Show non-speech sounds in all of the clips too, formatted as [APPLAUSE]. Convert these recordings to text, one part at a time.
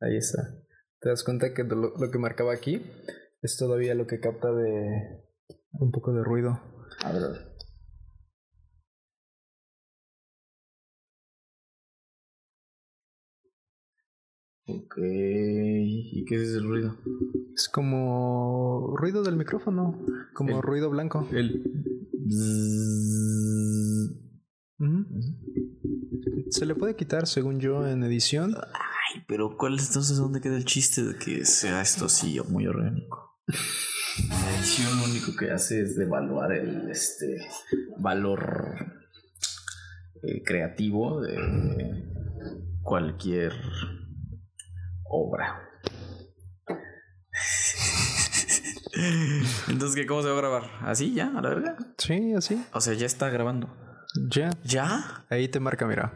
Ahí está. ¿Te das cuenta que lo, lo que marcaba aquí es todavía lo que capta de un poco de ruido? A ver, a ver. Ok. ¿Y qué es ese ruido? Es como ruido del micrófono, como El- ruido blanco. El. Se le puede quitar, según yo, en edición. Ay, pero ¿cuál es entonces dónde queda el chiste de que sea esto así muy orgánico? La edición lo único que hace es devaluar el este valor eh, creativo de cualquier obra. [LAUGHS] Entonces, ¿qué, ¿cómo se va a grabar? ¿Así ya? ¿A la verga? Sí, así. O sea, ya está grabando. Ya. ¿Ya? Ahí te marca, mira.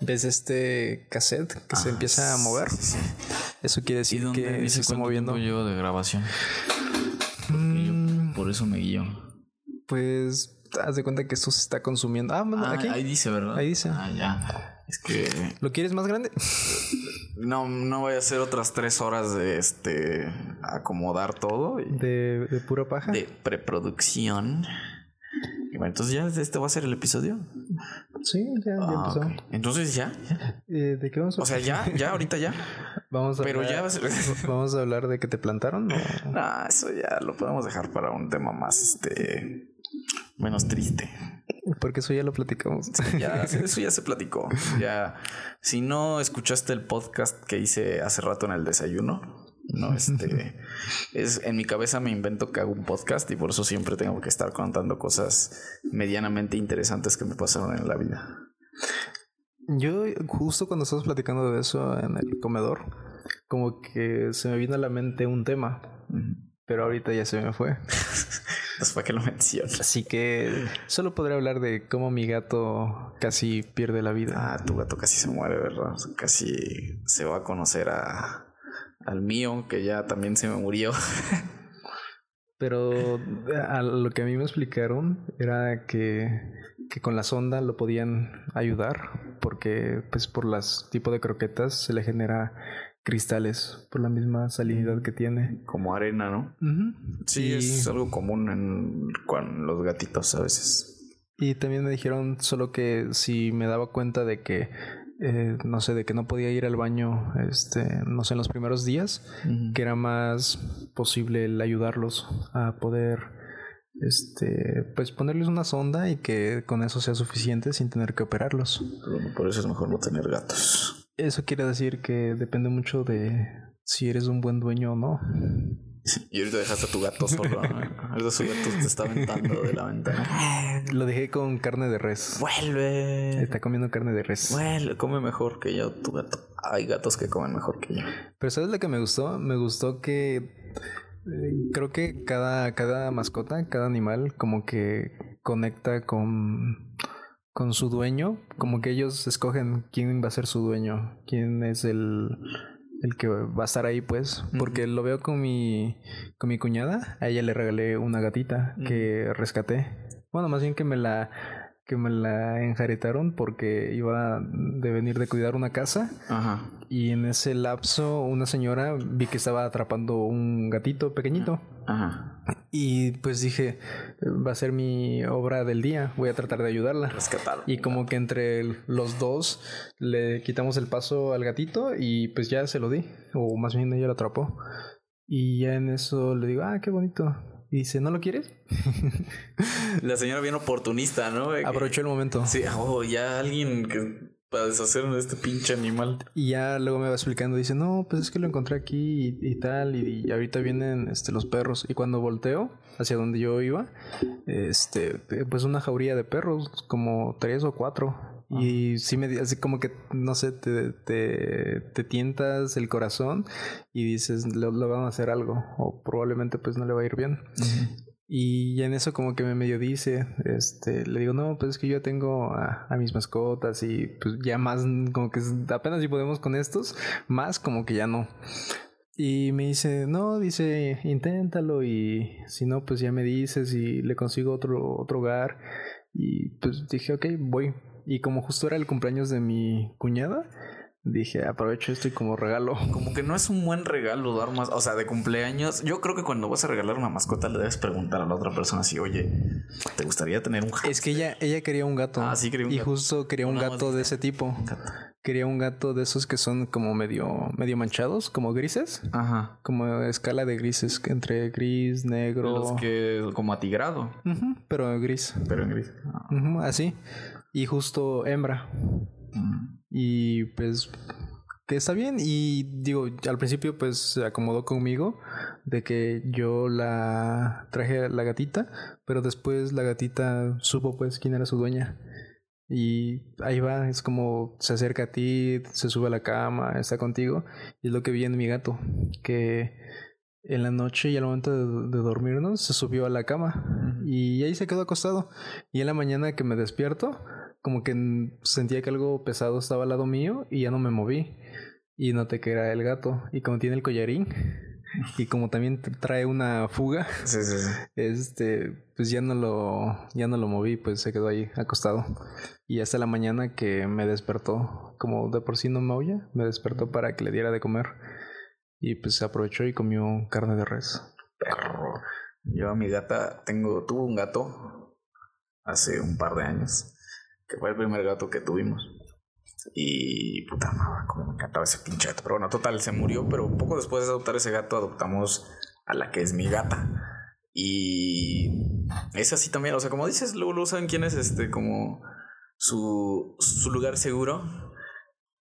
¿Ves este cassette que se Ah, empieza a mover? sí, sí. Eso quiere ¿Y decir dónde que se está moviendo. llevo de grabación? Mm, Por eso me guío. pues haz de cuenta que esto se está consumiendo. Ah, Ah, aquí. ahí dice, ¿verdad? Ahí dice. Ah, ya. Es que ¿Lo quieres más grande? no, no voy a hacer otras tres horas de este acomodar todo y De, de pura paja. de preproducción. Entonces ya este va a ser el episodio. Sí, ya, ya Ah, empezó. Entonces ya. Eh, ¿De qué vamos a O sea, ya, ya, ahorita ya. [LAUGHS] Vamos a Pero hablar- ya va a ser- [LAUGHS] Vamos a hablar de que te plantaron. o- Ah, eso ya lo podemos dejar para un tema más este menos triste. Porque eso ya lo platicamos. Ya, [LAUGHS] eso ya se platicó. Ya, si no escuchaste el podcast que hice hace rato en el desayuno, no, [LAUGHS] este, es en mi cabeza me invento que hago un podcast y por eso siempre tengo que estar contando cosas medianamente interesantes que me pasaron en la vida. Yo justo cuando estabas platicando de eso en el comedor, como que se me vino a la mente un tema, pero ahorita ya se me fue. [LAUGHS] Entonces fue que lo mencioné. Así que solo podré hablar de cómo mi gato casi pierde la vida. Ah, tu gato casi se muere, ¿verdad? Casi se va a conocer a al mío, que ya también se me murió. [LAUGHS] Pero a lo que a mí me explicaron era que, que con la sonda lo podían ayudar porque pues por las tipo de croquetas se le genera cristales por la misma salinidad que tiene. Como arena, ¿no? Sí, Y- es algo común en, con los gatitos a veces. Y también me dijeron solo que si me daba cuenta de que, eh, no sé, de que no podía ir al baño, este, no sé, en los primeros días, que era más posible el ayudarlos a poder, este, pues ponerles una sonda y que con eso sea suficiente sin tener que operarlos. Bueno, por eso es mejor no tener gatos. Eso quiere decir que depende mucho de si eres un buen dueño o no. Y ahorita dejaste a tu gato solo. Ahorita su gato te está aventando de la ventana. Lo dejé con carne de res. Vuelve. Está comiendo carne de res. Vuelve, come mejor que yo, tu gato. Hay gatos que comen mejor que yo. Pero ¿sabes lo que me gustó? Me gustó que eh, creo que cada, cada mascota, cada animal como que conecta con, con su dueño, como que ellos escogen quién va a ser su dueño, quién es el, el que va a estar ahí pues, porque lo veo con mi, con mi cuñada, a ella le regalé una gatita que rescaté, bueno, más bien que me la que me la enjaretaron porque iba de venir de cuidar una casa. Ajá. y en ese lapso una señora vi que estaba atrapando un gatito pequeñito. Ajá. Y pues dije, va a ser mi obra del día, voy a tratar de ayudarla. Rescatar. Y como que entre los dos le quitamos el paso al gatito y pues ya se lo di, o más bien ella lo atrapó. Y ya en eso le digo, ah, qué bonito. Y dice, ¿no lo quieres? La señora bien oportunista, ¿no? Aprovechó el momento. Sí, oh, ya alguien que para deshacer de este pinche animal. Y ya luego me va explicando, dice, no, pues es que lo encontré aquí y, y tal, y, y ahorita vienen este, los perros. Y cuando volteo hacia donde yo iba, este, pues una jauría de perros, como tres o cuatro. Y sí me di- así como que, no sé, te, te, te tientas el corazón y dices, le, le van a hacer algo, o probablemente pues no le va a ir bien. Y en eso como que me medio dice, este, le digo, no, pues es que yo ya tengo a, a mis mascotas y pues ya más, como que apenas si podemos con estos, más como que ya no. Y me dice, no, dice, inténtalo y si no, pues ya me dices y le consigo otro, otro hogar. Y pues dije, ok, voy. Y como justo era el cumpleaños de mi cuñada, dije, aprovecho esto y como regalo. [LAUGHS] Como que no es un buen regalo dar más, o sea, de cumpleaños. Yo creo que cuando vas a regalar una mascota le debes preguntar a la otra persona si, oye, ¿te gustaría tener un gato? Es que ella, ella quería un gato. Ah, sí, quería un y gato. justo quería un gato de ese tipo. Quería un gato de esos que son como medio, medio manchados, como grises. Ajá. Como escala de grises, entre gris, negro. Los que como atigrado, Ujú, pero gris. pero en gris. Ujú, así. Y justo hembra. Y pues que está bien. Y digo, al principio pues se acomodó conmigo de que yo la traje a la gatita, pero después la gatita supo pues quién era su dueña. Y ahí va, es como se acerca a ti, se sube a la cama, está contigo. Y es lo que vi en mi gato, que en la noche y al momento de, de dormirnos se subió a la cama y ahí se quedó acostado. Y en la mañana que me despierto, como que sentía que algo pesado estaba al lado mío y ya no me moví. Y noté que era el gato. Y como tiene el collarín y como también trae una fuga, Sí, sí, sí. este, pues ya no lo, ya no lo moví, pues se quedó ahí acostado. Y hasta la mañana que me despertó, como de por sí no maulla, me despertó para que le diera de comer. Y pues aprovechó y comió carne de res. Perro. Yo a mi gata tengo, tuve un gato hace un par de años, que fue el primer gato que tuvimos. Y puta madre, como me encantaba ese pinche gato. Pero bueno, total, se murió, pero poco después de adoptar ese gato adoptamos a la que es mi gata. Y es así también, o sea, como dices, luego lo saben quién es este, como su, su lugar seguro.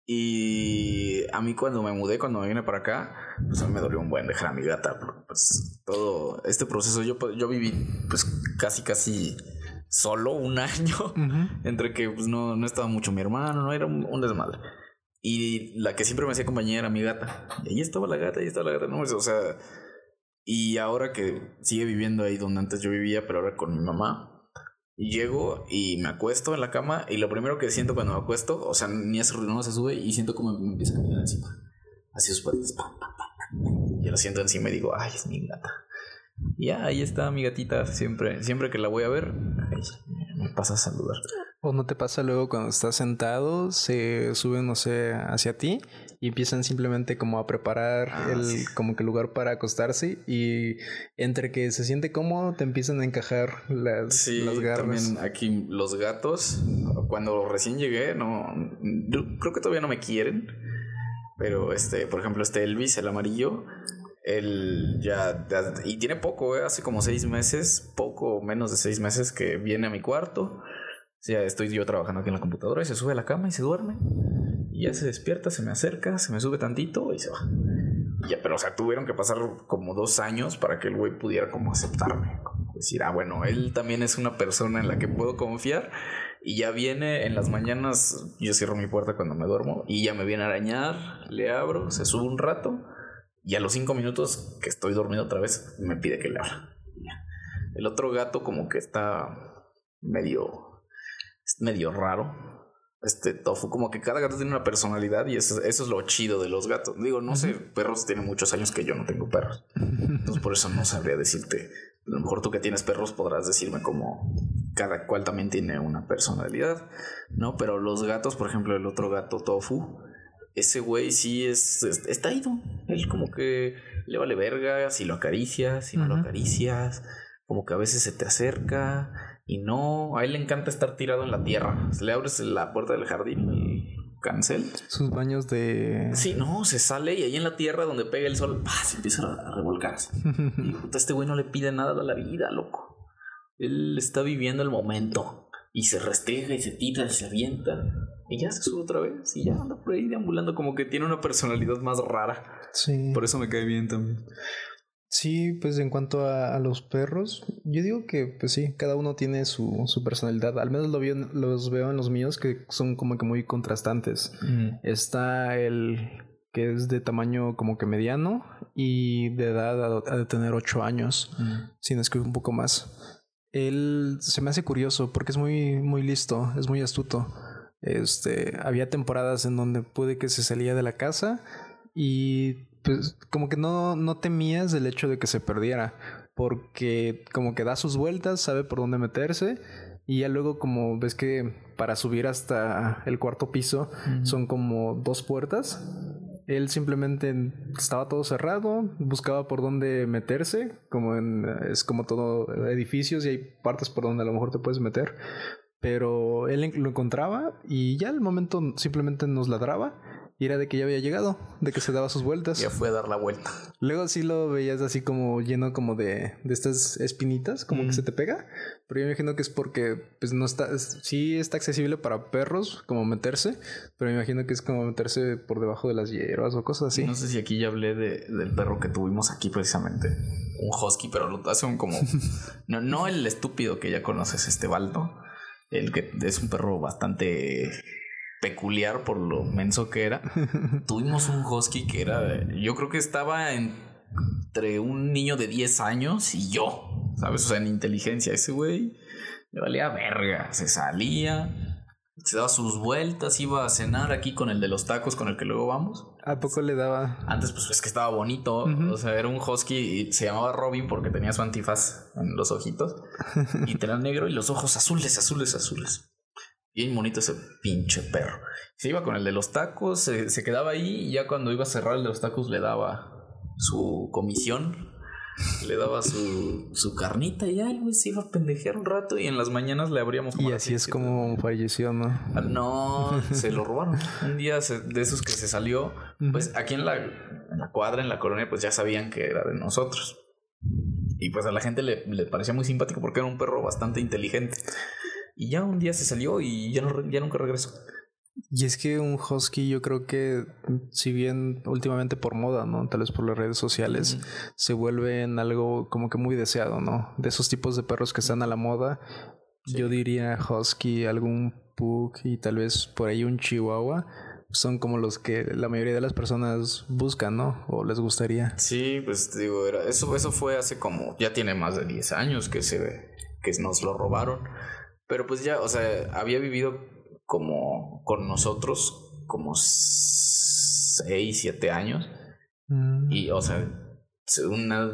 Y a mí cuando me mudé, cuando me vine para acá, pues a mí me dolió un buen dejar a mi gata. Pues todo este proceso, yo, yo viví pues casi, casi solo un [LAUGHS] año. Entre que pues no, no estaba mucho mi hermano, no era un, un desmadre. Y la que siempre me hacía compañía era mi gata. Y ahí estaba la gata, ahí estaba la gata. No, o sea, y ahora que sigue viviendo ahí donde antes yo vivía, pero ahora con mi mamá. Llego y me acuesto en la cama y lo primero que siento cuando me acuesto, o sea, ni hace ruido, no se sube y siento como me empieza a caminar encima. Así sus patas. pam, pam, pam, pam. Y lo siento encima y digo, ay, es mi gata. Y ya, ahí está mi gatita. Siempre, siempre que la voy a ver, me pasa a saludar. ¿O no te pasa luego cuando estás sentado, se suben, no sé, hacia ti y empiezan simplemente como a preparar Ah, el sí. como que lugar para acostarse y entre que se siente cómodo te empiezan a encajar las, Sí, las garras? también aquí los gatos, cuando recién llegué, no, creo que todavía no me quieren, pero este, por ejemplo, este Elvis, el amarillo, él ya, y tiene poco, ¿eh? hace como seis meses, poco menos de seis meses que viene a mi cuarto, o sea, estoy yo trabajando aquí en la computadora y se sube a la cama y se duerme, y ya se despierta, se me acerca, se me sube tantito y se va. Ya, pero o sea, tuvieron que pasar como dos años para que el güey pudiera como aceptarme. Como decir, ah, bueno, él también es una persona en la que puedo confiar. Y ya viene en las mañanas, yo cierro mi puerta cuando me duermo y ya me viene a arañar, le abro, se sube un rato y a los cinco minutos que estoy dormido otra vez me pide que le ya. El otro gato como que está medio, medio raro. Este tofu, como que cada gato tiene una personalidad y eso, eso es lo chido de los gatos. Digo, no sé, perros tienen muchos años que yo no tengo perros. Entonces por eso no sabría decirte. A lo mejor tú que tienes perros podrás decirme como cada cual también tiene una personalidad, ¿no? Pero los gatos, por ejemplo, el otro gato tofu, ese güey sí es, es- está ido. Él como que le vale verga si lo acaricias, si no lo acaricias, como que a veces se te acerca y no, a él le encanta estar tirado en la tierra. Le abres la puerta del jardín y cancel. Sus baños de... Sí, no, se sale y ahí en la tierra donde pega el sol, ¡pah! se empieza a revolcarse. [LAUGHS] Y puta, este güey no le pide nada a la vida, loco. Él está viviendo el momento. Y se restreja y se tira y se avienta. Y ya se sube otra vez. Y ya anda por ahí deambulando como que tiene una personalidad más rara. Sí. Por eso me cae bien también. Sí, pues en cuanto a, a los perros, yo digo que pues sí, cada uno tiene su, su personalidad. Al menos lo veo los veo en los míos que son como que muy contrastantes. Está el que es de tamaño como que mediano y de edad ha de tener 8 años, si no es que un poco más. Él se me hace curioso porque es muy, muy listo, es muy astuto. Este, había temporadas en donde pude que se salía de la casa y pues como que no, no temías el hecho de que se perdiera porque como que da sus vueltas, sabe por dónde meterse Y ya luego, como ves que para subir hasta el cuarto piso son como dos puertas. Él simplemente estaba todo cerrado, buscaba por dónde meterse, como en es como todo edificios y hay partes por donde a lo mejor te puedes meter. Pero él lo encontraba y ya al momento simplemente nos ladraba y era de que ya había llegado, de que se daba sus vueltas. Ya fue a dar la vuelta. Luego sí lo veías así como lleno como de, de estas espinitas, como que se te pega. Pero yo me imagino que es porque pues no está, sí está accesible para perros, como meterse, pero me imagino que es como meterse por debajo de las hierbas o cosas así. No sé si aquí ya hablé de, del perro que tuvimos aquí precisamente. Un husky, pero lo hace un como... [LAUGHS] no, no el estúpido que ya conoces, este Baldo. El que es un perro bastante peculiar por lo menso que era. [LAUGHS] Tuvimos un husky que era, yo creo que estaba entre un niño de 10 años y yo, ¿sabes? O sea, en inteligencia, ese güey le valía verga, se salía, se daba sus vueltas, iba a cenar aquí con el de los tacos con el que luego vamos. ¿A poco le daba? Antes pues es que estaba bonito, o sea, era un husky y se llamaba Robin porque tenía su antifaz en los ojitos [LAUGHS] y tenía negro y los ojos azules, azules, azules. Bien bonito ese pinche perro. Se iba con el de los tacos, se, quedaba ahí y ya cuando iba a cerrar el de los tacos le daba su comisión, le daba su, su carnita y güey se iba a pendejear un rato y en las mañanas le abríamos Y así es como falleció, ¿no? Ah, no, [LAUGHS] se lo robaron. Un día de esos que se salió, pues aquí en la, en la cuadra, en la colonia, pues ya sabían que era de nosotros. Y pues a la gente le, le parecía muy simpático porque era un perro bastante inteligente. Y ya un día se salió y ya, no, ya nunca regresó. Y es que un husky yo creo que si bien últimamente por moda, ¿no? Tal vez por las redes sociales, se vuelve en algo como que muy deseado, ¿no? De esos tipos de perros que están a la moda, yo diría husky, algún pug y tal vez por ahí un chihuahua. Son como los que la mayoría de las personas buscan, ¿no? O les gustaría. Sí, pues digo, era, eso, eso fue hace como, ya tiene más de 10 años que se que nos lo robaron. Pero pues ya, o sea, había vivido como con nosotros como seis, siete años. Mm. Y, o sea,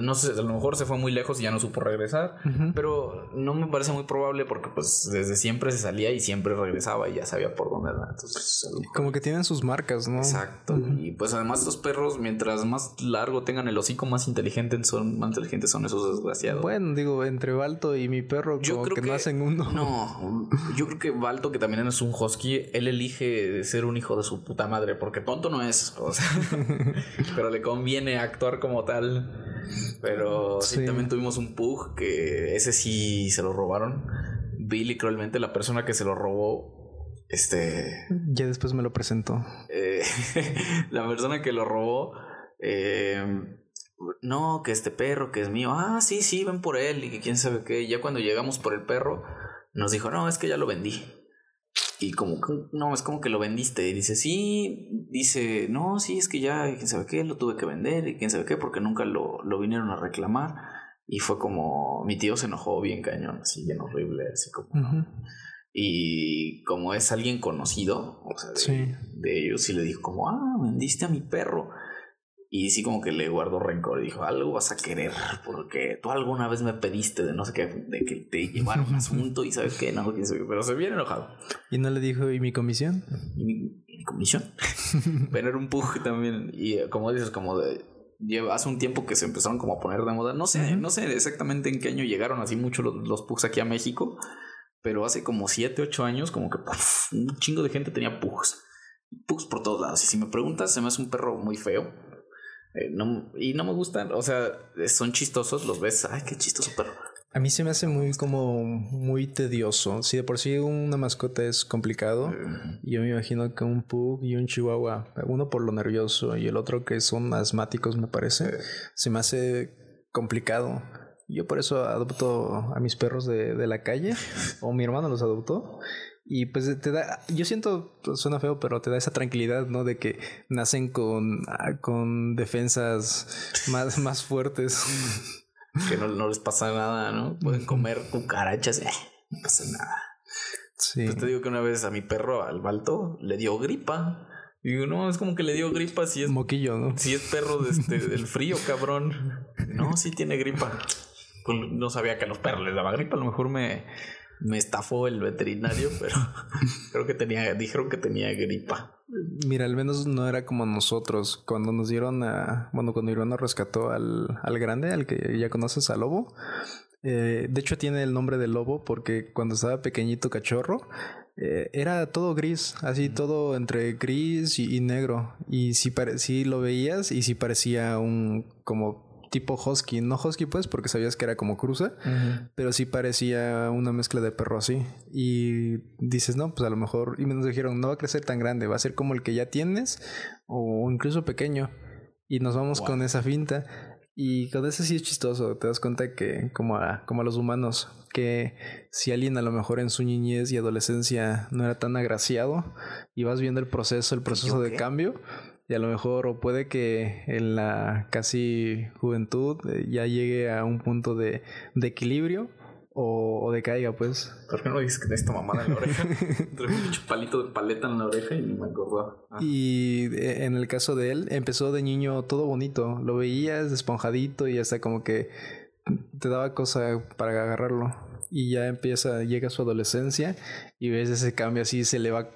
no sé, a lo mejor se fue muy lejos y ya no supo regresar, pero no me parece muy probable porque pues desde siempre se salía y siempre regresaba y ya sabía por dónde era. Entonces, como que tienen sus marcas, ¿no? Exacto. Y pues además los perros, mientras más largo tengan el hocico, más inteligentes son, más inteligentes son esos desgraciados. Bueno, digo, entre Balto y mi perro, como que, no hacen uno. No, [LAUGHS] yo creo que Balto, que también es un husky, él elige ser un hijo de su puta madre, porque tonto no es, o sea, [LAUGHS] pero le conviene actuar como tal. Pero sí. también tuvimos un Pug que ese sí se lo robaron. Billy cruelmente, la persona que se lo robó, este... Ya después me lo presentó. Eh, [LAUGHS] la persona que lo robó... Eh, no, que este perro que es mío. Ah, sí, sí, ven por él y que quién sabe qué. ya cuando llegamos por el perro, nos dijo, no, es que ya lo vendí. Y como, no, es como que lo vendiste. Y dice, sí, dice, no, sí, es que ya, quién sabe qué, lo tuve que vender y quién sabe qué, porque nunca lo, lo vinieron a reclamar. Y fue como, mi tío se enojó bien cañón, así bien horrible, así como, Y como es alguien conocido, o sea, de, de ellos, sí le dijo como, ah, vendiste a mi perro. Y sí como que le guardó rencor y dijo, algo vas a querer porque tú alguna vez me pediste de no sé qué, de que te llevara un asunto y sabes qué, no, pero se viene enojado. ¿Y no le dijo, ¿y mi comisión? ¿Y mi, comisión? [LAUGHS] pero era un pug también y eh, como dices, como de... Lleva, hace un tiempo que se empezaron como a poner de moda. No sé, no sé exactamente en qué año llegaron así mucho los, los pugs aquí a México, pero hace como 7, 8 años como que un chingo de gente tenía pugs. Pugs por todos lados. Y si me preguntas, se me hace un perro muy feo eh, no, y no me gustan, o sea, son chistosos, los ves, ay, qué chistoso perro. A mí se me hace muy como muy tedioso. Si de por sí una mascota es complicado, yo me imagino que un pug y un chihuahua, uno por lo nervioso y el otro que son asmáticos, me parece, se me hace complicado. Yo por eso adopto a mis perros de, de la calle, [LAUGHS] o mi hermano los adoptó. Y pues te da, yo siento, suena feo, pero te da esa tranquilidad, ¿no? De que nacen con, ah, con defensas más, más fuertes. [LAUGHS] que no, les pasa nada, ¿no? Pueden comer cucarachas, eh, no pasa nada. Sí. Pues te digo que una vez a mi perro, al Balto, le dio gripa. Y digo, no, es como que le dio gripa si es. Moquillo, ¿no? Si es perro de este, del frío, cabrón. No, sí tiene gripa. Pues no sabía que a los perros les daba gripa. A lo mejor me, me estafó el veterinario, [LAUGHS] pero creo que tenía, dijeron que tenía gripa. Mira, al menos no era como nosotros. Cuando nos dieron a. Bueno, cuando Irán nos rescató al, al grande, al que ya conoces, al lobo. Eh, de hecho, tiene el nombre de lobo porque cuando estaba pequeñito cachorro, eh, era todo gris, así todo entre gris y, negro. Y si, si lo veías y si parecía un como tipo husky, no husky pues porque sabías que era como cruza, pero sí parecía una mezcla de perro así. Y dices, no, pues a lo mejor, y nos dijeron, no va a crecer tan grande, va a ser como el que ya tienes o incluso pequeño. Y nos vamos con esa finta. Y con eso sí es chistoso, te das cuenta que como a, como a los humanos, que si alguien a lo mejor en su niñez y adolescencia no era tan agraciado y vas viendo el proceso, el proceso de cambio, y a lo mejor o puede que en la casi juventud eh, ya llegue a un punto de, de equilibrio o, o, decaiga, pues. ¿Por qué no dices que necesito mamada en la oreja? [LAUGHS] Trae un palito de paleta en la oreja y me acordó. Ah. Y eh, en el caso de él, empezó de niño todo bonito. Lo veías esponjadito y hasta como que te daba cosa para agarrarlo. Y ya empieza, llega su adolescencia y ves ese cambio así, se le va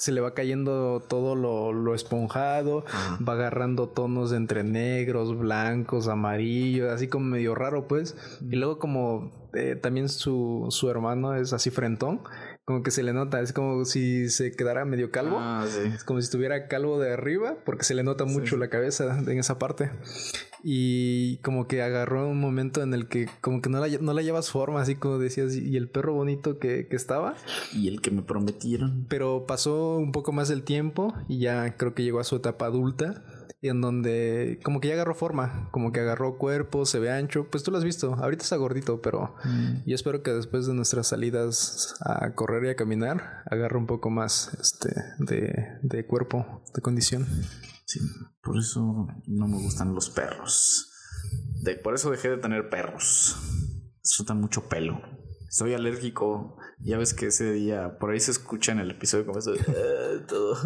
se le va cayendo todo lo, lo esponjado, va agarrando tonos entre negros, blancos, amarillos, así como medio raro, pues. Y luego como eh, también su, su hermano es así frentón, como que se le nota, es como si se quedara medio calvo. Ah, es como si estuviera calvo de arriba, porque se le nota mucho la cabeza en esa parte. Y como que agarró un momento en el que como que no la, no la llevas forma, así como decías, y el perro bonito que, que estaba. Y el que me prometieron. Pero pasó un poco más del tiempo y ya creo que llegó a su etapa adulta y en donde como que ya agarró forma, como que agarró cuerpo, se ve ancho, pues tú lo has visto, ahorita está gordito, pero mm. yo espero que después de nuestras salidas a correr y a caminar, agarre un poco más este de, de cuerpo, de condición. Sí, por eso no me gustan los perros. De, por eso dejé de tener perros. Sueltan mucho pelo. Soy alérgico. Ya ves que ese día, por ahí se escucha en el episodio como eso, ah, [LAUGHS] todo,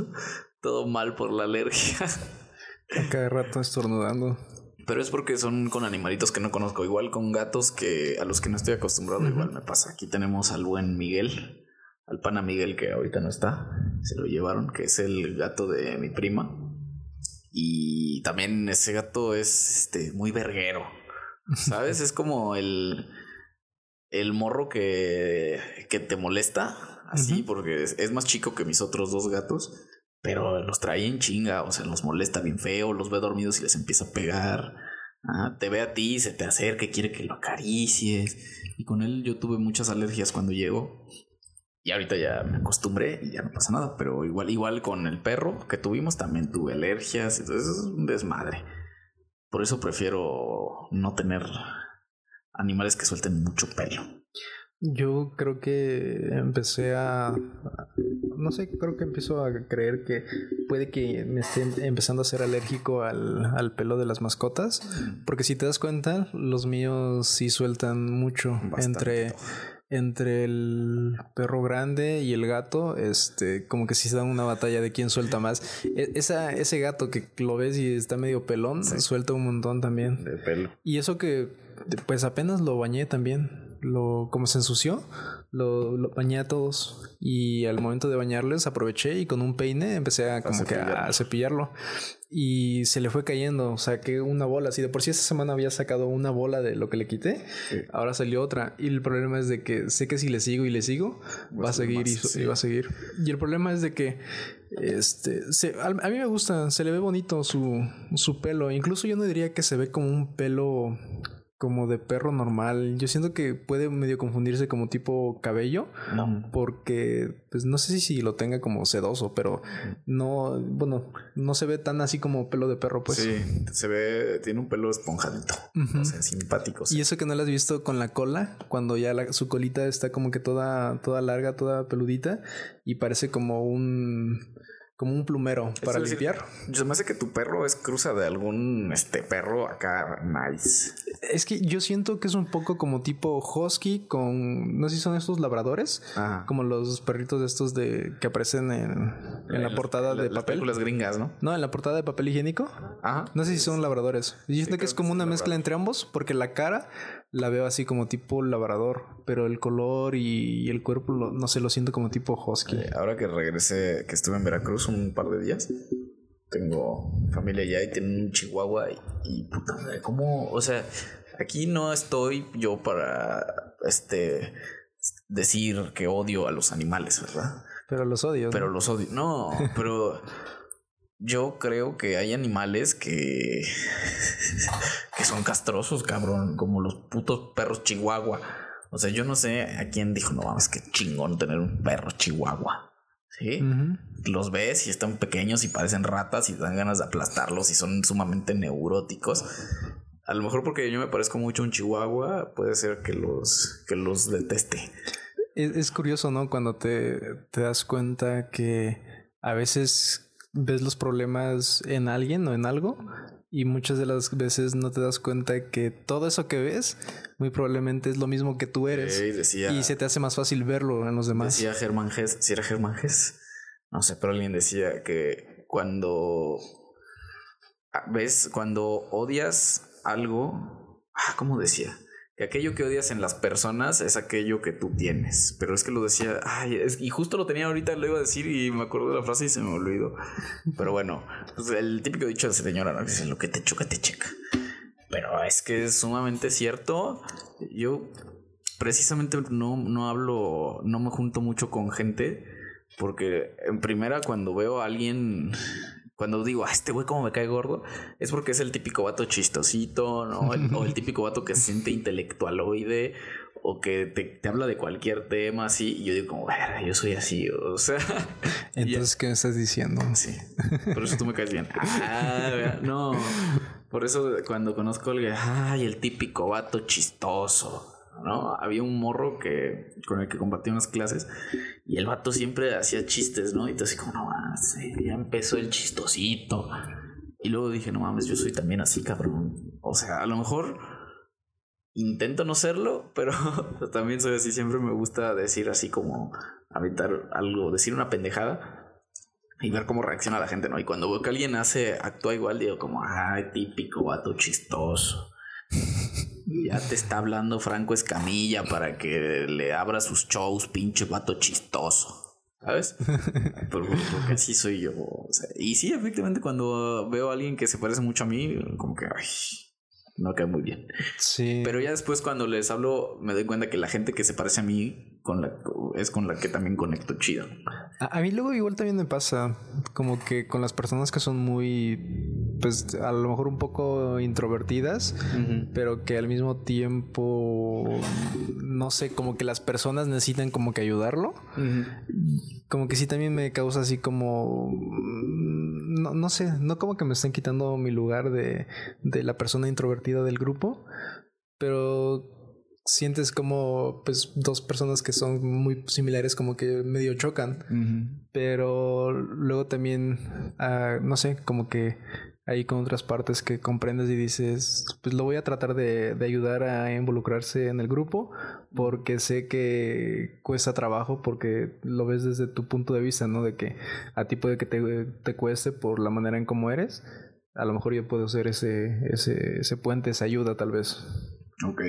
todo mal por la alergia. [LAUGHS] A cada rato estornudando. Pero es porque son con animalitos que no conozco. Igual con gatos que a los que no estoy acostumbrado, igual me pasa. Aquí tenemos al buen Miguel, al pana Miguel que ahorita no está. Se lo llevaron, que es el gato de mi prima. Y también ese gato es este, muy verguero. ¿Sabes? es como el, el morro que, que te molesta. Así, porque es más chico que mis otros dos gatos pero los trae en chinga, o sea, los molesta bien feo, los ve dormidos y les empieza a pegar. Ah, te ve a ti, se te acerca quiere que lo acaricies. Y con él yo tuve muchas alergias cuando llegó. Y ahorita ya me acostumbré y ya no pasa nada. Pero igual, igual con el perro que tuvimos también tuve alergias. Entonces es un desmadre. Por eso prefiero no tener animales que suelten mucho pelo. Yo creo que empecé a, no sé, creo que empiezo a creer que puede que me esté empezando a ser alérgico al, al pelo de las mascotas, porque si te das cuenta, los míos sí sueltan mucho entre entre el perro grande y el gato, este, como que sí se dan una batalla de quién suelta más. E, esa, ese gato que lo ves y está medio pelón, suelta un montón también. De pelo. Y eso que, pues apenas lo bañé también lo, como se ensució, lo, lo, bañé a todos. Y al momento de bañarles aproveché y con un peine empecé a como que a cepillarlo. Y se le fue cayendo, saqué una bola. Si de por sí esa semana había sacado una bola de lo que le quité, ahora salió otra. Y el problema es de que sé que si le sigo y le sigo, va, a seguir y, va a seguir. Y el problema es de que este, a, a, mí me gusta, se le ve bonito su, su pelo. Incluso yo no diría que se ve como un pelo como de perro normal. Yo siento que puede medio confundirse como tipo cabello. Porque, pues no sé si, lo tenga como sedoso, pero no, bueno, no se ve tan así como pelo de perro, pues. Sí, se ve, tiene un pelo esponjadito. O sea, simpático. Y eso que no lo has visto con la cola, cuando ya su colita está como que toda, toda larga, toda peludita y parece como un como un plumero para limpiar. Yo me hace que tu perro es cruza de algún este perro acá nice. Es que yo siento que es un poco como tipo husky con no sé si son estos labradores, como los perritos de estos de que aparecen en, en la portada de papel. Las gringas, ¿no? No, en la portada de papel higiénico. Ajá. No sé si son labradores. Yo siento que es como una mezcla entre ambos porque la cara la veo así como tipo labrador, pero el color y, el cuerpo, no sé, lo siento como tipo husky. Eh, ahora que regresé, que estuve en Veracruz un par de días, tengo familia allá y tienen un chihuahua y, y puta madre, ¿cómo? O sea, aquí no estoy yo para, este, decir que odio a los animales, ¿verdad? Pero los odio. Pero los odio. No, pero yo creo que hay animales que [LAUGHS] que son castrosos, cabrón, como los putos perros chihuahua. O sea, yo no sé a quién dijo, no mames, qué chingón tener un perro chihuahua. ¿Sí? Los ves y están pequeños y parecen ratas y dan ganas de aplastarlos y son sumamente neuróticos. A lo mejor porque yo me parezco mucho a un chihuahua, puede ser que los, que los deteste. Es, curioso, ¿no? Cuando te, te das cuenta que a veces ves los problemas en alguien o en algo y muchas de las veces no te das cuenta que todo eso que ves muy probablemente es lo mismo que tú eres. y se te hace más fácil verlo en los demás. Decía Germán Gess, si era Germán Gess, no sé, pero alguien decía que cuando ves, cuando odias algo, ah, ¿cómo decía? Que aquello que odias en las personas es aquello que tú tienes. Pero es que lo decía, ay, y justo lo tenía ahorita, lo iba a decir y me acuerdo de la frase y se me olvidó. Pero bueno, pues el típico dicho de señora, ¿no? Dice, lo que te choca, te checa. Pero es que es sumamente cierto. Yo precisamente no, no hablo, no me junto mucho con gente. Porque en primera, cuando veo a alguien cuando digo, ah, este güey como me cae gordo, es porque es el típico vato chistosito, ¿no? o el típico vato que se siente intelectualoide o que te, habla de cualquier tema así. Y yo digo, como, yo soy así, o sea. [LAUGHS] Entonces, ¿qué me estás diciendo? Sí, por eso tú me caes bien. Ah, no. Por eso cuando conozco a alguien, ay, el típico vato chistoso. ¿No? Había un morro que con el que compartí unas clases y el vato siempre hacía chistes, ¿no? Y así como, no mames, ya empezó el chistosito. Y luego dije, no mames, yo soy también así, cabrón. O sea, a lo mejor intento no serlo, pero [LAUGHS] también soy así. Siempre me gusta decir así como aventar algo, decir una pendejada y ver cómo reacciona la gente, ¿no? Y cuando veo que alguien hace, actúa igual, digo como, ay, típico vato chistoso. Ya te está hablando Franco Escamilla para que le abra sus shows, pinche vato chistoso. ¿Sabes? [LAUGHS] porque, así soy yo. y sí, efectivamente, cuando veo a alguien que se parece mucho a mí, como que ay, no queda muy bien. Sí. Pero ya después, cuando les hablo, me doy cuenta que la gente que se parece a mí con la, es con la que también conecto chido. A, a mí luego igual también me pasa, como que con las personas que son muy pues a lo mejor un poco introvertidas, pero que al mismo tiempo, no sé, como que las personas necesitan como que ayudarlo. Como que sí también me causa así como, no, no, sé, no como que me estén quitando mi lugar de, de la persona introvertida del grupo, pero sientes como pues dos personas que son muy similares como que medio chocan pero luego también ah, no sé como que ahí con otras partes que comprendes y dices, pues lo voy a tratar de, ayudar a involucrarse en el grupo porque sé que cuesta trabajo porque lo ves desde tu punto de vista, ¿no? De que a ti puede que te, te cueste por la manera en cómo eres. A lo mejor yo puedo ser ese, ese, ese puente, esa ayuda tal vez. Ok.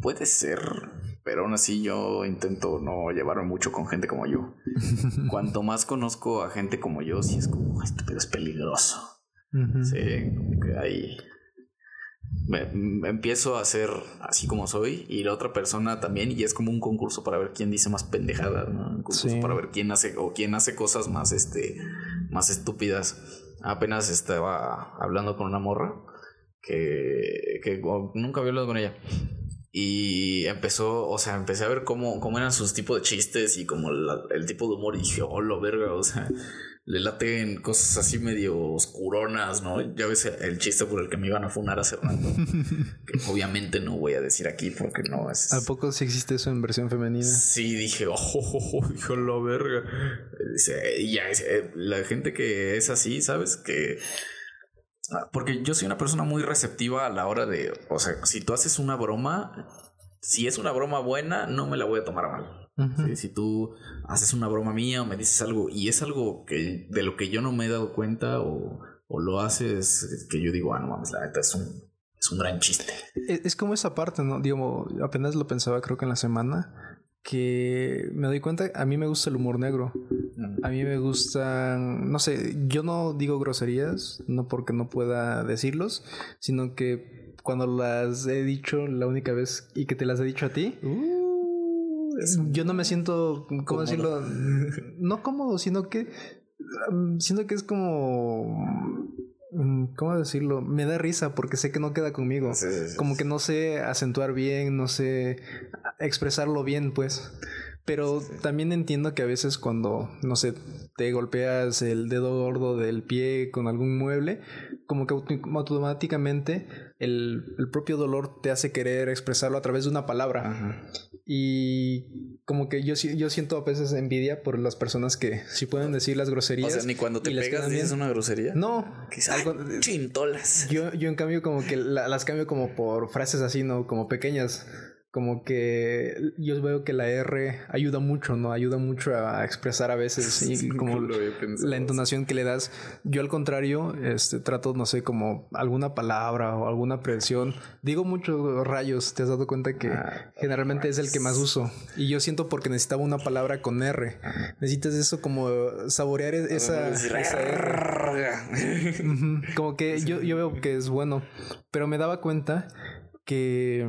Puede ser, pero aún así yo intento no llevarme mucho con gente como yo. [LAUGHS] Cuanto más conozco a gente como yo, sí es como, este es peligroso. Sí, como que ahí me, empiezo a ser así como soy y la otra persona también y es como un concurso para ver quién dice más pendejadas, Un concurso para ver quién hace o quién hace cosas más este más estúpidas. Apenas estaba hablando con una morra que, que nunca había hablado con ella. Y empezó, o sea, empecé a ver cómo, cómo eran sus tipos de chistes y como el tipo de humor. Y dije, oh, lo verga, o sea, le laten cosas así medio oscuronas, ¿no? Ya ves el chiste por el que me iban a funar hace rato. [LAUGHS] que obviamente no voy a decir aquí porque no es. ¿A poco sí existe eso en versión femenina? Sí, dije, oh, [LAUGHS] oh, oh la verga. Dice, ya, la gente que es así, ¿sabes? Que. Ah, porque yo soy una persona muy receptiva a la hora de. O sea, si tú haces una broma, si es una broma buena, no me la voy a tomar mal si tú haces una broma mía o me dices algo y es algo que de lo que yo no me he dado cuenta o, lo haces que yo digo, ah, no mames, la neta es un, es un gran chiste. Es, es como esa parte, ¿no? Digo, apenas lo pensaba creo que en la semana, que me doy cuenta, a mí me gusta el humor negro. A mí me gustan, no sé, yo no digo groserías, no porque no pueda decirlos, sino que cuando las he dicho la única vez y que te las he dicho a ti, Uh, yo no me siento, ¿cómo Cómodo. decirlo? No cómodo, sino que siento que es como, mm, ¿cómo decirlo? Me da risa porque sé que no queda conmigo. Sí, sí, sí, Como que no sé acentuar bien, no sé expresarlo bien, pues. Pero también entiendo que a veces cuando, no sé, te golpeas el dedo gordo del pie con algún mueble, como que auto- automáticamente el, el propio dolor te hace querer expresarlo a través de una palabra. Ajá. Y como que yo, yo siento a veces envidia por las personas que si pueden decir las O groserías. sea, ni cuando te pegas dices bien. una grosería. No, Quizá algo- chintolas. yo, yo en cambio como que la- las cambio como por frases así, ¿no? Como pequeñas. Como que yo veo que la R ayuda mucho, ¿no? Ayuda mucho a expresar a veces [LAUGHS] y como la entonación que le das. Yo al contrario, este, trato, no sé, como alguna palabra o alguna presión. Digo muchos rayos, te has dado cuenta que Ah, generalmente es el que más uso. Y yo siento porque necesitaba una palabra con R. Necesitas eso como saborear e-, esa, Decir, esa R. [LAUGHS] Como que yo, yo veo que es bueno, pero me daba cuenta que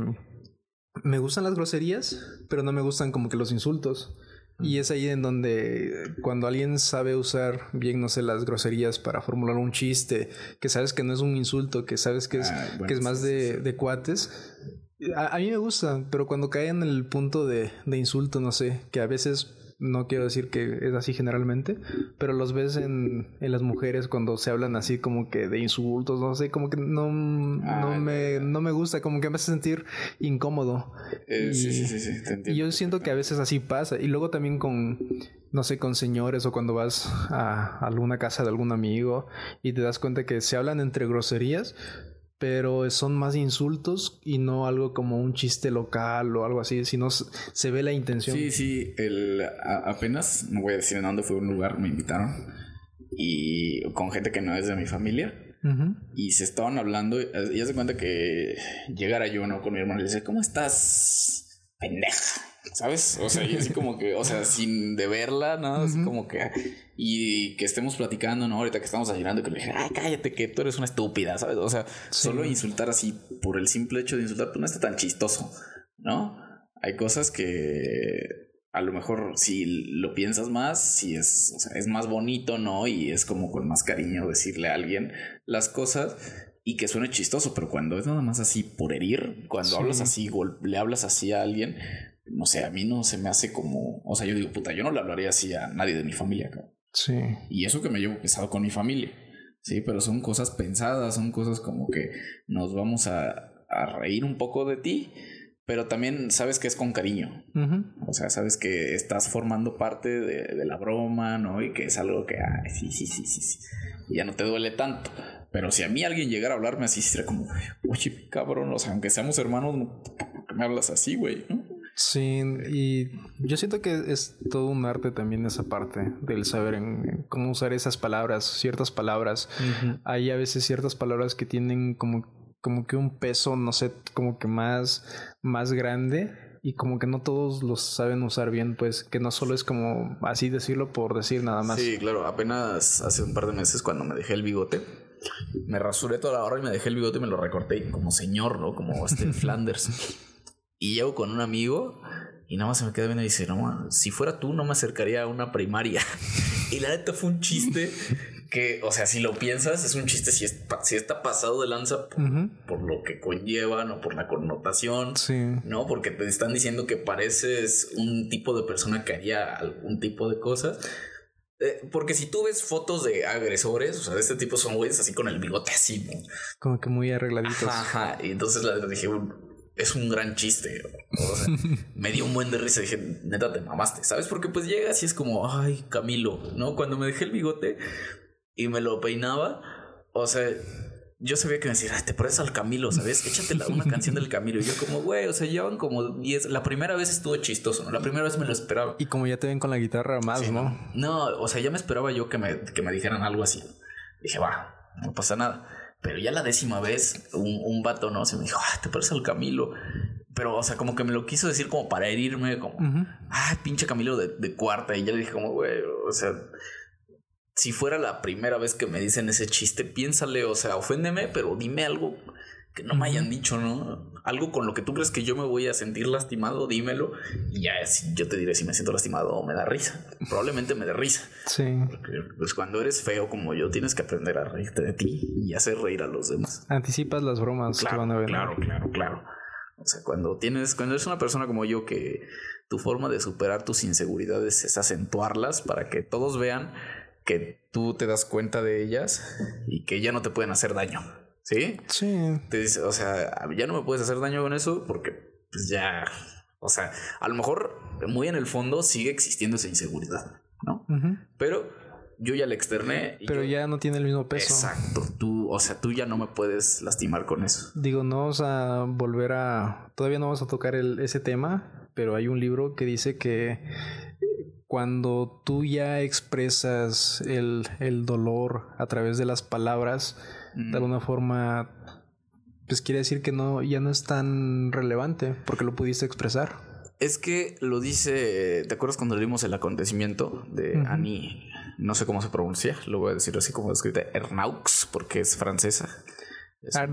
me gustan las groserías, pero no me gustan como que los insultos. Y es ahí en donde cuando alguien sabe usar bien, no sé, las groserías para formular un chiste, que sabes que no es un insulto, que sabes que es, Ah, bueno, que es más de, de cuates, a, a mí me gusta, pero cuando cae en el punto de, de insulto, no sé, que a veces no quiero decir que es así generalmente, pero los ves en, en las mujeres cuando se hablan así como que de insultos, no sé, como que no, no, Ah, me, no me gusta, como que me hace sentir incómodo. Eh, sí, sí, sí, sí, te entiendo. Y yo siento que a veces así pasa. Y luego también con, no sé, con señores o cuando vas a alguna casa de algún amigo y te das cuenta que se hablan entre groserías, pero son más insultos y no algo como un chiste local o algo así, sino se ve la intención. Sí, sí, el, a- apenas, no voy a decir en dónde fue un lugar, me invitaron y con gente que no es de mi familia y se estaban hablando y se cuenta que llegara yo, ¿no? Con mi hermano y le dice, ¿cómo estás, pendeja? ¿Sabes? O sea, y así [LAUGHS] como que, o sea, sin de verla, ¿no? Así como que, y que estemos platicando, ¿no? Ahorita que estamos ayudando, que le dije, ay, cállate, que tú eres una estúpida, ¿sabes? O sea, Sí. solo insultar así por el simple hecho de insultar, pues no está tan chistoso, ¿no? Hay cosas que a lo mejor si lo piensas más, si es, o sea, es más bonito, ¿no? Y es como con más cariño decirle a alguien las cosas y que suene chistoso, pero cuando es nada más así por herir, cuando Sí. hablas así, le hablas así a alguien, no sé, a mí no se me hace como, o sea, yo digo, puta, yo no le hablaría así a nadie de mi familia, cabrón. Sí. Y eso que me llevo pesado con mi familia. Sí, pero son cosas pensadas, son cosas como que nos vamos a, a reír un poco de ti, pero también sabes que es con cariño. O sea, sabes que estás formando parte de, de la broma, ¿no? Y que es algo que, ay, sí, sí, sí, sí, sí. Y ya no te duele tanto. Pero si a mí alguien llegara a hablarme así, sería como, oye, cabrón, o sea, aunque seamos hermanos, no, ¿por qué me hablas así, güey? ¿no? Sí, y yo siento que es todo un arte también esa parte del saber en cómo usar esas palabras, ciertas palabras. Hay a veces ciertas palabras que tienen como, como que un peso, no sé, como que más, más grande y como que no todos los saben usar bien, pues que no solo es como así decirlo por decir nada más. Sí, claro, apenas hace un par de meses cuando me dejé el bigote, me rasuré toda la barba y me dejé el bigote y me lo recorté como señor, ¿no? Como este [LAUGHS] Flanders. Y llego con un amigo y nada más se me queda viendo y dice, no, man, si fuera tú no me acercaría a una primaria. [LAUGHS] y la neta fue un chiste que, o sea, si lo piensas, es un chiste si, es, pa- si está pasado de lanza por, lo que conllevan o por la connotación. Sí. ¿no? Porque te están diciendo que pareces un tipo de persona que haría algún tipo de cosas. Eh, porque si tú ves fotos de agresores, o sea, de este tipo son güeyes así con el bigote así, ¿no? Como que muy arregladitos. Ajá, y entonces la dije, es un gran chiste. O sea, [LAUGHS] me dio un buen de risa. Dije, neta, te mamaste, ¿sabes? Porque pues llegas y es como, ay, Camilo, ¿no? Cuando me dejé el bigote y me lo peinaba, o sea, yo sabía que me decía, "Ay, te pareces al Camilo, ¿sabes? Échate la- una canción del Camilo. Y yo, como, güey, o sea, llevan como 10. La primera vez estuvo chistoso, ¿no? La primera vez me lo esperaba. Y como ya te ven con la guitarra más, Sí, ¿no? No, o sea, ya me esperaba yo que me, que me dijeran algo así. Dije, va, no pasa nada. Pero ya la décima vez, un, un vato, ¿no? Se me dijo, ah, te parece al Camilo. Pero, o sea, como que me lo quiso decir como para herirme, como, ah, pinche Camilo de, de cuarta. Y ya le dije, como, güey, o sea, si fuera la primera vez que me dicen ese chiste, piénsale, o sea, oféndeme, pero dime algo que no me hayan dicho, ¿no? Algo con lo que tú crees que yo me voy a sentir lastimado, dímelo. Y ya yo te diré si me siento lastimado o me da risa. Probablemente me dé risa. Sí. Porque pues cuando eres feo como yo, tienes que aprender a reírte de ti y hacer reír a los demás. Anticipas las bromas claro, que van a ver. Claro, claro, claro. O sea, cuando tienes, cuando eres una persona como yo que tu forma de superar tus inseguridades es acentuarlas para que todos vean que tú te das cuenta de ellas y que ya no te pueden hacer daño. ¿Sí? Sí. Te dice, o sea, ya no me puedes hacer daño con eso porque pues ya, o sea, a lo mejor muy en el fondo sigue existiendo esa inseguridad, ¿no? Pero yo ya la externé. Pero ya no tiene el mismo peso. Exacto. Tú, o sea, tú ya no me puedes lastimar con eso. Digo, no vamos a volver a. Todavía no vamos a tocar el, ese tema, pero hay un libro que dice que cuando tú ya expresas el, el dolor a través de las palabras, de alguna forma, pues quiere decir que no, ya no es tan relevante porque lo pudiste expresar. Es que lo dice, ¿te acuerdas cuando leímos el acontecimiento de Annie? No sé cómo se pronuncia, lo voy a decir así como escrita Ernaux, porque es francesa.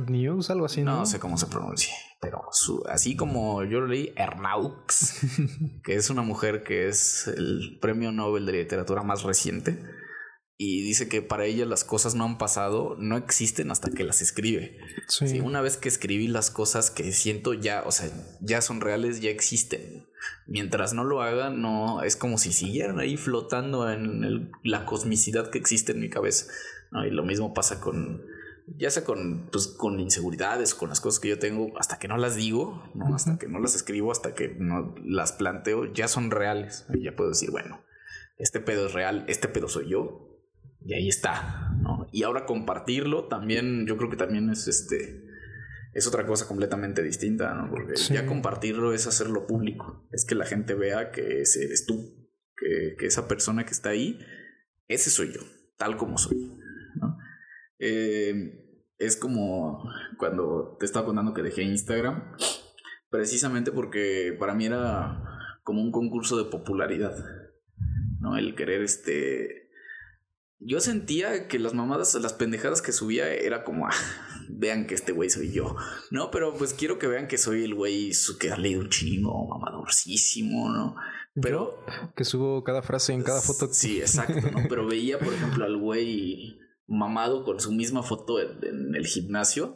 News, algo así, ¿no? No sé cómo se pronuncia, pero así como yo lo leí, Ernaux, [LAUGHS] que es una mujer que es el premio Nobel de literatura más reciente y dice que para ella las cosas no han pasado, no existen hasta que las escribe. Sí. Una vez que escribí las cosas que siento ya, o sea, ya son reales, ya existen. Mientras no lo haga, no es como si siguieran ahí flotando en la cosmicidad que existe en mi cabeza. Y lo mismo pasa con, ya sea con, pues, con inseguridades, con las cosas que yo tengo, hasta que no las digo, ¿no? hasta que no las escribo, hasta que no las planteo, ya son reales. Y ya puedo decir, bueno, este pedo es real, este pedo soy yo, y ahí está, ¿no? Y ahora compartirlo también, yo creo que también es este es otra cosa completamente distinta, ¿no? Porque ya compartirlo es hacerlo público, es que la gente vea que ese eres tú, que, que esa persona que está ahí, ese soy yo, tal como soy, ¿no? Eh, es como cuando te estaba contando que dejé Instagram, precisamente porque para mí era como un concurso de popularidad, ¿no? El querer este yo sentía que las mamadas, las pendejadas que subía era como, ah, vean que este güey soy yo, ¿no? Pero pues quiero que vean que soy el güey que ha leído un chingo, mamadorcísimo, ¿no? Pero... Que subo cada frase en cada foto. Sí, exacto, ¿no? Pero veía, por ejemplo, al güey mamado con su misma foto en, el gimnasio.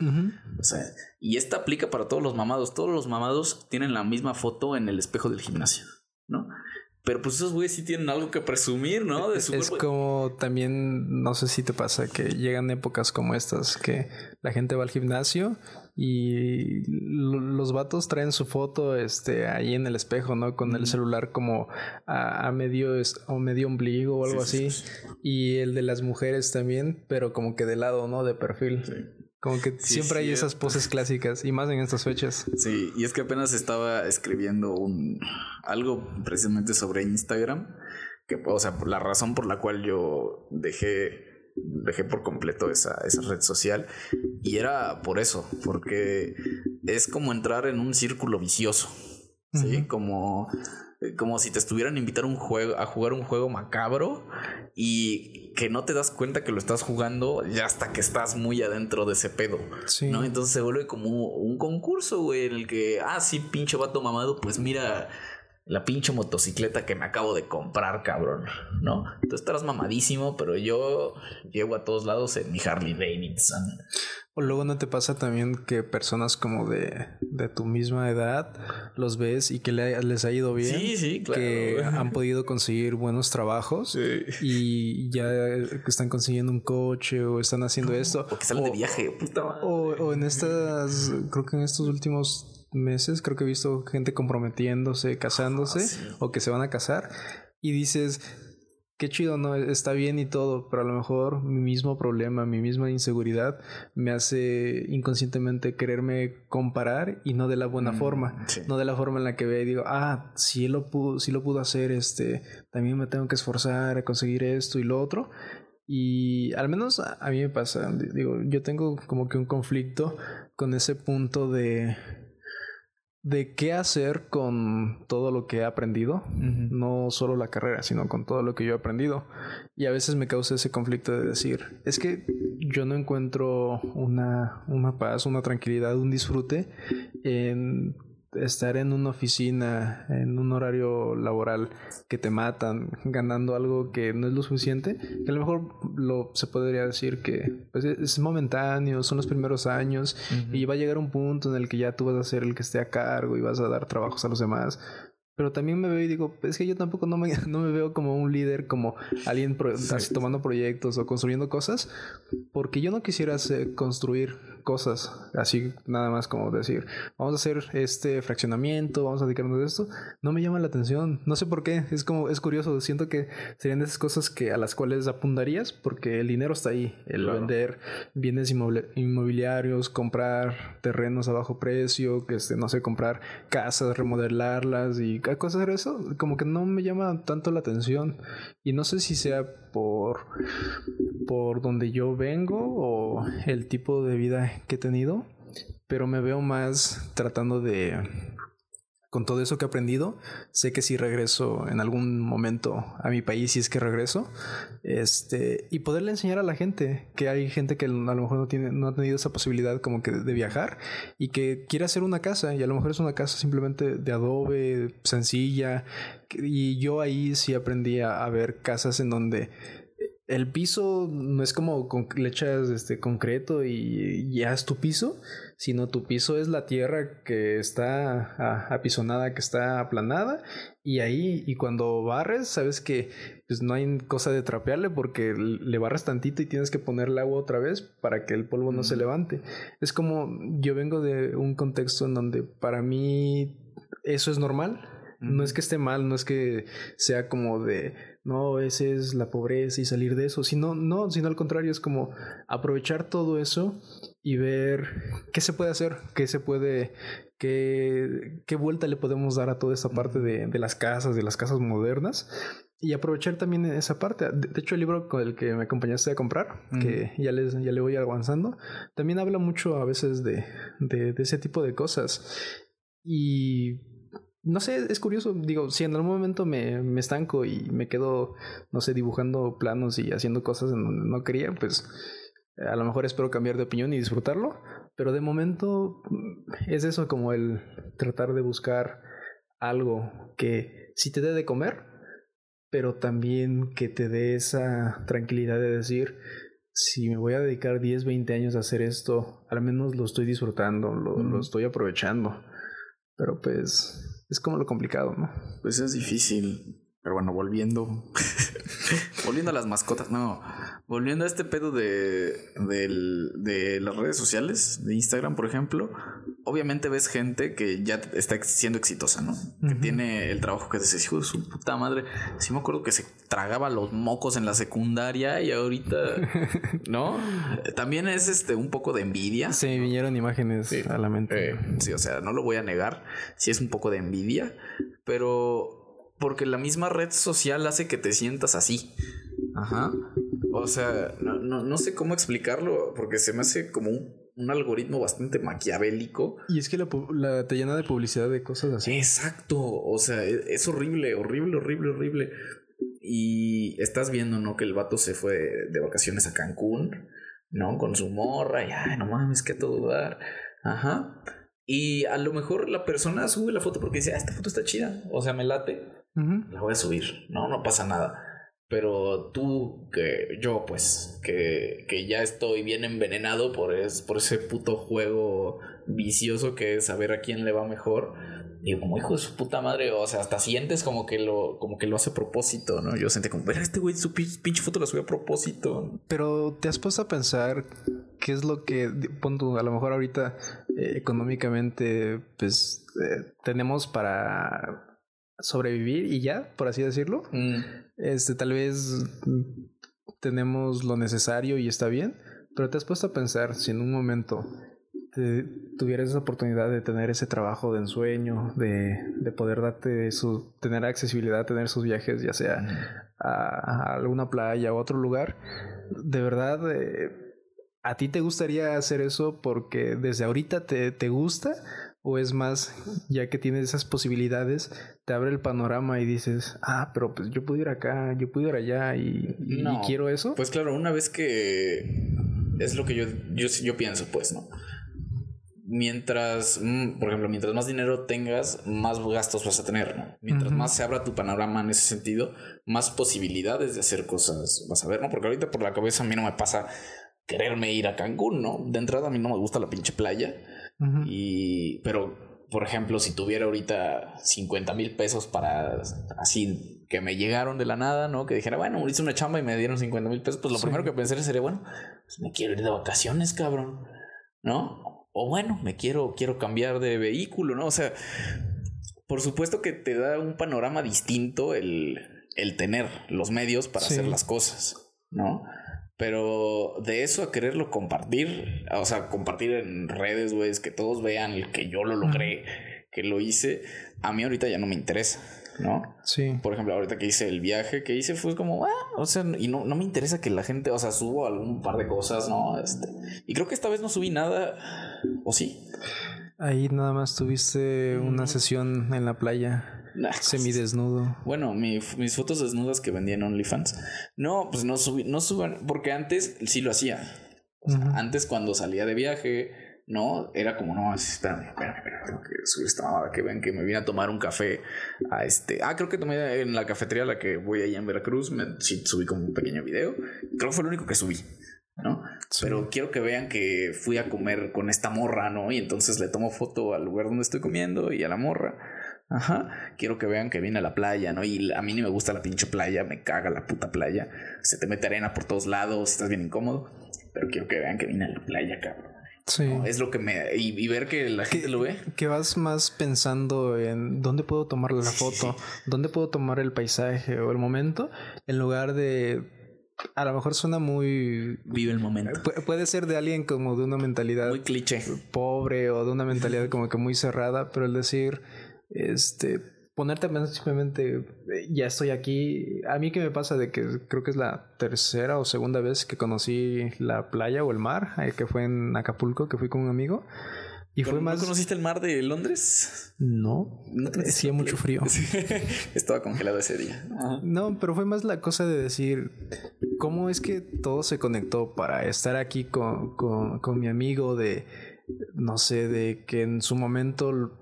O sea, y esta aplica para todos los mamados. Todos los mamados tienen la misma foto en el espejo del gimnasio, ¿no? Pero pues esos güeyes sí tienen algo que presumir, ¿no? De es como también, no sé si te pasa, que llegan épocas como estas, que la gente va al gimnasio y los vatos traen su foto este, ahí en el espejo, ¿no? Con el celular como a, medio, o medio ombligo o algo así. Y el de las mujeres también, pero como que de lado, ¿no? De perfil. Como que siempre hay esas poses clásicas y más en estas fechas. Sí, y es que apenas estaba escribiendo un algo precisamente sobre Instagram, que o sea, la razón por la cual yo dejé dejé por completo esa, esa red social y era por eso, porque es como entrar en un círculo vicioso. Sí, como como si te estuvieran a invitar un juego, a jugar un juego macabro y que no te das cuenta que lo estás jugando ya hasta que estás muy adentro de ese pedo. ¿no? Entonces se vuelve como un concurso, güey, en el que, ah, sí, pinche vato mamado, pues mira la pinche motocicleta que me acabo de comprar, cabrón, ¿no? Tú estarás mamadísimo, pero yo llego a todos lados en mi Harley Davidson. O luego no te pasa también que personas como de, de tu misma edad los ves y que les ha ido bien. Sí, sí, claro. Que han podido conseguir buenos trabajos y ya están consiguiendo un coche o están haciendo esto. O que salen de viaje, puta madre. O, en estas, creo que en estos últimos meses, creo que he visto gente comprometiéndose, casándose ah, o que se van a casar y dices qué chido, ¿no? Está bien y todo, pero a lo mejor mi mismo problema, mi misma inseguridad me hace inconscientemente quererme comparar y no de la buena mm, forma, no de la forma en la que ve y digo, ah, si él lo pudo, si lo pudo hacer, este, también me tengo que esforzar a conseguir esto y lo otro. Y al menos a, mí me pasa, digo, yo tengo como que un conflicto con ese punto de de qué hacer con todo lo que he aprendido, no solo la carrera, sino con todo lo que yo he aprendido. Y a veces me causa ese conflicto de decir, es que yo no encuentro una, una paz, una tranquilidad, un disfrute en estar en una oficina, en un horario laboral que te matan, ganando algo que no es lo suficiente, que a lo mejor lo, se podría decir que pues, es momentáneo, son los primeros años y va a llegar un punto en el que ya tú vas a ser el que esté a cargo y vas a dar trabajos a los demás. Pero también me veo y digo, es que yo tampoco no me, [LAUGHS] no me veo como un líder, como alguien tomando proyectos o construyendo cosas, porque yo no quisiera construir cosas, así nada más como decir, vamos a hacer este fraccionamiento, vamos a dedicarnos a esto, no me llama la atención, no sé por qué, es como, es curioso, siento que serían de esas cosas que a las cuales apuntarías porque el dinero está ahí, el vender bienes inmobiliarios, comprar terrenos a bajo precio, que este, no sé, comprar casas, remodelarlas y cosas de eso, como que no me llama tanto la atención. Y no sé si sea por por donde yo vengo o el tipo de vida que he tenido, pero me veo más tratando de con todo eso que he aprendido, sé que si regreso en algún momento a mi país, si es que regreso, este, y poderle enseñar a la gente, que hay gente que a lo mejor no, tiene, no ha tenido esa posibilidad como que de viajar y que quiere hacer una casa, y a lo mejor es una casa simplemente de adobe, sencilla, y yo ahí sí aprendí a ver casas en donde el piso no es como con, le echas este concreto y ya es tu piso, sino tu piso es la tierra que está apisonada, que está aplanada y ahí y cuando barres sabes que pues no hay cosa de trapearle porque le barras tantito y tienes que ponerle agua otra vez para que el polvo no se levante. Es como yo vengo de un contexto en donde para mí eso es normal. No es que esté mal, no es que sea como de no, esa es la pobreza y salir de eso, sino, no, sino al contrario, es como aprovechar todo eso y ver qué se puede hacer, qué se puede, qué, qué vuelta le podemos dar a toda esta parte de, de las casas, de las casas modernas y aprovechar también esa parte. De, hecho, el libro con el que me acompañaste a comprar, que ya, les, ya le voy avanzando, también habla mucho a veces de, de, de ese tipo de cosas. Y no sé, es curioso. Digo, si en algún momento me, me, estanco y me quedo, no sé, dibujando planos y haciendo cosas en donde no quería, pues a lo mejor espero cambiar de opinión y disfrutarlo. Pero de momento es eso como el tratar de buscar algo que sí te dé de comer, pero también que te dé esa tranquilidad de decir, si me voy a dedicar 10, 20 años a hacer esto, al menos lo estoy disfrutando, lo, lo estoy aprovechando. Pero pues es como lo complicado, ¿no? Pues es difícil. Pero bueno, volviendo. [LAUGHS] volviendo a las mascotas. No. Volviendo a este pedo de, de las redes sociales, de Instagram, por ejemplo. Obviamente ves gente que ya está siendo exitosa, ¿no? Que tiene el trabajo que dices, hijo de su puta madre. Sí me acuerdo que se tragaba los mocos en la secundaria y ahorita, [LAUGHS] ¿no? También es este un poco de envidia. Sí, vinieron imágenes a la mente. Eh, sí, o sea, no lo voy a negar. Sí es un poco de envidia, pero porque la misma red social hace que te sientas así. Ajá. O sea, no, sé cómo explicarlo, porque se me hace como un, algoritmo bastante maquiavélico. Y es que la, te llena de publicidad de cosas así. Exacto. O sea, es, es, horrible, horrible, horrible, horrible. Y estás viendo, ¿no? Que el vato se fue de vacaciones a Cancún, ¿no? Con su morra y, ay, no mames, que todo dar. Ajá. Y a lo mejor la persona sube la foto porque dice, ah, esta foto está chida. O sea, me late la voy a subir, no, no pasa nada. Pero tú, que yo, pues, que, que ya estoy bien envenenado por, es, por ese puto juego vicioso que es saber a quién le va mejor. Digo, como hijo de su puta madre, o sea, hasta sientes como que lo, como que lo hace a propósito, ¿no? Yo sentí como, ver, este güey su pinche foto la sube a propósito. Pero te has puesto a pensar qué es lo que, punto, a lo mejor ahorita eh, económicamente, pues, eh, tenemos para sobrevivir y ya, por así decirlo. Mm. Este, tal vez tenemos lo necesario y está bien, pero te has puesto a pensar si en un momento tuvieras esa oportunidad de tener ese trabajo de ensueño, de, de poder darte su, tener accesibilidad, tener sus viajes, ya sea a, alguna playa o otro lugar, de verdad, eh, ¿a ti te gustaría hacer eso porque desde ahorita te, te gusta? ¿O es más, ya que tienes esas posibilidades, te abre el panorama y dices, ah, pero pues yo puedo ir acá, yo puedo ir allá y, y quiero eso? Pues claro, una vez que es lo que yo, yo, yo pienso, pues, ¿no? mientras, mm, por ejemplo, mientras más dinero tengas, más gastos vas a tener, ¿no? Mientras más se abra tu panorama en ese sentido, más posibilidades de hacer cosas vas a ver, ¿no? Porque ahorita por la cabeza a mí no me pasa quererme ir a Cancún, ¿no? De entrada a mí no me gusta la pinche playa. Y, pero, por ejemplo, si tuviera ahorita 50 mil pesos para así que me llegaron de la nada, ¿no? Que dijera, bueno, hice una chamba y me dieron 50 mil pesos, pues lo primero que pensaría sería, bueno, pues me quiero ir de vacaciones, cabrón, ¿no? o bueno, me quiero, quiero cambiar de vehículo, ¿no? O sea, por supuesto que te da un panorama distinto el, el tener los medios para hacer las cosas, ¿no? Pero de eso a quererlo compartir, o sea, compartir en redes, güey, que todos vean el que yo lo logré, que lo hice, a mí ahorita ya no me interesa. ¿no? Sí. Por ejemplo, ahorita que hice el viaje que hice fue como, ah, o sea, y no, no me interesa que la gente, o sea, subo algún par de cosas, ¿no? Este, y creo que esta vez no subí nada, ¿o sí? Ahí nada más tuviste una mm. sesión en la playa. Semidesnudo. Bueno, mis fotos desnudas que vendía en OnlyFans. No, pues no subí, no suban, porque antes sí lo hacía. Antes cuando salía de viaje, ¿no? Era como, no, espérame, espérame, espérame, tengo que subir esta mamada, que ven que me vine a tomar un café a este, ah, creo que tomé en la cafetería a la que voy allá en Veracruz, me, sí, subí como un pequeño video, creo que fue lo único que subí. ¿no? Pero quiero que vean que fui a comer con esta morra, ¿no? Y entonces le tomo foto al lugar donde estoy comiendo y a la morra. Ajá, quiero que vean que vine a la playa, ¿no? Y a mí ni me gusta la pinche playa, me caga la puta playa. Se te mete arena por todos lados, estás bien incómodo. Pero quiero que vean que vine a la playa, cabrón. Sí. Es lo que me. Y, ver que la gente lo ve. Que vas más pensando en dónde puedo tomar la foto, dónde puedo tomar el paisaje o el momento, en lugar de. A lo mejor suena muy. Vive el momento. puede ser de alguien como de una mentalidad. Muy cliché. Pobre o de una mentalidad como que muy cerrada, pero el decir. Este ponerte simplemente eh, ya estoy aquí. A mí que me pasa de que creo que es la tercera o segunda vez que conocí la playa o el mar, eh, que fue en Acapulco, que fui con un amigo. Y fue más. ¿No conociste el mar de Londres? No. No hacía mucho frío. [LAUGHS] Estaba congelado ese día. No, pero fue más la cosa de decir cómo es que todo se conectó para estar aquí con, con, con mi amigo de no sé, de que en su momento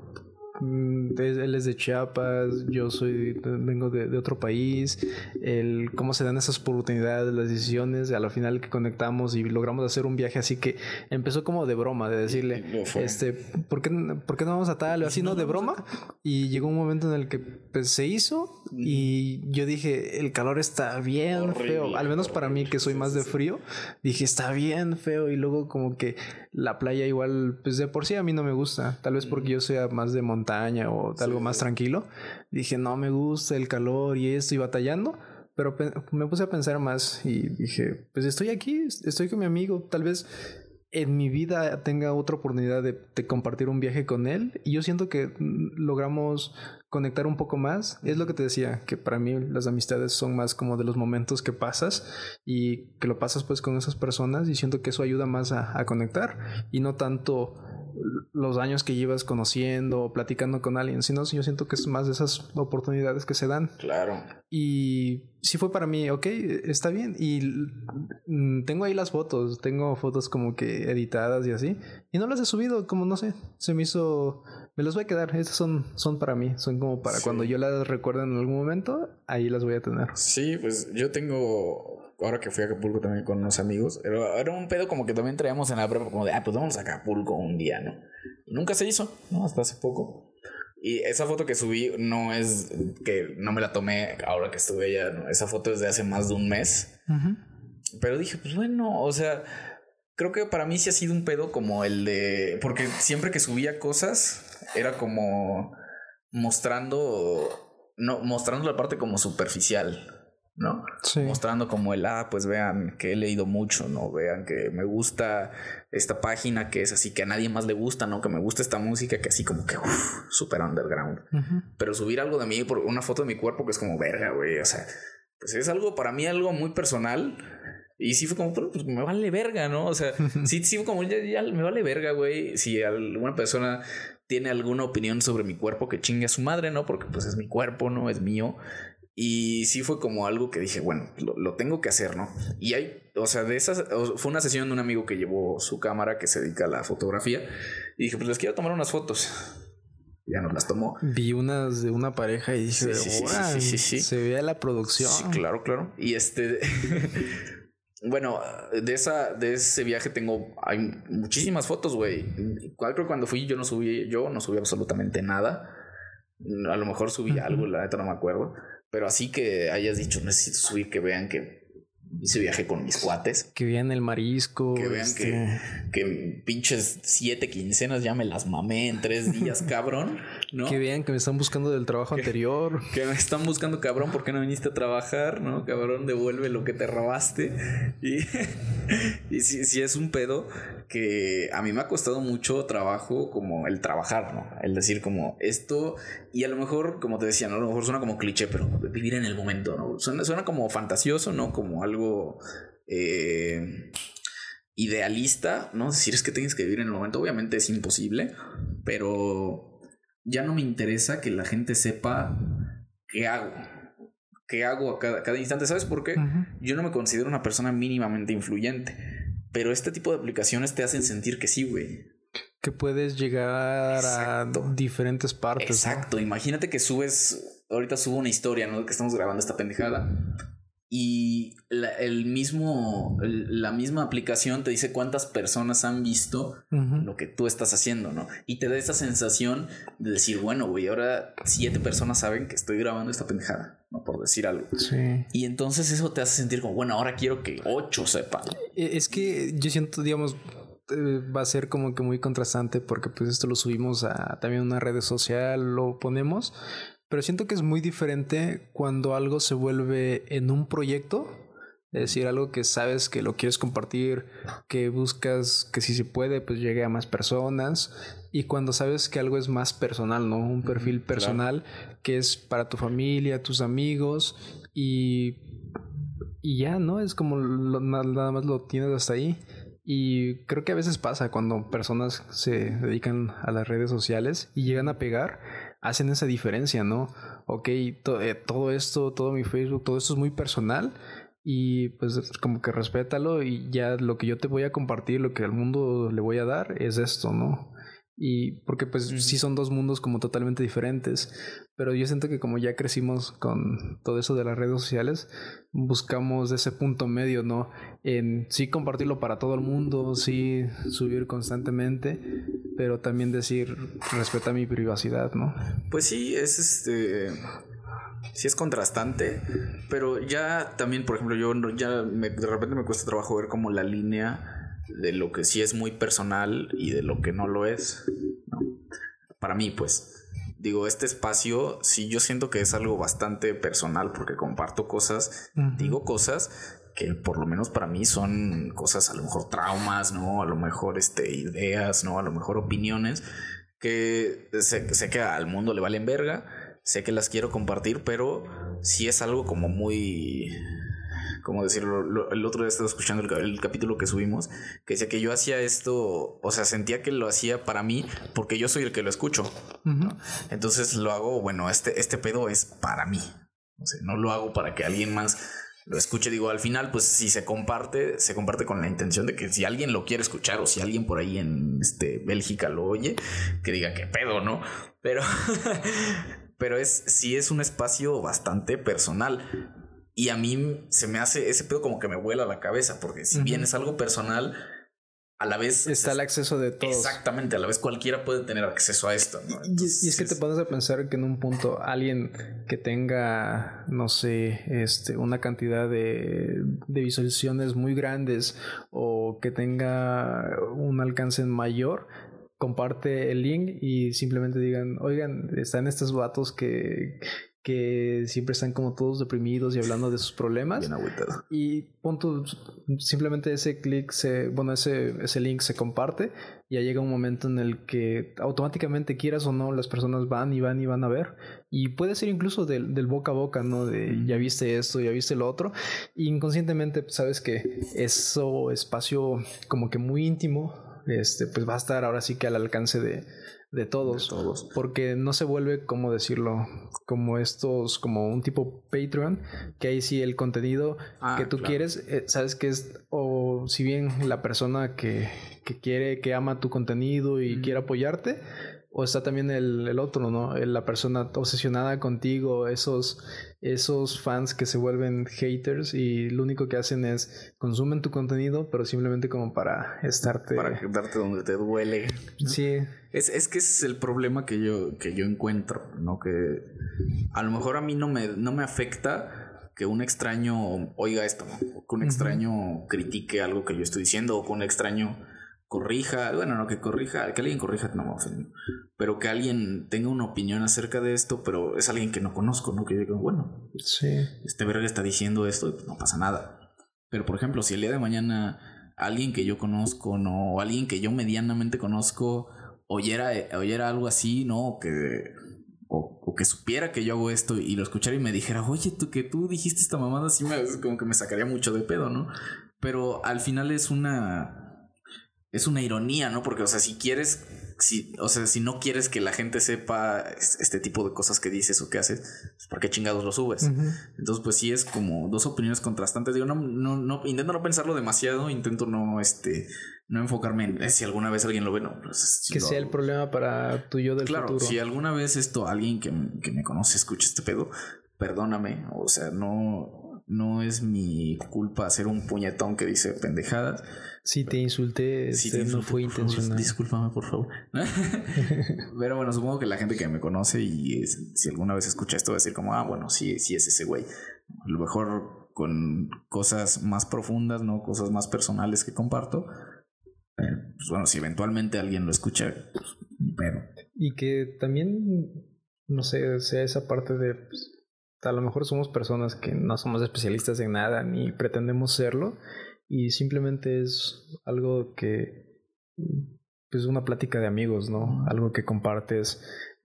Mm, él es de Chiapas, yo soy, vengo de, otro país, el cómo se dan esas oportunidades, las decisiones, a la final que conectamos y logramos hacer un viaje así que empezó como de broma, de decirle, este, ¿por qué, ¿por qué no vamos a tal? Así, ¿no? De broma. Y llegó un momento en el que pues, se hizo y yo dije, el calor está bien feo, al menos para mí que soy más de frío, dije, está bien feo. Y luego como que la playa igual, pues de por sí a mí no me gusta, tal vez porque yo sea más de montaña o algo más tranquilo. Dije, no me gusta el calor y esto y batallando. Pero me puse a pensar más y dije, pues estoy aquí, estoy con mi amigo, tal vez en mi vida tenga otra oportunidad de, compartir un viaje con él y yo siento que logramos conectar un poco más. Es lo que te decía, que para mí las amistades son más como de los momentos que pasas y que lo pasas pues con esas personas y siento que eso ayuda más a, a conectar y no tanto los años que llevas conociendo o platicando con alguien, sino yo siento que es más de esas oportunidades que se dan. Claro. Y si fue para mí, ok, está bien. Y mm, tengo ahí las fotos, tengo fotos como que editadas y así. Y no las he subido, como no sé, se me hizo, me los voy a quedar. Estas son, son para mí, son como para cuando yo las recuerde en algún momento, ahí las voy a tener. Sí, pues yo tengo ahora que fui a Acapulco también con unos amigos, era, era un pedo como que también traíamos en la prueba, como de, ah, pues vamos a Acapulco un día, ¿no? nunca se hizo, ¿no? Hasta hace poco. Y esa foto que subí no es que no me la tomé ahora que estuve allá, ¿no? Esa foto es de hace más de un mes. Pero dije, pues bueno, o sea, creo que para mí sí ha sido un pedo como el de. Porque siempre que subía cosas, era como mostrando. No, mostrando la parte como superficial. ¿No? Mostrando como el, ah, pues vean que he leído mucho, ¿no? Vean que me gusta esta página que es así que a nadie más le gusta, ¿no? Que me gusta esta música que así como que, uff, super underground. Pero subir algo de mí por una foto de mi cuerpo que es como verga, güey, o sea, pues es algo para mí algo muy personal. Y sí fue como, pues me vale verga, ¿no? O sea, [LAUGHS] sí, sí fue como, ya, ya me vale verga, güey. Si alguna persona tiene alguna opinión sobre mi cuerpo, que chingue a su madre, ¿no? Porque pues es mi cuerpo, ¿no? Es mío. Y sí fue como algo que dije, bueno, lo, tengo que hacer, ¿no? Y hay, o sea, de esas, fue una sesión de un amigo que llevó su cámara que se dedica a la fotografía. Y dije, pues les quiero tomar unas fotos. Ya nos las tomó. Vi unas de una pareja y dije, sí, sí, sí, se ve la producción. Sí, claro, claro. Y este, [LAUGHS] bueno, de esa, de ese viaje tengo, hay muchísimas fotos, güey. Creo que cuando fui yo no subí, yo no subí absolutamente nada. A lo mejor subí algo, la neta no me acuerdo. Pero así que hayas dicho, necesito subir, que vean que hice viaje con mis cuates. Que vean el marisco. Que vean que, este. que pinches siete quincenas ya me las mamé en tres días, [LAUGHS] cabrón. ¿No? Que vean que me están buscando del trabajo anterior. Que me están buscando, cabrón, ¿por qué no viniste a trabajar? ¿No? Cabrón, devuelve lo que te robaste. [LAUGHS] Y, y si, si es un pedo que a mí me ha costado mucho trabajo como el trabajar, ¿no? El decir como esto, y a lo mejor, como te decía, ¿no? A lo mejor suena como cliché, pero vivir en el momento, ¿no? Suena, suena como fantasioso, ¿no? Como algo eh, idealista, ¿no? Decir es que tienes que vivir en el momento, obviamente es imposible, pero ya no me interesa que la gente sepa qué hago. ¿Qué hago a cada, instante? ¿Sabes por qué? Yo no me considero una persona mínimamente influyente pero este tipo de aplicaciones te hacen sentir que sí, güey. Que puedes llegar a diferentes partes. Exacto. Imagínate que subes. Ahorita subo una historia, ¿no? Que estamos grabando esta pendejada y la, el mismo, la misma aplicación te dice cuántas personas han visto lo que tú estás haciendo, ¿no? Y te da esa sensación de decir, bueno, güey, ahora siete personas saben que estoy grabando esta pendejada, ¿no? Por decir algo. Sí. Y entonces eso te hace sentir como, bueno, ahora quiero que ocho sepan. E, es que yo siento, digamos, eh, va a ser como que muy contrastante porque pues esto lo subimos a también una red social, lo ponemos, pero siento que es muy diferente cuando algo se vuelve en un proyecto. Es decir, algo que sabes que lo quieres compartir, que buscas que si se puede, pues llegue a más personas. Y cuando sabes que algo es más personal, ¿no? Un perfil personal que es para tu familia, tus amigos y, y ya, ¿no? Es como nada más lo tienes hasta ahí. Y creo que a veces pasa cuando personas se dedican a las redes sociales y llegan a pegar hacen esa diferencia, ¿no? Ok, eh, todo esto, todo mi Facebook, todo esto es muy personal y pues como que respétalo y ya lo que yo te voy a compartir, lo que al mundo le voy a dar es esto, ¿no? Y porque pues sí son dos mundos como totalmente diferentes, pero yo siento que como ya crecimos con todo eso de las redes sociales, buscamos ese punto medio, ¿no? En sí compartirlo para todo el mundo, sí subir constantemente, pero también decir respeta mi privacidad, ¿no? Pues sí, es este sí es contrastante, pero ya también, por ejemplo, yo ya de repente me cuesta trabajo ver como la línea de lo que sí es muy personal y de lo que no lo es. ¿no? Para mí, pues. Digo, este espacio sí yo siento que es algo bastante personal porque comparto cosas, digo cosas que por lo menos para mí son cosas, a lo mejor traumas, ¿no? A lo mejor este, ideas, ¿no? A lo mejor opiniones que sé, sé que al mundo le valen verga, sé que las quiero compartir, pero sí es algo como muy como decirlo, el otro día estaba escuchando el, capítulo que subimos, que decía que yo hacía esto, o sea, sentía que lo hacía para mí porque yo soy el que lo escucho. Entonces lo hago, bueno, este, este pedo es para mí. O sea, no lo hago para que alguien más lo escuche. Digo, al final, pues si se comparte, se comparte con la intención de que si alguien lo quiere escuchar o si alguien por ahí en este, Bélgica lo oye, que diga que pedo, ¿no? Pero, [LAUGHS] pero es, sí es un espacio bastante personal. Y a mí se me hace ese pedo como que me vuela la cabeza, porque si bien es algo personal, a la vez está el acceso de todos. Exactamente, a la vez cualquiera puede tener acceso a esto. y, es que te pones a pensar que en un punto alguien que tenga, no sé, este, una cantidad de, de visualizaciones muy grandes o que tenga un alcance mayor, comparte el link y simplemente digan, oigan, están estos vatos que, que siempre están como todos deprimidos y hablando de sus problemas. Bien agüitado. Y punto, simplemente ese clic se, bueno, ese, ese link se comparte. Y ya llega un momento en el que automáticamente quieras o no, las personas van y van y van a ver. Y puede ser incluso del, del boca a boca, ¿no? De ya viste esto, ya viste lo otro. Y inconscientemente pues, sabes que eso espacio como que muy íntimo, este, pues va a estar ahora sí que al alcance de, de todos, todos. Porque no se vuelve, como decirlo, como estos, como un tipo Patreon, que ahí sí el contenido Ah, que tú claro. quieres, eh, sabes que es, o si bien la persona que, que quiere, que ama tu contenido y quiere apoyarte, o está también el, el otro, ¿no? El- La persona obsesionada contigo, esos, esos fans que se vuelven haters y lo único que hacen es consumen tu contenido, pero simplemente como para estarte... Para darte donde te duele. [LAUGHS] Sí, Es, es que ese es el problema que yo, que yo encuentro, ¿no? Que a lo mejor a mí no me, no me afecta que un extraño oiga esto, ¿no? O que un extraño critique algo que yo estoy diciendo, o que un extraño corrija, bueno, no que corrija, que alguien corrija, no me pero que alguien tenga una opinión acerca de esto, pero es alguien que no conozco, ¿no? Que yo digo, bueno, sí. este verga está diciendo esto y pues no pasa nada. Pero por ejemplo, si el día de mañana alguien que yo conozco, no, o alguien que yo medianamente conozco, oyera, oyera algo así, ¿no? O que, o, o que supiera que yo hago esto y lo escuchara y me dijera, oye, tú que tú dijiste esta mamada, así me, como que me sacaría mucho de pedo, ¿no? Pero al final es una. Es una ironía, ¿no? Porque, o sea, si quieres. Si, o sea, si no quieres que la gente sepa es- este tipo de cosas que dices o que haces, pues ¿por qué chingados lo subes? Entonces, pues sí es como dos opiniones contrastantes. Digo, no, no, no, intento no pensarlo demasiado, intento no, este, no enfocarme en eh, si alguna vez alguien lo ve, no. pues, Que lo- sea el problema para tu yo del Claro, futuro. si alguna vez esto, alguien que, que me conoce escucha este pedo, perdóname. O sea, no, no es mi culpa hacer un puñetón que dice pendejadas. Si te insulté, Sí, este, te no fue intencional. discúlpame, por favor. [LAUGHS] Pero bueno, supongo que la gente que me conoce y es- si alguna vez escucha esto va a decir como, ah, bueno, sí, sí es ese güey. A lo mejor con cosas más profundas, ¿no? Cosas más personales que comparto. Eh, pues bueno, si eventualmente alguien lo escucha, pues, pero Y que también, no sé, sea esa parte de, pues, a lo mejor somos personas que no somos especialistas en nada ni pretendemos serlo y simplemente es algo que, pues una plática de amigos, ¿no? Algo que compartes,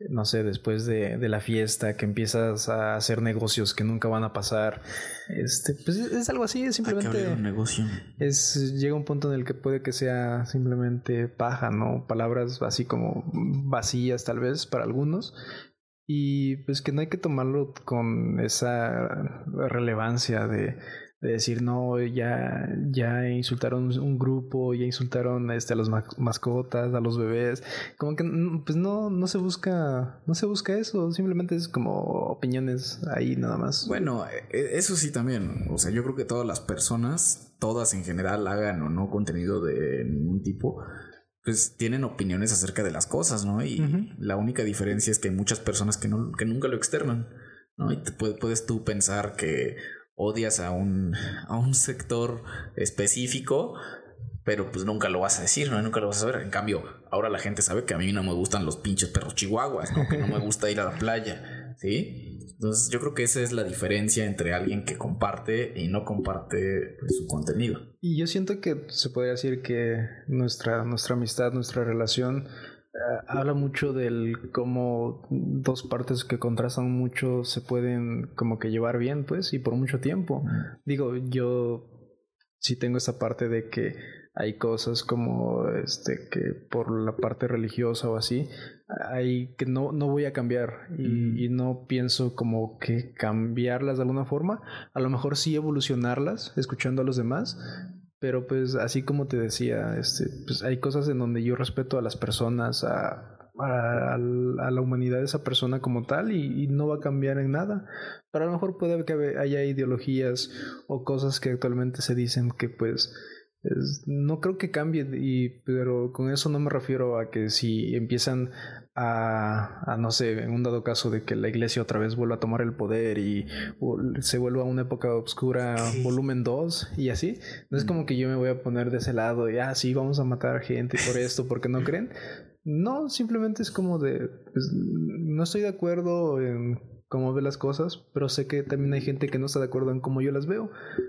no sé, después de, de la fiesta, que empiezas a hacer negocios que nunca van a pasar. Este, pues es, es algo así, es simplemente un negocio. es llega un punto en el que puede que sea simplemente paja, ¿no? Palabras así como vacías tal vez para algunos. Y pues que no hay que tomarlo con esa relevancia de, de decir, no, ya, ya insultaron un grupo, ya insultaron este, a las ma- mascotas, a los bebés. Como que mm, pues no, no se busca, no se busca eso, simplemente es como opiniones ahí nada más. Bueno, eh, eso sí también. O sea, yo creo que todas las personas, todas en general, hagan o no contenido de ningún tipo, pues tienen opiniones acerca de las cosas, ¿no? Y la única diferencia es que hay muchas personas que, no, que nunca lo externan, ¿no? Y te puede- puedes tú pensar que odias a un, [LAUGHS] a un sector específico, pero pues nunca lo vas a decir, ¿no? Nunca lo vas a saber. En cambio, ahora la gente sabe que a mí no me gustan los pinches perros chihuahuas, ¿no? Que no me gusta ir a la playa, ¿sí? Entonces yo creo que esa es la diferencia entre alguien que comparte y no comparte pues, su contenido. Y yo siento que se podría decir que nuestra, nuestra amistad, nuestra relación, eh, habla mucho del cómo dos partes que contrastan mucho se pueden como que llevar bien, pues, y por mucho tiempo. Digo, yo sí tengo esa parte de que hay cosas como este que por la parte religiosa o así hay que no, no voy a cambiar y, Mm. y no pienso como que cambiarlas de alguna forma a lo mejor sí evolucionarlas escuchando a los demás pero pues así como te decía este pues hay cosas en donde yo respeto a las personas a a, a la humanidad de esa persona como tal y, y no va a cambiar en nada pero a lo mejor puede que haya ideologías o cosas que actualmente se dicen que pues es- no creo que cambie, y, pero con eso no me refiero a que si empiezan a, a, no sé, en un dado caso de que la iglesia otra vez vuelva a tomar el poder y o, se vuelva a una época oscura volumen 2 y así, no es Mm. como que yo me voy a poner de ese lado y, ah, sí, vamos a matar gente por esto, porque no [LAUGHS] creen. No, simplemente es como de, pues, no estoy de acuerdo en cómo ve las cosas, pero sé que también hay gente que no está de acuerdo en cómo yo las veo.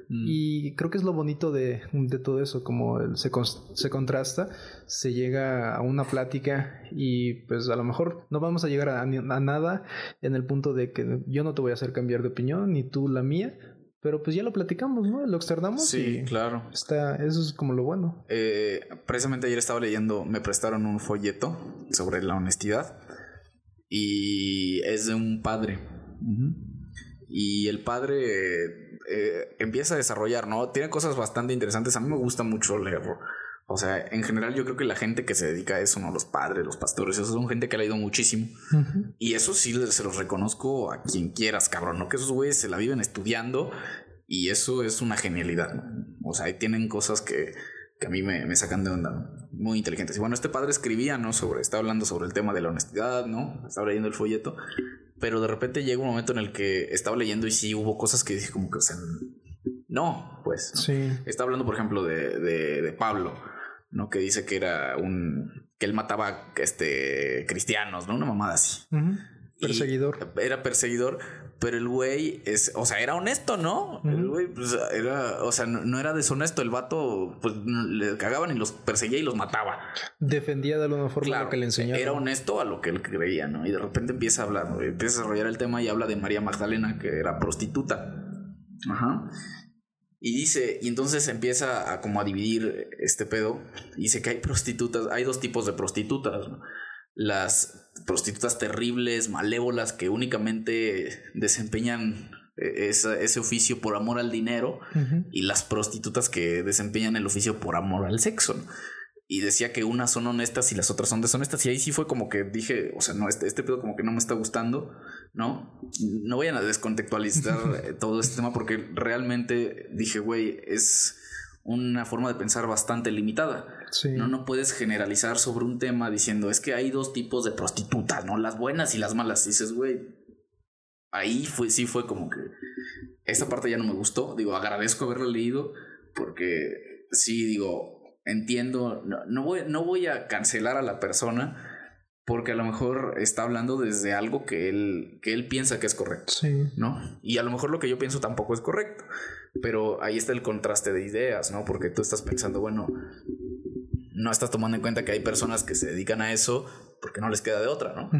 Mm. Y creo que es lo bonito de, de todo eso, como se, se contrasta, se llega a una plática y pues a lo mejor no vamos a llegar a nada en el punto de que yo no te voy a hacer cambiar de opinión, ni tú la mía, pero pues ya lo platicamos, ¿no? Lo externamos Sí, y claro. está, eso es como lo bueno. Eh, precisamente ayer estaba leyendo, me prestaron un folleto sobre la honestidad y es de un padre. Y el padre eh, empieza a desarrollar, ¿no? Tiene cosas bastante interesantes. A mí me gusta mucho leerlo. O sea, en general yo creo que la gente que se dedica a eso, ¿no? Los padres, los pastores, esos son gente que ha leído muchísimo. Ujú. Y eso sí se los reconozco a quien quieras, cabrón. No que esos güeyes se la viven estudiando y eso es una genialidad. ¿no? O sea, ahí tienen cosas que, que a mí me, me sacan de onda. ¿no? Muy inteligentes. Y bueno, este padre escribía, ¿no? Sobre, estaba hablando sobre el tema de la honestidad, ¿no? Estaba leyendo el folleto. Pero de repente llega un momento en el que estaba leyendo y sí hubo cosas que dije como que, o sea, no, pues. ¿no? Sí. Está hablando, por ejemplo, de, de, de Pablo, ¿no? Que dice que era un. que él mataba este cristianos, ¿no? Una mamada así. Perseguidor. Era perseguidor, pero el güey es, o sea, era honesto, ¿no? El güey, pues, era, o sea, no, no era deshonesto. El vato, pues, le cagaban y los perseguía y los mataba. Defendía de alguna forma Claro, lo que le enseñaron. era honesto a lo que él creía, ¿no? Y de repente empieza a hablar, ¿no? empieza a desarrollar el tema y habla de María Magdalena, que era prostituta. Ajá. Y dice, y entonces empieza a como a dividir este pedo. Dice que hay prostitutas, hay dos tipos de prostitutas, ¿no? Las prostitutas terribles, malévolas, que únicamente desempeñan eh, esa- ese oficio por amor al dinero y las prostitutas que desempeñan el oficio por amor al sexo. ¿no? Y decía que unas son honestas y las otras son deshonestas. Y ahí sí fue como que dije, o sea, no, este, este pedo como que no me está gustando, ¿no? No vayan a descontextualizar [LAUGHS] eh, todo este tema porque realmente dije, güey, es una forma de pensar bastante limitada. Sí. No, no puedes generalizar sobre un tema diciendo, es que hay dos tipos de prostitutas, ¿no? Las buenas y las malas. Y dices, güey, ahí fue, sí fue como que esta parte ya no me gustó. Digo, agradezco haberlo leído porque sí, digo, entiendo, no, no voy, no voy a cancelar a la persona porque a lo mejor está hablando desde algo que él, que él piensa que es correcto. Sí. ¿no? Y a lo mejor lo que yo pienso tampoco es correcto, pero ahí está el contraste de ideas, ¿no? Porque tú estás pensando, bueno, no estás tomando en cuenta que hay personas que se dedican a eso porque no les queda de otra, ¿no?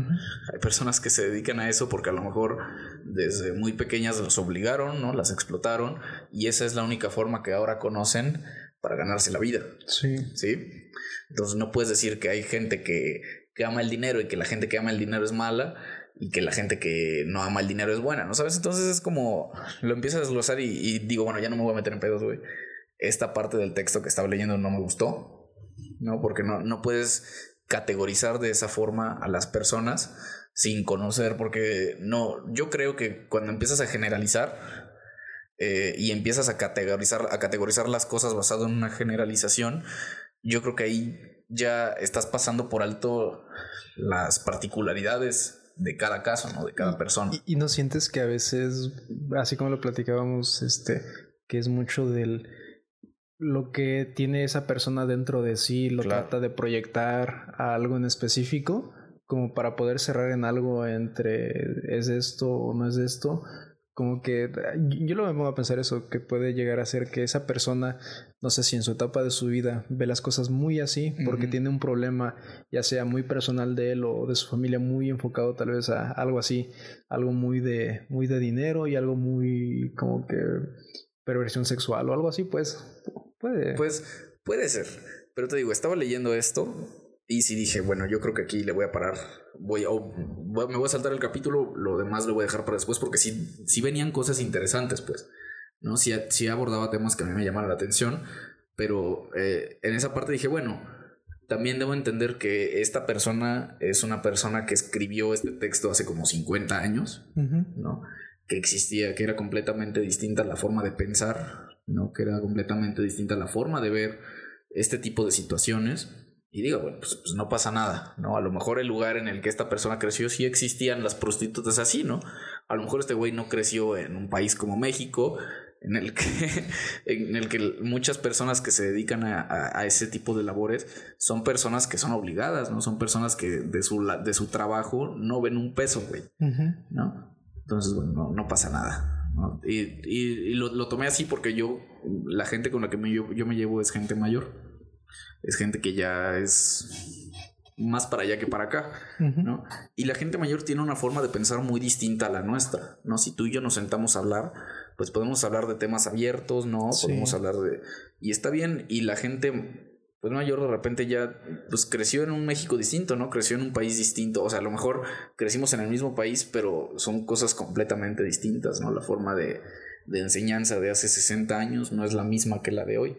Hay personas que se dedican a eso porque a lo mejor desde muy pequeñas los obligaron, ¿no? Las explotaron y esa es la única forma que ahora conocen para ganarse la vida. Sí. ¿sí? Entonces no puedes decir que hay gente que, que ama el dinero y que la gente que ama el dinero es mala y que la gente que no ama el dinero es buena, ¿no sabes? Entonces es como lo empiezas a desglosar y, y digo, bueno, ya no me voy a meter en pedos, güey. Esta parte del texto que estaba leyendo no me gustó, ¿no? Porque no, no puedes categorizar de esa forma a las personas sin conocer, porque no, yo creo que cuando empiezas a generalizar, eh, y empiezas a categorizar, a categorizar las cosas basado en una generalización, yo creo que ahí ya estás pasando por alto las particularidades de cada caso, ¿no? De cada persona. Y, y no sientes que a veces, así como lo platicábamos, este, que es mucho del lo que tiene esa persona dentro de sí, lo Claro. trata de proyectar a algo en específico, como para poder cerrar en algo entre es esto o no es esto. Como que yo lo me pongo a pensar eso, que puede llegar a ser que esa persona, no sé si en su etapa de su vida ve las cosas muy así, porque tiene un problema, ya sea muy personal de él o de su familia, muy enfocado tal vez a algo así, algo muy de, muy de dinero y algo muy como que perversión sexual o algo así, pues puede. Pues puede ser. Pero te digo, estaba leyendo esto y sí dije, bueno, yo creo que aquí le voy a parar. Voy a, voy- me voy a saltar el capítulo, lo demás lo voy a dejar para después porque sí, sí venían cosas interesantes, pues. ¿No? Sí, sí abordaba temas que a mí me llamaron la atención, pero eh, en esa parte dije, bueno, también debo entender que esta persona es una persona que escribió este texto hace como 50 años. ¿no? Que existía, que era completamente distinta la forma de pensar, ¿no? Que era completamente distinta la forma de ver este tipo de situaciones. Y digo, bueno, pues, pues no pasa nada, ¿no? A lo mejor el lugar en el que esta persona creció sí existían las prostitutas así, ¿no? A lo mejor este güey no creció en un país como México, en el que, [LAUGHS] en el que muchas personas que se dedican a, a- a ese tipo de labores son personas que son obligadas, ¿no? Son personas que de su, de su trabajo no ven un peso, güey. ¿no? Entonces, bueno, no, pasa nada. Y, lo, tomé así porque yo, la gente con la que yo, yo me llevo es gente mayor. Es gente que ya es más para allá que para acá, ¿no? Y la gente mayor tiene una forma de pensar muy distinta a la nuestra, ¿no? Si tú y yo nos sentamos a hablar, pues podemos hablar de temas abiertos, ¿no? Podemos hablar de... Y está bien, y la gente pues mayor de repente ya pues creció en un México distinto, ¿no? Creció en un país distinto, o sea, a lo mejor crecimos en el mismo país, pero son cosas completamente distintas, ¿no? La forma de, de enseñanza de hace 60 años no es la misma que la de hoy.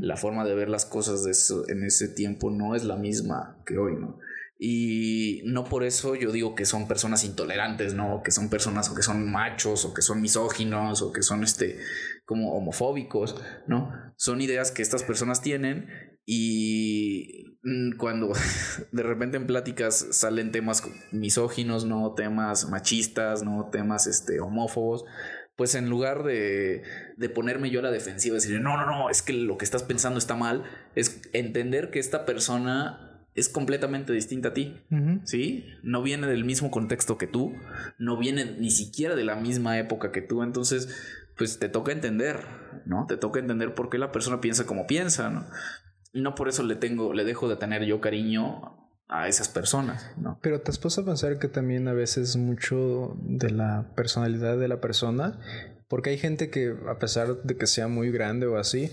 La forma de ver las cosas de eso, en ese tiempo no es la misma que hoy, ¿no? Y no por eso yo digo que son personas intolerantes, ¿no? Que son personas o que son machos o que son misóginos o que son este como homofóbicos, ¿no? Son ideas que estas personas tienen y mm, cuando [LAUGHS] de repente en pláticas salen temas misóginos, ¿no? Temas machistas, ¿no? Temas este homófobos, pues en lugar de, de, ponerme yo a la defensiva y decir, no, no, no, es que lo que estás pensando está mal, es entender que esta persona es completamente distinta a ti, ¿sí? No viene del mismo contexto que tú, no viene ni siquiera de la misma época que tú, entonces, pues te toca entender, ¿no? Te toca entender por qué la persona piensa como piensa, ¿no? No por eso le tengo, le dejo de tener yo cariño a esas personas, ¿no? Pero te has puesto a pensar que también a veces mucho de la personalidad de la persona, porque hay gente que a pesar de que sea muy grande o así,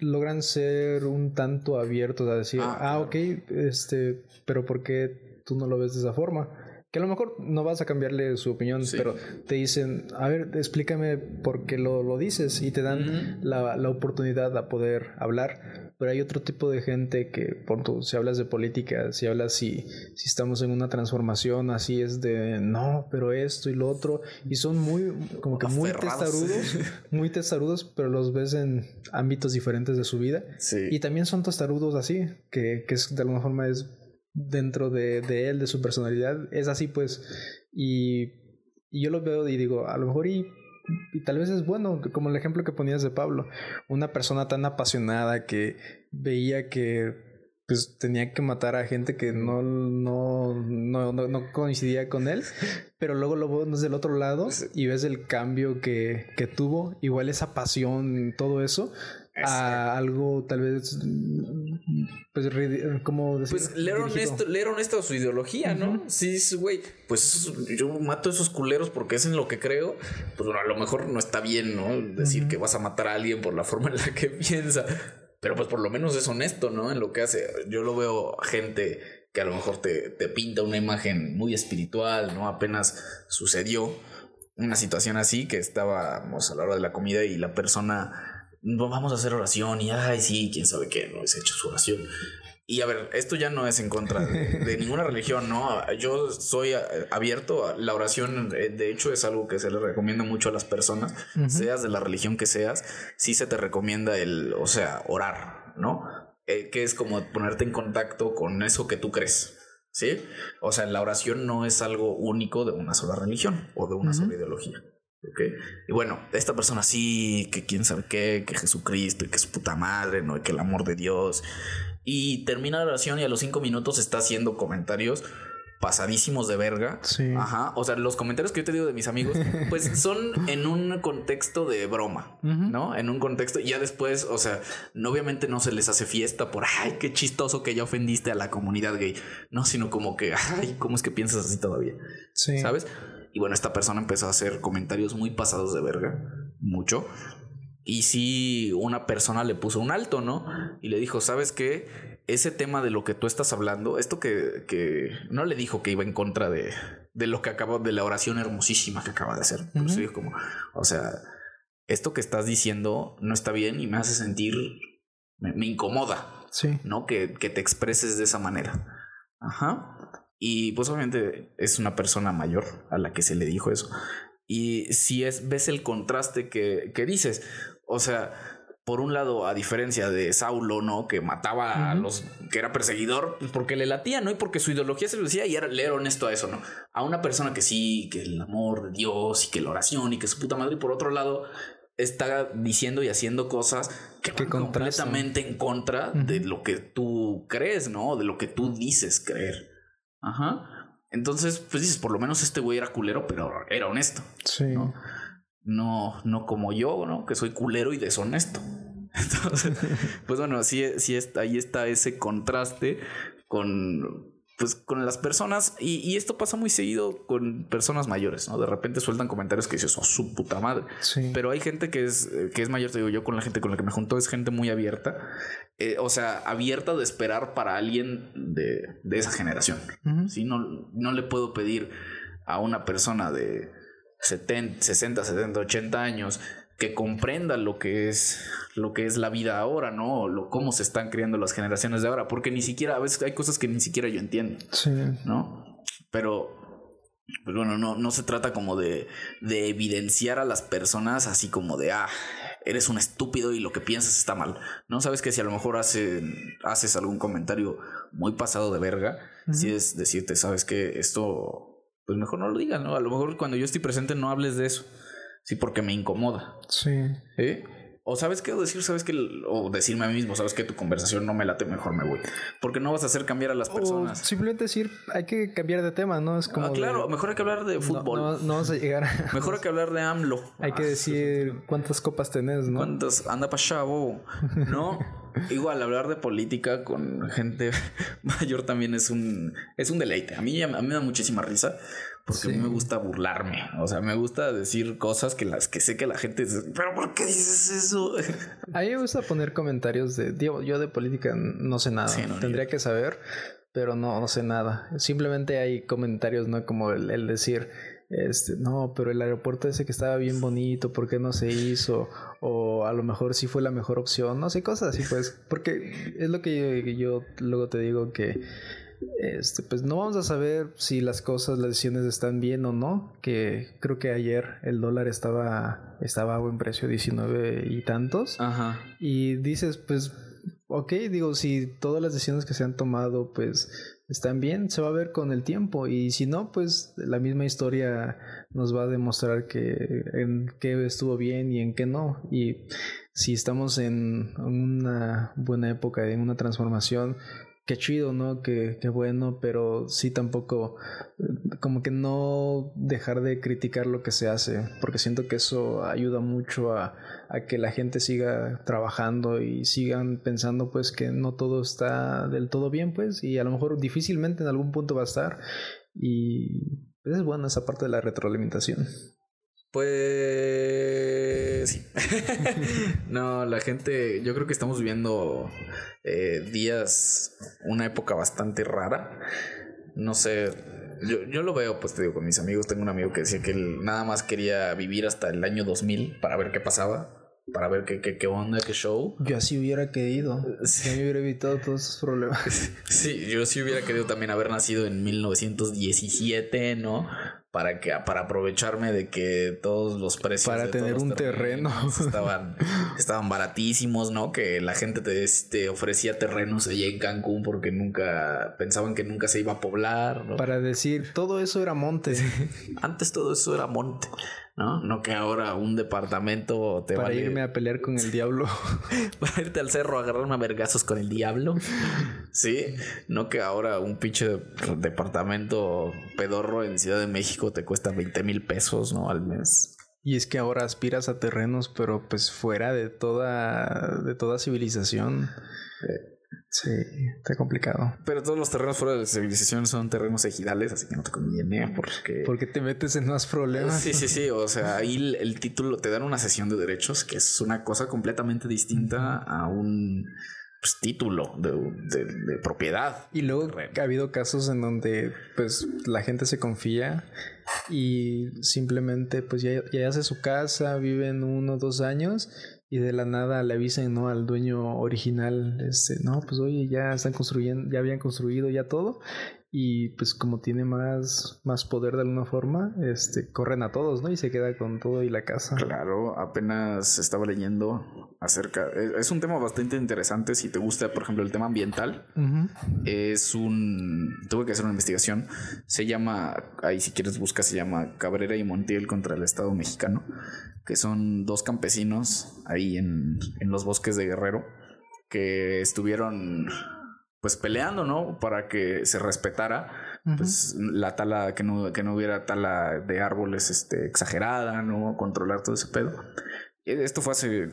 logran ser un tanto abiertos a decir, ah, ah ok, este, pero ¿por qué tú no lo ves de esa forma? Que a lo mejor no vas a cambiarle su opinión, pero te dicen, a ver, explícame por qué lo, lo dices y te dan la, la oportunidad a poder hablar. Pero hay otro tipo de gente que, por tu, si hablas de política, si hablas si, si estamos en una transformación, así es de, no, pero esto y lo otro, y son muy, como que muy testarudos, [LAUGHS] muy testarudos, pero los ves en ámbitos diferentes de su vida. Y también son testarudos así, que, que es, de alguna forma es dentro de, de él, de su personalidad, es así pues, y, y yo lo veo y digo, a lo mejor y y tal vez es bueno, como el ejemplo que ponías de Pablo, una persona tan apasionada que veía que pues tenía que matar a gente que no, no, no, no, coincidía con él, [LAUGHS] pero luego lo ves del otro lado y ves el cambio que, que tuvo, igual esa pasión, todo eso, a algo tal vez pues como decir, pues leer honesto, leer honesto su ideología, ¿no? Sí, güey, pues yo mato a esos culeros porque es en lo que creo, pues bueno, a lo mejor no está bien, ¿no? Decir que vas a matar a alguien por la forma en la que [LAUGHS] piensa, pero pues por lo menos es honesto, ¿no? En lo que hace. Yo lo veo gente que a lo mejor te, te pinta una imagen muy espiritual, ¿no? Apenas sucedió una situación así que estábamos a la hora de la comida y la persona vamos a hacer oración y ay, sí, quién sabe qué, no es hecho su oración. Y a ver, esto ya no es en contra de, [LAUGHS] ninguna religión, ¿no? Yo soy abierto a la oración, eh, de hecho es algo que se le recomienda mucho a las personas, seas de la religión que seas, sí se te recomienda el, o sea, orar, ¿no? Eh, que es como ponerte en contacto con eso que tú crees. ¿Sí? O sea, la oración no es algo único de una sola religión o de una sola ideología. Y bueno, esta persona sí, que quién sabe qué, que Jesucristo y que es puta madre, ¿no? Y que el amor de Dios. Y termina la oración y a los cinco minutos está haciendo comentarios pasadísimos de verga. Sí. Ajá. O sea, los comentarios que yo te digo de mis amigos, [LAUGHS] pues son en un contexto de broma, ¿no? En un contexto. Y ya después, o sea, no, obviamente no se les hace fiesta por, ay, qué chistoso que ya ofendiste a la comunidad gay. No, sino como que, ay, ¿cómo es que piensas así todavía? Sí. ¿Sabes? Y bueno, esta persona empezó a hacer comentarios muy pasados de verga, mucho. Y sí, una persona le puso un alto, ¿no? Y le dijo, ¿sabes qué? Ese tema de lo que tú estás hablando, esto que, que no le dijo que iba en contra de, de lo que acaba, de la oración hermosísima que acaba de hacer. dijo como, o sea, esto que estás diciendo no está bien y me hace sentir, me, incomoda, sí. ¿no? Que, que te expreses de esa manera. Ajá. Y pues obviamente es una persona mayor a la que se le dijo eso. Y si es, ves el contraste que, que dices, o sea, por un lado, a diferencia de Saulo, ¿no? Que mataba a los que era perseguidor, pues porque le latía, ¿no? Y porque su ideología se lo decía y era leer honesto a eso, ¿no? A una persona que sí, que el amor de Dios y que la oración y que su puta madre, y por otro lado, está diciendo y haciendo cosas que, van completamente en contra de lo que tú crees, ¿no? De lo que tú dices creer. Ajá. Entonces, pues dices, por lo menos este güey era culero, pero era honesto. Sí. ¿no? No, no como yo, ¿no? Que soy culero y deshonesto. [LAUGHS] Entonces, pues bueno, sí, sí está, ahí está ese contraste con pues con las personas y, y, esto pasa muy seguido con personas mayores, ¿no? De repente sueltan comentarios que dices, oh, su puta madre. Sí. Pero hay gente que es, que es mayor, te digo yo, con la gente con la que me junto, es gente muy abierta. Eh, o sea, abierta de esperar para alguien de, de esa generación. Ujú. ¿sí? No, no le puedo pedir a una persona de 70, 60, 70, 80 años que comprenda lo que es lo que es la vida ahora, ¿no? Lo, cómo se están criando las generaciones de ahora, porque ni siquiera a veces hay cosas que ni siquiera yo entiendo, Sí. ¿no? Pero pues bueno, no, no se trata como de, de evidenciar a las personas así como de, ah, eres un estúpido y lo que piensas está mal. No sabes que si a lo mejor hace- haces algún comentario muy pasado de verga, si es decirte, sabes que esto, pues mejor no lo digas, ¿no? A lo mejor cuando yo estoy presente no hables de eso, sí, porque me incomoda. Sí. ¿eh? O sabes qué, o decir, sabes que, o decirme a mí mismo, sabes que tu conversación no me late, mejor me voy. Porque no vas a hacer cambiar a las O personas. simplemente decir, hay que cambiar de tema, ¿no? Es como. Ah, claro, de- mejor hay que hablar de fútbol. No, no vamos a llegar a. [LAUGHS] Mejor hay que hablar de AMLO. Hay que Ah, decir cuántas copas tenés, ¿no? ¿Cuántos? Anda pa' chavo. No. [LAUGHS] Igual, hablar de política con gente [LAUGHS] mayor también es un, es un deleite. A mí, a mí me da muchísima risa porque a mí me gusta burlarme. O sea, me gusta decir cosas que las que sé que la gente dice, pero ¿por qué dices eso? A mí me gusta poner comentarios de. Digo, yo de política no sé nada. Sí, no, Tendría que saber, pero no, no sé nada. Simplemente hay comentarios, ¿no? Como el, el decir. Este, no, pero el aeropuerto ese que estaba bien bonito, ¿por qué no se hizo? O a lo mejor sí fue la mejor opción, no sé, cosas así, pues, porque es lo que yo, yo luego te digo que este, pues no vamos a saber si las cosas, las decisiones están bien o no. Que creo que ayer el dólar estaba, estaba a buen precio, 19 y tantos. Ajá. Y dices, pues, ok, digo, si todas las decisiones que se han tomado, pues, están bien, se va a ver con el tiempo. Y si no, pues, la misma historia nos va a demostrar que en qué estuvo bien y en qué no. Y si estamos en una buena época, en una transformación, qué chido, ¿no? Qué, qué bueno, pero sí tampoco eh, como que no dejar de criticar lo que se hace, porque siento que eso ayuda mucho a, a que la gente siga trabajando y sigan pensando pues que no todo está del todo bien pues y a lo mejor difícilmente en algún punto va a estar y es buena esa parte de la retroalimentación. Pues sí. [LAUGHS] no, la gente, yo creo que estamos viviendo eh, días, una época bastante rara. No sé, yo, yo lo veo, pues te digo, con mis amigos. Tengo un amigo que decía que él nada más quería vivir hasta el año 2000 para ver qué pasaba, para ver qué, qué, qué onda, qué show. Yo así hubiera querido, Sí. me hubiera evitado todos esos problemas. [LAUGHS] Sí, yo sí hubiera querido también haber nacido en 1917, ¿no? Para que para aprovecharme de que todos los precios Para de tener un terreno. estaban [LAUGHS] estaban baratísimos, ¿no? Que la gente te, te ofrecía terrenos allá en Cancún porque nunca pensaban que nunca se iba a poblar, ¿no? Para decir, todo eso era monte. Antes todo eso era monte, ¿no? No que ahora un departamento te para vale irme a pelear con el diablo. [LAUGHS] para irte al cerro a agarrarme a vergazos con el diablo. Sí, no que ahora un pinche departamento pedorro en Ciudad de México te cuesta 20 mil pesos, ¿no? Al mes. Y es que ahora aspiras a terrenos, pero pues fuera de toda, de toda civilización. Sí, está complicado. Pero todos los terrenos fuera de la civilización son terrenos ejidales, así que no te conviene porque... Porque te metes en más problemas. Sí, sí, sí. O sea, ahí el, el título te dan una sesión de derechos, que es una cosa completamente distinta a un pues, título de, de- de propiedad. Y luego ha habido casos en donde pues la gente se confía y simplemente pues ya, ya hace su casa, viven uno o dos años y de la nada le avisan no al dueño original, este, no, pues oye, ya están construyendo, ya habían construido ya todo y pues como tiene más, más poder de alguna forma, este, corren a todos, ¿no? Y se queda con todo y la casa. Claro, apenas estaba leyendo acerca. Es, es un tema bastante interesante. Si te gusta, por ejemplo, el tema ambiental, es un. Tuve que hacer una investigación. Se llama. Ahí, si quieres, busca. Se llama Cabrera y Montiel contra el Estado mexicano. Que son dos campesinos ahí en, en los bosques de Guerrero. Que estuvieron. Pues peleando, ¿no? Para que se respetara pues la tala, que no, que no hubiera tala de árboles este, exagerada, ¿no? Controlar todo ese pedo. Esto fue hace,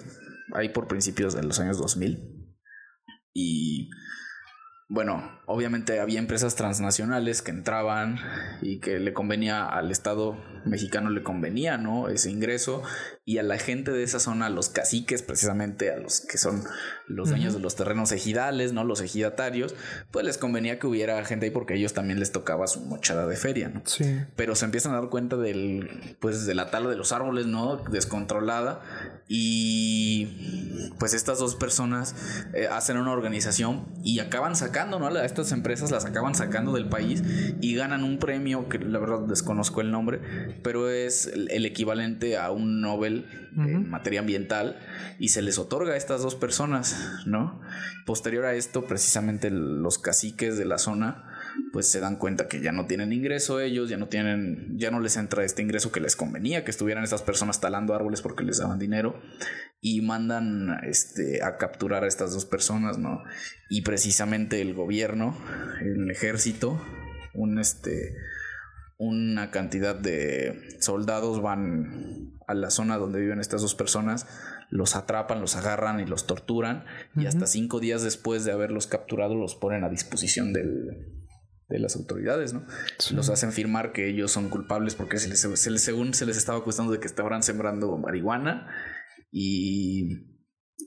ahí por principios de los años 2000. Y bueno, obviamente había empresas transnacionales que entraban y que le convenía al Estado mexicano, le convenía, ¿no? Ese ingreso y a la gente de esa zona, a los caciques, precisamente a los que son los dueños de los terrenos ejidales, ¿no? Los ejidatarios, pues les convenía que hubiera gente ahí porque a ellos también les tocaba su mochada de feria, ¿no? Sí. Pero se empiezan a dar cuenta del, pues, de la tala de los árboles, ¿no? Descontrolada y pues estas dos personas eh, hacen una organización y acaban sacando, ¿no? A estas empresas las acaban sacando del país y ganan un premio que la verdad desconozco el nombre, pero es el equivalente a un Nobel en materia ambiental y se les otorga a estas dos personas, ¿no? Posterior a esto, precisamente los caciques de la zona pues se dan cuenta que ya no tienen ingreso ellos, ya no tienen, ya no les entra este ingreso que les convenía, que estuvieran estas personas talando árboles porque les daban dinero y mandan este, a capturar a estas dos personas, ¿no? Y precisamente el gobierno, el ejército, un este una cantidad de soldados van a la zona donde viven estas dos personas, los atrapan, los agarran y los torturan y hasta cinco días después de haberlos capturado los ponen a disposición del, de las autoridades, ¿no? Los hacen firmar que ellos son culpables porque se les, según se les estaba acusando de que estaban sembrando marihuana y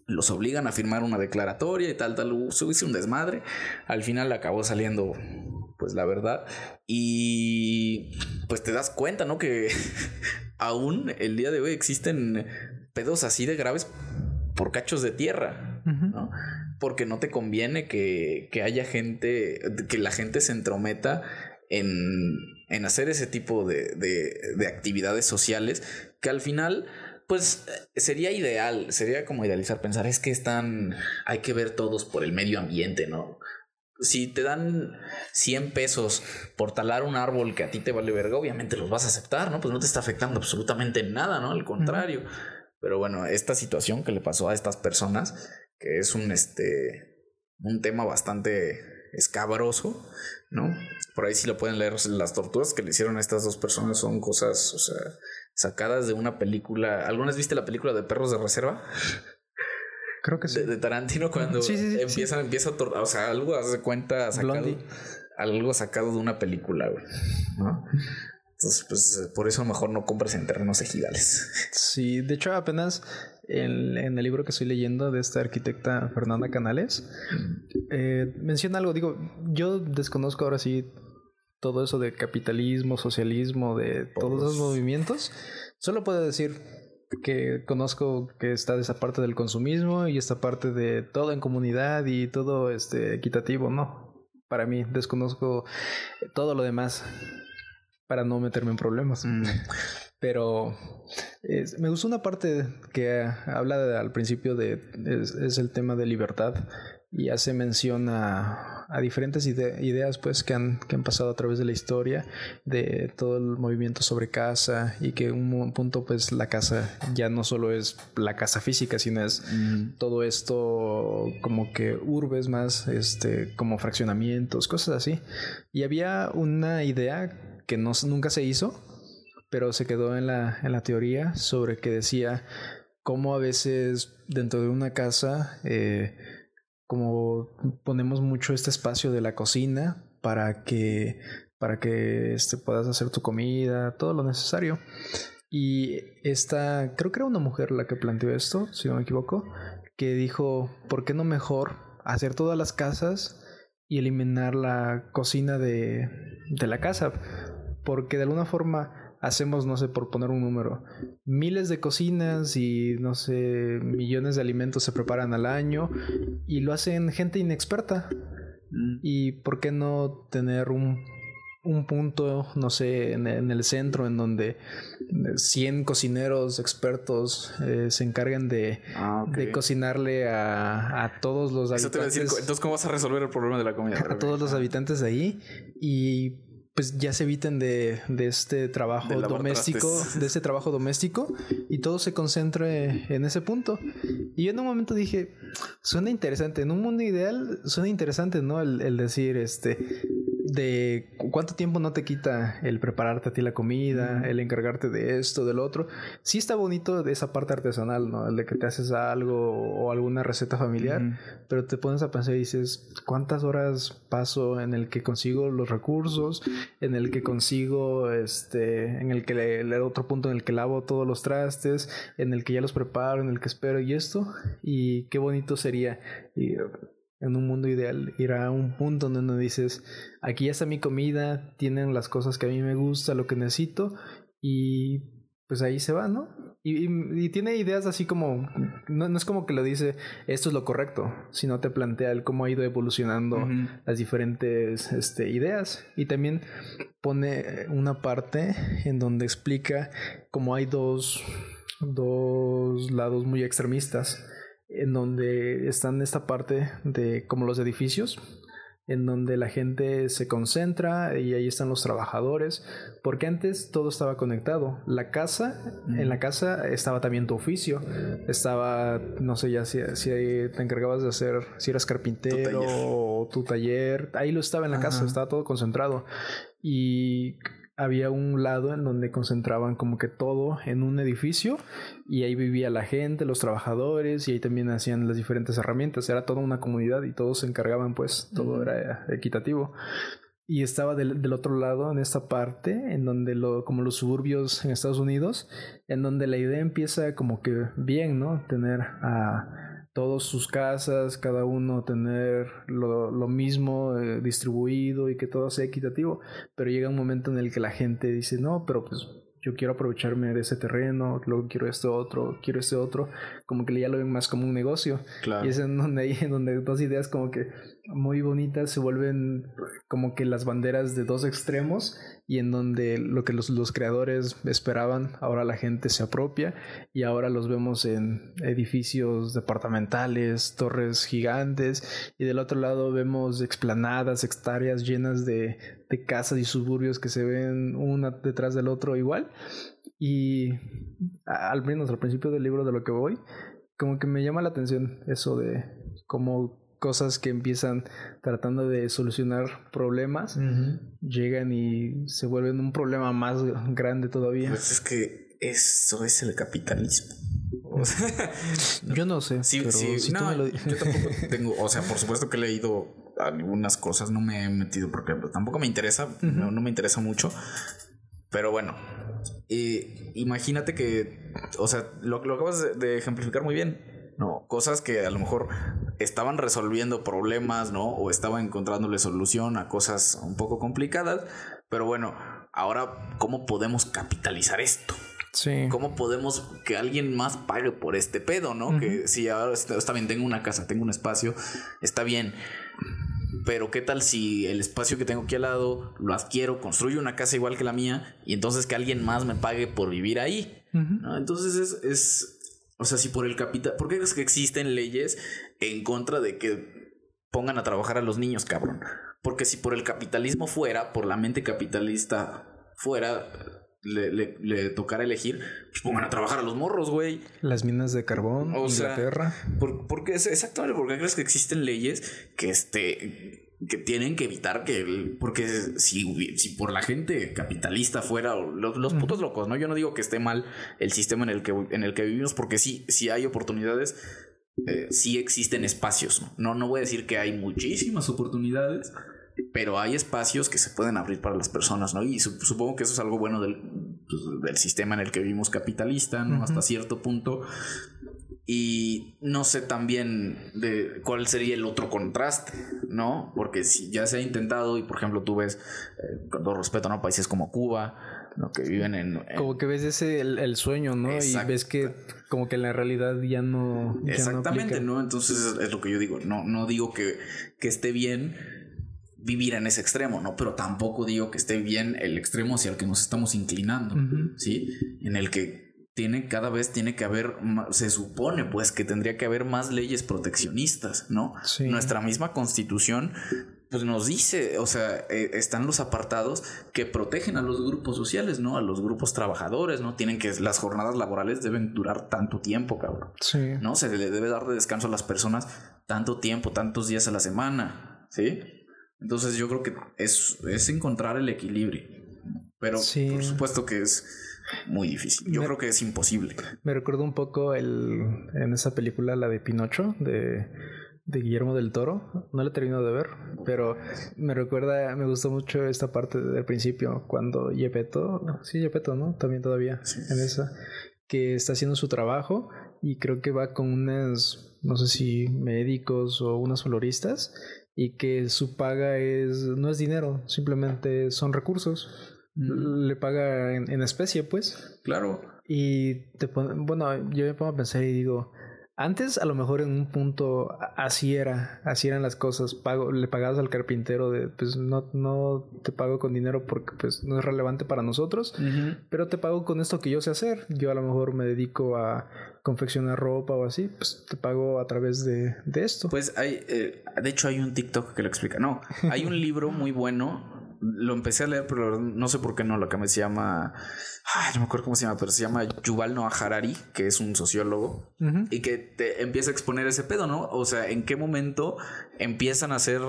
los obligan a firmar una declaratoria y tal, tal, hizo un desmadre. Al final acabó saliendo, pues la verdad. Y pues te das cuenta, ¿no? Que [LAUGHS] aún el día de hoy existen pedos así de graves por cachos de tierra, ¿no? Porque no te conviene que, haya gente, que la gente se entrometa en, hacer ese tipo de, de, actividades sociales que al final pues sería ideal, sería como idealizar, pensar, es que están, hay que ver todos por el medio ambiente, ¿no? Si te dan 100 pesos por talar un árbol que a ti te vale verga, obviamente los vas a aceptar, ¿no? Pues no te está afectando absolutamente nada, ¿no? Al contrario. Pero bueno, esta situación que le pasó a estas personas, que es un, este, un tema bastante escabroso, ¿no? Por ahí sí lo pueden leer. Las torturas que le hicieron a estas dos personas son cosas, o sea, sacadas de una película. ¿Algunas viste la película de Perros de Reserva? Creo que sí. De, Tarantino cuando sí, sí, empiezan, empieza a o sea, algo hace cuenta sacado, algo sacado de una película, güey, ¿no? Entonces, pues por eso mejor no compres en terrenos ejidales. [LAUGHS] Sí, de hecho apenas en, el libro que estoy leyendo de esta arquitecta Fernanda Canales, eh, menciona algo, digo, yo desconozco ahora sí todo eso de capitalismo, socialismo, de todos esos movimientos, solo puedo decir que conozco que está esa parte del consumismo y esta parte de todo en comunidad y todo este equitativo, no. Para mí desconozco todo lo demás para no meterme en problemas. Mm. Pero me gustó una parte que habla al principio de es, el tema de libertad y hace mención a, a diferentes ideas pues que han, que han pasado a través de la historia de todo el movimiento sobre casa y que un punto pues la casa ya no solo es la casa física sino es todo esto como que urbes más este como fraccionamientos cosas así. Y había una idea que no, nunca se hizo, pero se quedó en la, en la teoría sobre que decía cómo a veces dentro de una casa, eh, como ponemos mucho este espacio de la cocina para que, para que este, puedas hacer tu comida, todo lo necesario. Y esta, creo que era una mujer la que planteó esto, si no me equivoco, que dijo, ¿por qué no mejor hacer todas las casas y eliminar la cocina de, de la casa? porque de alguna forma hacemos, no sé, por poner un número, miles de cocinas y, no sé, millones de alimentos se preparan al año y lo hacen gente inexperta. Mm. ¿Y por qué no tener un, un punto, no sé, en, el centro en donde 100 cocineros expertos eh, se encarguen de, ah, de cocinarle a, a, todos los habitantes? entonces, ¿cómo vas a resolver el problema de la comida? [LAUGHS] A todos los habitantes de ahí y pues ya se eviten de, de este trabajo doméstico, de este trabajo doméstico y todo se concentre en ese punto. Y yo en un momento dije, suena interesante, en un mundo ideal suena interesante, ¿no? El, el decir, este, de cuánto tiempo no te quita el prepararte a ti la comida, el encargarte de esto, del otro. Sí está bonito de esa parte artesanal, ¿no? El de que te haces algo o alguna receta familiar, pero te pones a pensar y dices, ¿cuántas horas paso en el que consigo los recursos, en el que consigo, este, en el que el otro punto en el que lavo todos los trastes, en el que ya los preparo, en el que espero y esto? Y qué bonito sería en un mundo ideal, ir a un punto donde no dices, aquí ya está mi comida, tienen las cosas que a mí me gusta, lo que necesito, y pues ahí se va, ¿no? Y, tiene ideas así como, no, es como que lo dice, esto es lo correcto, sino te plantea el cómo ha ido evolucionando las diferentes este, ideas. Y también pone una parte en donde explica cómo hay dos, dos lados muy extremistas en donde están esta parte de como los edificios, en donde la gente se concentra y ahí están los trabajadores, porque antes todo estaba conectado. La casa, en la casa estaba también tu oficio, estaba, no sé ya si, si te encargabas de hacer, si eras carpintero o tu taller, ahí lo estaba en la casa, estaba todo concentrado. Y había un lado en donde concentraban como que todo en un edificio y ahí vivía la gente, los trabajadores y ahí también hacían las diferentes herramientas. Era toda una comunidad y todos se encargaban, pues todo era equitativo. Y estaba del, del, otro lado, en esta parte, en donde lo, como los suburbios en Estados Unidos, en donde la idea empieza como que bien, ¿no? Tener a todas sus casas, cada uno tener lo, lo mismo eh, distribuido y que todo sea equitativo, pero llega un momento en el que la gente dice, no, pero pues yo quiero aprovecharme de ese terreno, luego quiero esto otro, quiero este otro, como que ya lo ven más como un negocio. Y es en donde hay, [LAUGHS] en donde dos ideas como que muy bonitas se vuelven como que las banderas de dos extremos y en donde lo que los, los creadores esperaban, ahora la gente se apropia y ahora los vemos en edificios departamentales, torres gigantes y del otro lado vemos explanadas, hectáreas llenas de, de casas y suburbios que se ven una detrás del otro igual. Y al menos al principio del libro de lo que voy, como que me llama la atención eso de cómo cosas que empiezan tratando de solucionar problemas, llegan y se vuelven un problema más grande todavía. Pues es que eso es el capitalismo. [LAUGHS] yo no sé. Sí, sí, yo tampoco [LAUGHS] tengo, o sea, por supuesto que he leído algunas cosas, no me he metido porque tampoco me interesa, no, me interesa mucho. Pero bueno, eh, imagínate que, o sea, lo, lo acabas de ejemplificar muy bien ¿no? Cosas que a lo mejor estaban resolviendo problemas, ¿no? O estaban encontrándole solución a cosas un poco complicadas. Pero bueno, ahora, ¿cómo podemos capitalizar esto? Sí. ¿Cómo podemos que alguien más pague por este pedo, no? Que si ahora está bien, tengo una casa, tengo un espacio, está bien. Pero qué tal si el espacio que tengo aquí al lado lo adquiero, construyo una casa igual que la mía y entonces que alguien más me pague por vivir ahí. Entonces es, es, o sea, si por el capital. ¿Por qué crees que existen leyes en contra de que pongan a trabajar a los niños, cabrón? Porque si por el capitalismo fuera, por la mente capitalista fuera, le, le, tocara elegir, pues pongan a trabajar a los morros, güey. Las minas de carbón, o Inglaterra. Sea, por, porque exactamente, porque crees que existen leyes que este que tienen que evitar que porque si, si por la gente capitalista fuera los, los putos locos, ¿no? Yo no digo que esté mal el sistema en el que, en el que vivimos, porque sí, sí hay oportunidades, eh, sí existen espacios, ¿no? ¿no? voy a decir que hay muchísimas oportunidades, pero hay espacios que se pueden abrir para las personas, ¿no? Y supongo que eso es algo bueno del, pues, del sistema en el que vivimos capitalista, ¿no? Hasta cierto punto. Y no sé también de cuál sería el otro contraste, ¿no? Porque si ya se ha intentado, y por ejemplo tú ves, eh, con todo respeto, ¿no? Países como Cuba, ¿no? Que viven en... como que ves ese el, sueño, ¿no? Y ves que como que la realidad ya no... Exactamente, no, Entonces es lo que yo digo. No, no digo que, que esté bien vivir en ese extremo, ¿no? Pero tampoco digo que esté bien el extremo hacia el que nos estamos inclinando, ¿sí? En el que tiene cada vez tiene que haber se supone pues que tendría que haber más leyes proteccionistas no nuestra misma constitución pues nos dice o sea eh, están los apartados que protegen a los grupos sociales no a los grupos trabajadores no tienen que las jornadas laborales deben durar tanto tiempo cabrón. Sí. No se le debe dar de descanso a las personas tanto tiempo tantos días a la semana sí Entonces yo creo que es, es encontrar el equilibrio. Pero por supuesto que es muy difícil. Yo creo que es imposible. Me recuerdo un poco el, en esa película, la de Pinocho, de, de Guillermo del Toro. No la he terminado de ver, pero me recuerda, me gustó mucho esta parte del principio, cuando Yepeto, sí, Yepeto, ¿no? También todavía en esa, que está haciendo su trabajo y creo que va con unas, no sé si médicos o unas floristas y que su paga es no es dinero, simplemente son recursos. Le paga en, especie, pues. Claro. Y te bueno, yo me pongo a pensar y digo, antes a lo mejor en un punto así era, así eran las cosas. Pago, le pagabas al carpintero de pues no, no te pago con dinero porque pues no es relevante para nosotros, pero te pago con esto que yo sé hacer. Yo a lo mejor me dedico a confeccionar ropa o así, pues te pago a través de, de esto. Pues hay, eh, de hecho hay un TikTok que lo explica. No, hay un libro muy bueno lo empecé a leer, pero no sé por qué no, lo que me se llama, ay, no me acuerdo cómo se llama, pero se llama Yuval Noah Harari, que es un sociólogo, y que te empieza a exponer ese pedo, ¿no? O sea, en qué momento empiezan a hacer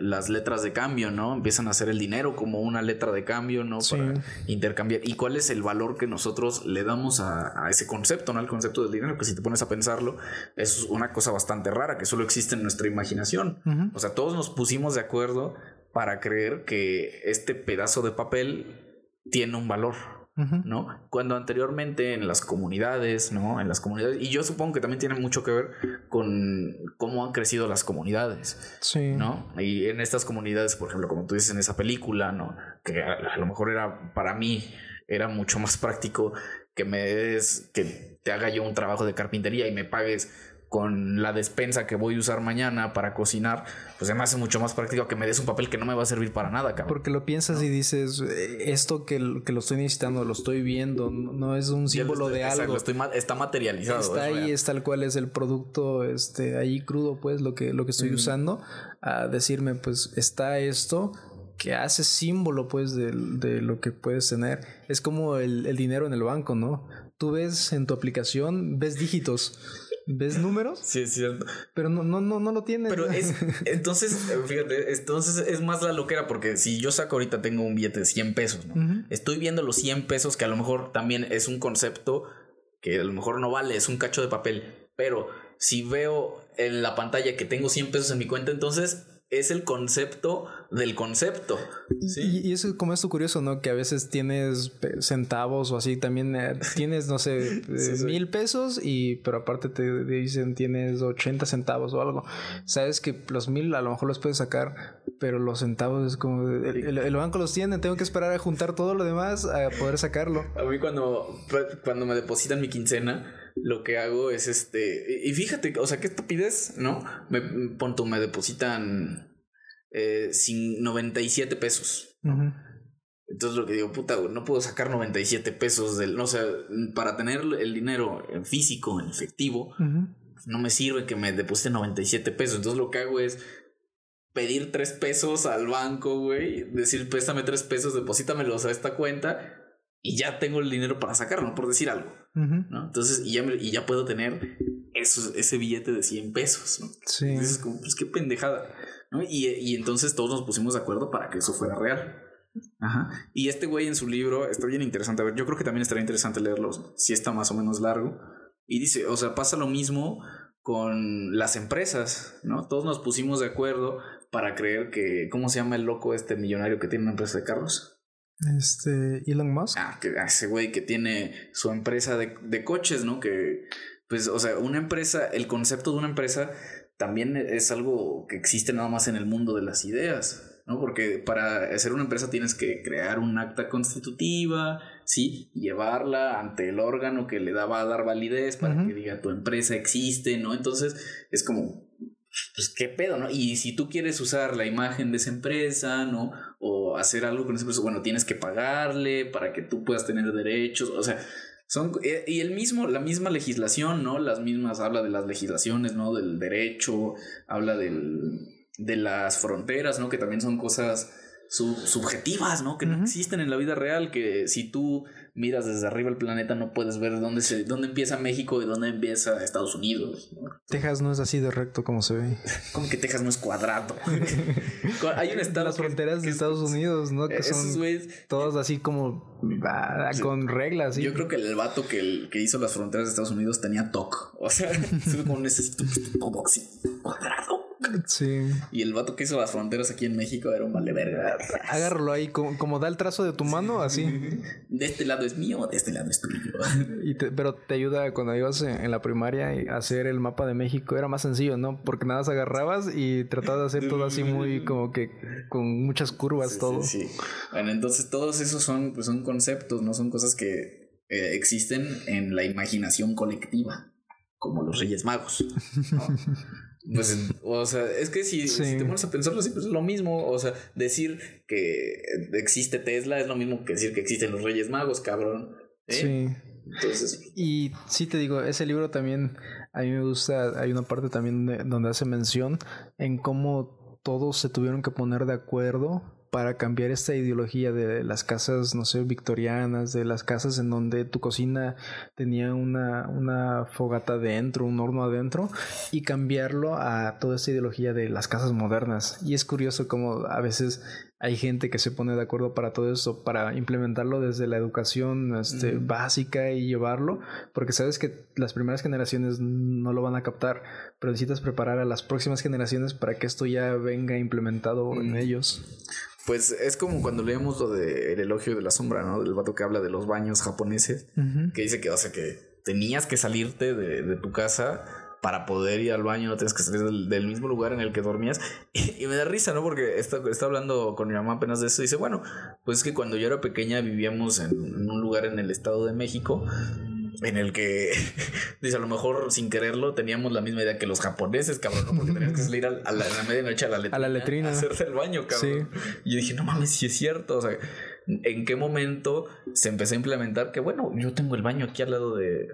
las letras de cambio, ¿no? Empiezan a hacer el dinero como una letra de cambio, ¿no? Para intercambiar. ¿Y cuál es el valor que nosotros le damos a, ese concepto, ¿no? El concepto del dinero, que si te pones a pensarlo, es una cosa bastante rara, que solo existe en nuestra imaginación. O sea, todos nos pusimos de acuerdo para creer que este pedazo de papel tiene un valor. ¿no? Cuando anteriormente en las comunidades, ¿no? En las comunidades, y yo supongo que también tiene mucho que ver con cómo han crecido las comunidades, sí. ¿no? Y en estas comunidades, por ejemplo, como tú dices en esa película, ¿no? Que a, lo mejor era, para mí, era mucho más [LAUGHS] práctico que me des, que te haga yo un trabajo de carpintería y me pagues con la despensa que voy a usar mañana para cocinar, pues se me hace mucho más práctico que me des un papel que no me va a servir para nada, cabrón. Porque lo piensas y dices, eh, esto que, que, lo estoy necesitando, lo estoy viendo, no es un símbolo de algo. está materializado. Está ahí, es tal cual es el producto, este, ahí crudo, pues, lo que, lo que estoy usando, a decirme, pues, está esto que hace símbolo, pues, de, de lo que puedes tener. Es como el, el dinero en el banco, ¿no? Tú ves en tu aplicación, ves dígitos ¿Ves números? Sí, es cierto. Pero no, no, no, no lo tienes. Pero es, [LAUGHS] entonces, fíjate, entonces es más la loquera porque si yo saco ahorita tengo un billete de 100 pesos, ¿no? Estoy viendo los 100 pesos que a lo mejor también es un concepto que a lo mejor no vale, es un cacho de papel. Pero si veo en la pantalla que tengo 100 pesos en mi cuenta, entonces es el concepto del concepto. ¿sí? Y, eso como esto curioso, ¿no? Que a veces tienes centavos o así, también eh, [LAUGHS] tienes, no sé, eh, mil pesos y, pero aparte te dicen tienes 80 centavos o algo. Sabes que los mil a lo mejor los puedes sacar, pero los centavos es como, el, banco los tiene, tengo que esperar a juntar todo lo demás a poder sacarlo. A mí cuando, cuando me depositan mi quincena, lo que hago es este. Y fíjate, o sea, qué estupidez, ¿no? Me, punto, me depositan eh, sin 97 pesos. Entonces lo que digo, puta, no puedo sacar 97 pesos del. No, o sea, para tener el dinero en físico, en efectivo, no me sirve que me depositen 97 pesos. Entonces lo que hago es pedir 3 pesos al banco, güey. Decir, préstame 3 pesos, deposítamelos a esta cuenta y ya tengo el dinero para sacarlo, por decir algo. ¿No? Entonces, y ya, y ya puedo tener ese billete de 100 pesos, ¿no? Sí. Entonces, como, pues qué pendejada, ¿no? Y, y entonces todos nos pusimos de acuerdo para que eso fuera real. Ajá. Y este güey en su libro está bien interesante. A ver, yo creo que también estaría interesante leerlo si está más o menos largo. Y dice, o sea, pasa lo mismo con las empresas, ¿no? Todos nos pusimos de acuerdo para creer que, ¿cómo se llama el loco este millonario que tiene una empresa de carros? Este, Elon Musk. Ah, que, ese güey que tiene su empresa de, de coches, ¿no? Que, pues, o sea, una empresa, el concepto de una empresa también es algo que existe nada más en el mundo de las ideas, ¿no? Porque para hacer una empresa tienes que crear un acta constitutiva, ¿sí? Llevarla ante el órgano que le da, va a dar validez para que diga tu empresa existe, ¿no? Entonces es como, pues qué pedo, ¿no? Y si tú quieres usar la imagen de esa empresa, ¿no? O hacer algo con esa empresa, bueno, tienes que pagarle para que tú puedas tener derechos, o sea, son eh, y el mismo la misma legislación, ¿no? Las mismas habla de las legislaciones, ¿no? Del derecho, habla del de las fronteras, ¿no? Que también son cosas subjetivas, ¿no? Que no existen en la vida real, que si tú miras desde arriba el planeta no puedes ver dónde se dónde empieza México y dónde empieza Estados Unidos. Texas no es así de recto como se ve. Como que Texas no es cuadrado. Hay un estado las fronteras de Estados Unidos, ¿no? Que son todas así como ah, con reglas. Yo creo que el vato que, el, que hizo las fronteras de Estados Unidos tenía TOC. O sea, como necesito todo así cuadrado. Sí. Y el vato que hizo las fronteras aquí en México era un vale verga. Agárralo ahí, como, da el trazo de tu mano, así. De este lado es mío, de este lado es tuyo. Y pero te ayuda cuando ibas en, la primaria a hacer el mapa de México. Era más sencillo, ¿no? Porque nada más agarrabas y tratabas de hacer todo así muy como que con muchas curvas todo. Sí, Bueno, entonces todos esos son, pues son conceptos, no son cosas que eh, existen en la imaginación colectiva, como los Reyes Magos. [LAUGHS] Pues, o sea, es que si, te pones a pensarlo así, pues es lo mismo. O sea, decir que existe Tesla es lo mismo que decir que existen los Reyes Magos, cabrón. ¿eh? Sí. Entonces. Y sí te digo, ese libro también, a mí me gusta, hay una parte también donde hace mención en cómo todos se tuvieron que poner de acuerdo para cambiar esta ideología de las casas, no sé, victorianas, de las casas en donde tu cocina tenía una, una fogata dentro, un horno adentro, y cambiarlo a toda esta ideología de las casas modernas. Y es curioso como a veces hay gente que se pone de acuerdo para todo eso, para implementarlo desde la educación este, básica y llevarlo, porque sabes que las primeras generaciones no lo van a captar, pero necesitas preparar a las próximas generaciones para que esto ya venga implementado en ellos. Pues es como cuando leemos lo de El elogio de la sombra, ¿no? Del vato que habla de los baños japoneses, que dice que, o sea, que tenías que salirte de, tu casa para poder ir al baño, no tienes que salir del, mismo lugar en el que dormías. [LAUGHS] Y, me da risa, ¿no? Porque está, está, hablando con mi mamá apenas de eso. Y dice, bueno, pues es que cuando yo era pequeña vivíamos en, en un lugar en el Estado de México en el que, [LAUGHS] dice, a lo mejor sin quererlo teníamos la misma idea que los japoneses, cabrón, ¿no? Porque tenías que salir a, la, a la medianoche a la letrina. A la letrina. A hacerte el baño, cabrón. Y yo dije, no mames, si es cierto. O sea, en qué momento se empezó a implementar que, bueno, yo tengo el baño aquí al lado de,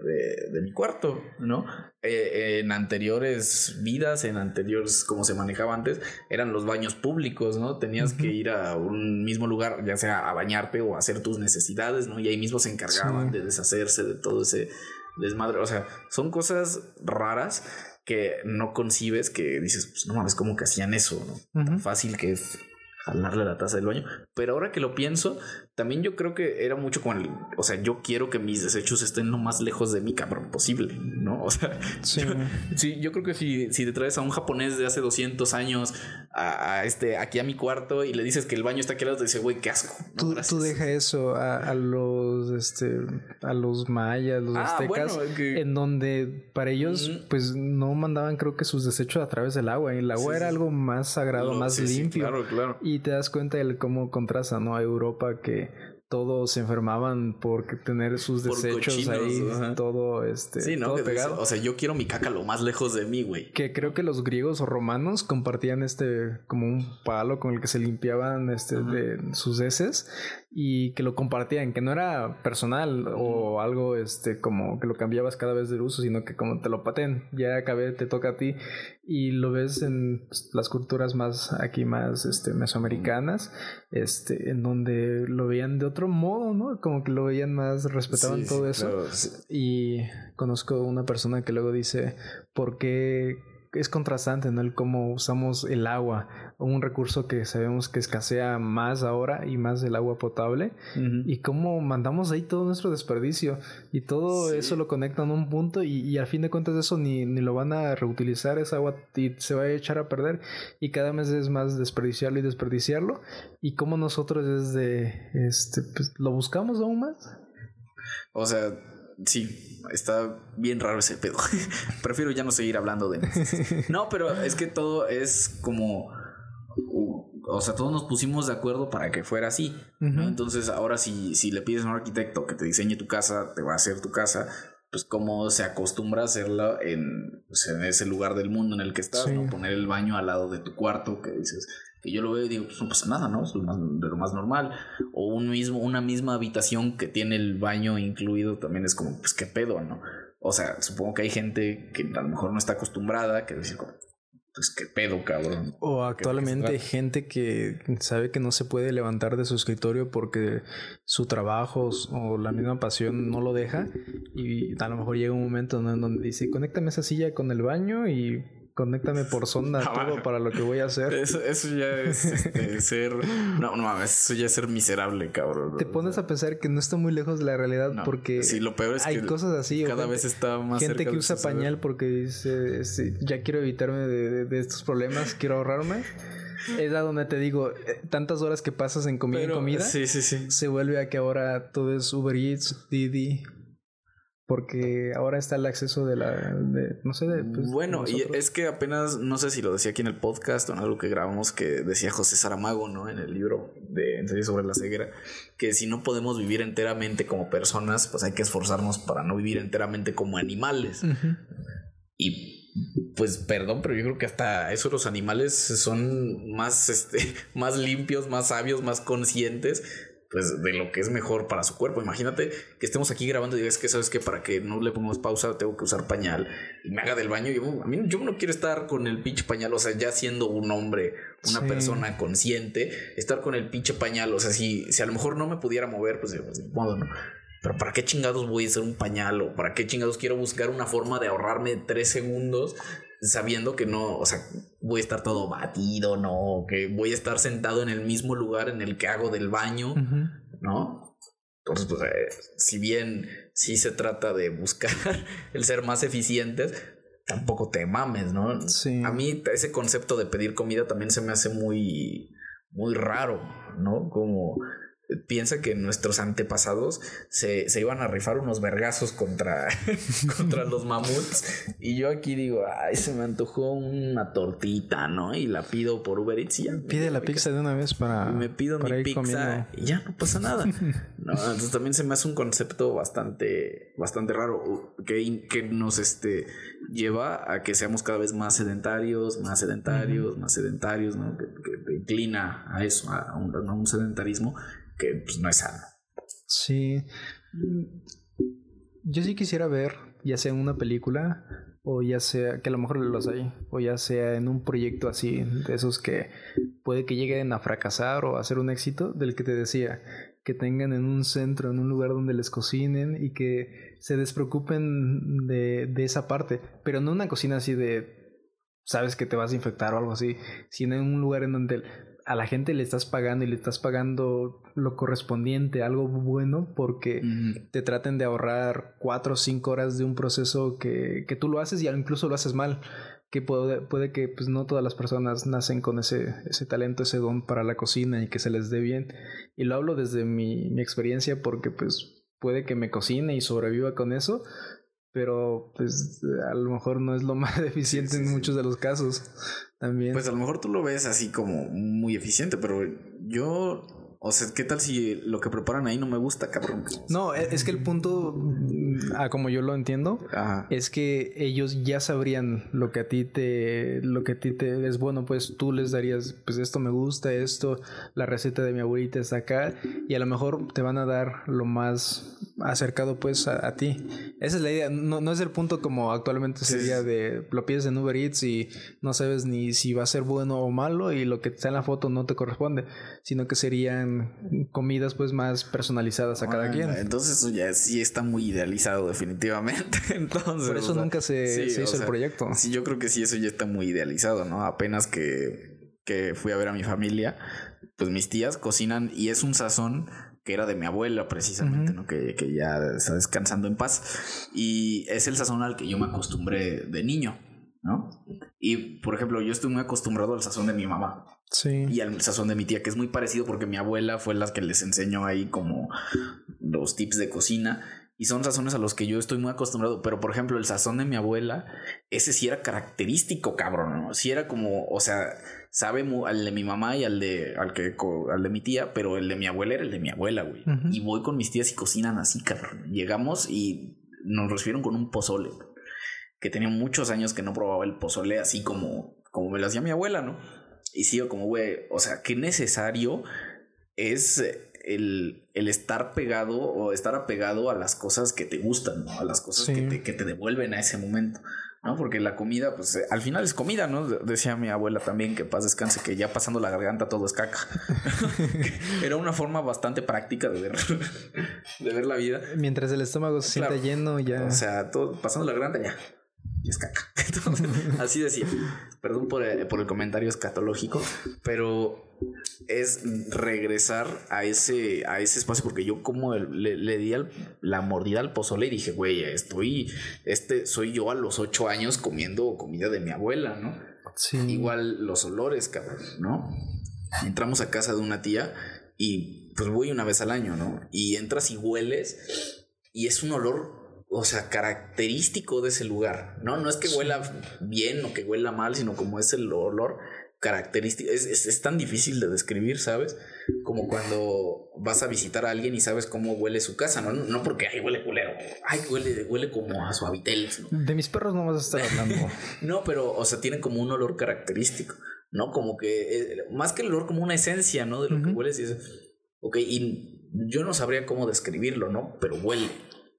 mi cuarto, ¿no? Eh, en anteriores vidas, en anteriores, como se manejaba antes, eran los baños públicos, ¿no? Tenías que ir a un mismo lugar, ya sea a bañarte o a hacer tus necesidades, ¿no? Y ahí mismo se encargaban de deshacerse de todo ese desmadre. O sea, son cosas raras que no concibes que dices, pues no mames, ¿cómo que hacían eso, no? Tan fácil que es jalarle la taza del baño. Pero ahora que lo pienso, también yo creo que era mucho con el, o sea, yo quiero que mis desechos estén lo más lejos de mi cabrón posible, ¿no? O sea, sí, yo, sí, yo creo que si, si te traes a un japonés de hace 200 años a, este, aquí a mi cuarto y le dices que el baño está aquí al lado, te dice, güey, qué asco. Tú, tú deja eso a, los, este, a los mayas, los ah, aztecas, en donde para ellos, pues no mandaban, creo que sus desechos a través del agua. Y el agua era algo más sagrado, más limpio. claro, claro. Y te das cuenta de cómo contrasta, ¿no? A Europa que todos se enfermaban por tener sus desechos ahí, todo este, sí, ¿no? pegado. O sea, yo quiero mi caca lo más lejos de mí, güey. Que creo que los griegos o romanos compartían este como un palo con el que se limpiaban este de sus heces y que lo compartían, que no era personal o algo este como que lo cambiabas cada vez de uso, sino que como te lo paten, ya acabé, te toca a ti y lo ves en pues, las culturas más aquí más este mesoamericanas, este en donde lo veían de otro modo, ¿no? Como que lo veían más, respetaban todo eso. Y conozco una persona que luego dice, ¿por qué es contrastante, ¿no? El cómo usamos el agua, un recurso que sabemos que escasea más ahora y más el agua potable, y cómo mandamos ahí todo nuestro desperdicio y todo eso lo conectan a un punto y, y, al fin de cuentas eso ni, ni, lo van a reutilizar esa agua y se va a echar a perder y cada mes es más desperdiciarlo y desperdiciarlo y cómo nosotros desde este pues, lo buscamos aún más. O sea, sí, está bien raro ese pedo. [LAUGHS] Prefiero ya no seguir hablando de... [LAUGHS] No, pero es que todo es como... O sea, todos nos pusimos de acuerdo para que fuera así. Entonces, ahora si, si le pides a un arquitecto que te diseñe tu casa, te va a hacer tu casa, pues cómo se acostumbra a hacerlo en, pues, en ese lugar del mundo en el que estás, ¿no? Poner el baño al lado de tu cuarto, que dices, que yo lo veo y digo, pues no pasa nada, ¿no? Es lo más, de lo más normal. O un mismo, una misma habitación que tiene el baño incluido también es como, pues qué pedo, ¿no? O sea, supongo que hay gente que a lo mejor no está acostumbrada, que dice, pues qué pedo, cabrón. O actualmente gente que sabe que no se puede levantar de su escritorio porque su trabajo o la misma pasión no lo deja y a lo mejor llega un momento donde dice, conéctame esa silla con el baño y conéctame por [LAUGHS] sonda todo [LAUGHS] para lo que voy a hacer. Eso, ya es este, [LAUGHS] ser. No, no eso ya es ser miserable, cabrón. Te pones a pensar que no está muy lejos de la realidad porque. Sí, lo peor es hay cosas así. Cada vez está más. Gente que usa pañal porque dice: Ya quiero evitarme de, estos problemas, quiero ahorrarme. Es a donde te digo, eh, tantas horas que pasas en comida comida, sí, sí, sí. se vuelve a que ahora todo es Uber Eats, Didi, porque ahora está el acceso de la no sé de, pues, bueno y es que apenas no sé si lo decía aquí en el podcast o en algo que grabamos que decía José Saramago no en el libro de ensayo sobre la ceguera que si no podemos vivir enteramente como personas pues hay que esforzarnos para no vivir enteramente como animales. Y pues perdón, pero yo creo que hasta eso los animales son más, este, [LAUGHS] más limpios, más sabios, más conscientes pues de lo que es mejor para su cuerpo. Imagínate que estemos aquí grabando y digas que sabes que para que no le pongamos pausa tengo que usar pañal y me haga del baño. Yo, a mí yo no quiero estar con el pinche pañal, o sea, ya siendo un hombre, una persona consciente, estar con el pinche pañal, o sea, si, si a lo mejor no me pudiera mover, pues, pues modo, ¿no? Pero ¿para qué chingados voy a hacer un pañal? ¿O para qué chingados quiero buscar una forma de ahorrarme tres segundos sabiendo que no, o sea, voy a estar todo batido, ¿no? Que voy a estar sentado en el mismo lugar en el que hago del baño, ¿no? Entonces, pues, eh, si bien sí se trata de buscar [LAUGHS] el ser más eficientes, tampoco te mames, ¿no? Sí. A mí ese concepto de pedir comida también se me hace muy, muy raro, ¿no? Como piensa que nuestros antepasados se, se, iban a rifar unos vergazos contra, [LAUGHS] contra los mamuts. Y yo aquí digo, ay, se me antojó una tortita, ¿no? Y la pido por Uber Eats y ya. Pide la pizza de una vez para. me pido mi pizza y ya no pasa nada. [LAUGHS] no, entonces también se me hace un concepto bastante, bastante raro que, que nos este, lleva a que seamos cada vez más sedentarios, más sedentarios, más sedentarios, ¿no? Que, inclina a eso, a un, a un sedentarismo que pues, no es sano. Sí. Yo sí quisiera ver, ya sea en una película, o ya sea, que a lo mejor los hay, o ya sea en un proyecto así, de esos que puede que lleguen a fracasar o a hacer un éxito, del que te decía, que tengan en un centro, en un lugar donde les cocinen y que se despreocupen de, de esa parte, pero no una cocina así de, sabes que te vas a infectar o algo así, sino en un lugar en donde a la gente le estás pagando y le estás pagando lo correspondiente, algo bueno, porque te traten de ahorrar cuatro o cinco horas de un proceso que, que tú lo haces y incluso lo haces mal. Que puede, puede que pues, no todas las personas nacen con ese, ese talento, ese don para la cocina y que se les dé bien. Y lo hablo desde mi, mi experiencia porque pues puede que me cocine y sobreviva con eso, pero pues a lo mejor no es lo [LAUGHS] más eficiente en muchos de los casos también. Pues a lo mejor tú lo ves así como muy eficiente, pero yo o sea, ¿qué tal si lo que preparan ahí no me gusta, cabrón? No, e, es que el punto, mm, a como yo lo entiendo, es que ellos ya sabrían lo que a ti te, lo que a ti te es bueno, pues tú les darías, pues esto me gusta, esto, la receta de mi abuelita está acá, y a lo mejor te van a dar lo más acercado pues a, ti. Esa es la idea, no, no es el punto como actualmente sería de lo pides en Uber Eats y no sabes ni si va a ser bueno o malo y lo que está en la foto no te corresponde, sino que serían comidas pues más personalizadas a cada quien. Entonces eso ya sí está muy idealizado definitivamente. [LAUGHS] Entonces, Por eso nunca se, hizo el proyecto. Sí, yo creo que sí, eso ya está muy idealizado, ¿no? Apenas que, que fui a ver a mi familia, pues mis tías cocinan y es un sazón que era de mi abuela precisamente, ¿no? Que, que, ya está descansando en paz. Y es el sazón al que yo me acostumbré de niño, ¿no? Y, por ejemplo, yo estoy muy acostumbrado al sazón de mi mamá. Y al sazón de mi tía, que es muy parecido porque mi abuela fue la que les enseñó ahí como los tips de cocina. Y son sazones a los que yo estoy muy acostumbrado. Pero, por ejemplo, el sazón de mi abuela, ese sí era característico, cabrón. ¿no? Sí era como, o sea, sabe al de mi mamá y al de, al que, al de mi tía, pero el de mi abuela era el de mi abuela, güey. Y voy con mis tías y cocinan así, cabrón. Llegamos y nos recibieron con un pozole. Que tenía muchos años que no probaba el pozole así como, como me lo hacía mi abuela, ¿no? Y sigo como, güey, o sea, qué necesario es el, el, estar pegado o estar apegado a las cosas que te gustan, ¿no? A las cosas que, te, que, te, devuelven a ese momento. ¿no? Porque la comida, pues eh, al final es comida, ¿no? Decía mi abuela también que paz descanse, que ya pasando la garganta todo es caca. [LAUGHS] Era una forma bastante práctica de ver, de ver la vida. Mientras el estómago se sienta lleno, ya. O sea, todo, pasando la garganta ya es caca. [LAUGHS] así decía. Perdón por el, por el, comentario escatológico, pero es regresar a ese, a ese espacio porque yo como le, di la mordida al pozole y dije, güey, estoy, este, soy yo a los ocho años comiendo comida de mi abuela, ¿no? Sí. Igual los olores, cabrón, ¿no? Entramos a casa de una tía y pues voy una vez al año, ¿no? Y entras y hueles y es un olor o sea, característico de ese lugar, ¿no? No es que huela bien o que huela mal, sino como es el olor característico. Es, tan difícil de describir, ¿sabes? Como cuando vas a visitar a alguien y sabes cómo huele su casa, ¿no? No porque, ay, huele culero. Ay, huele, huele como a suaviteles, ¿no? De mis perros no vas a estar hablando. [LAUGHS] no, pero, o sea, tienen como un olor característico, ¿no? Como que, eh, más que el olor, como una esencia, ¿no? De lo que hueles y es, ok, y yo no sabría cómo describirlo, ¿no? Pero huele.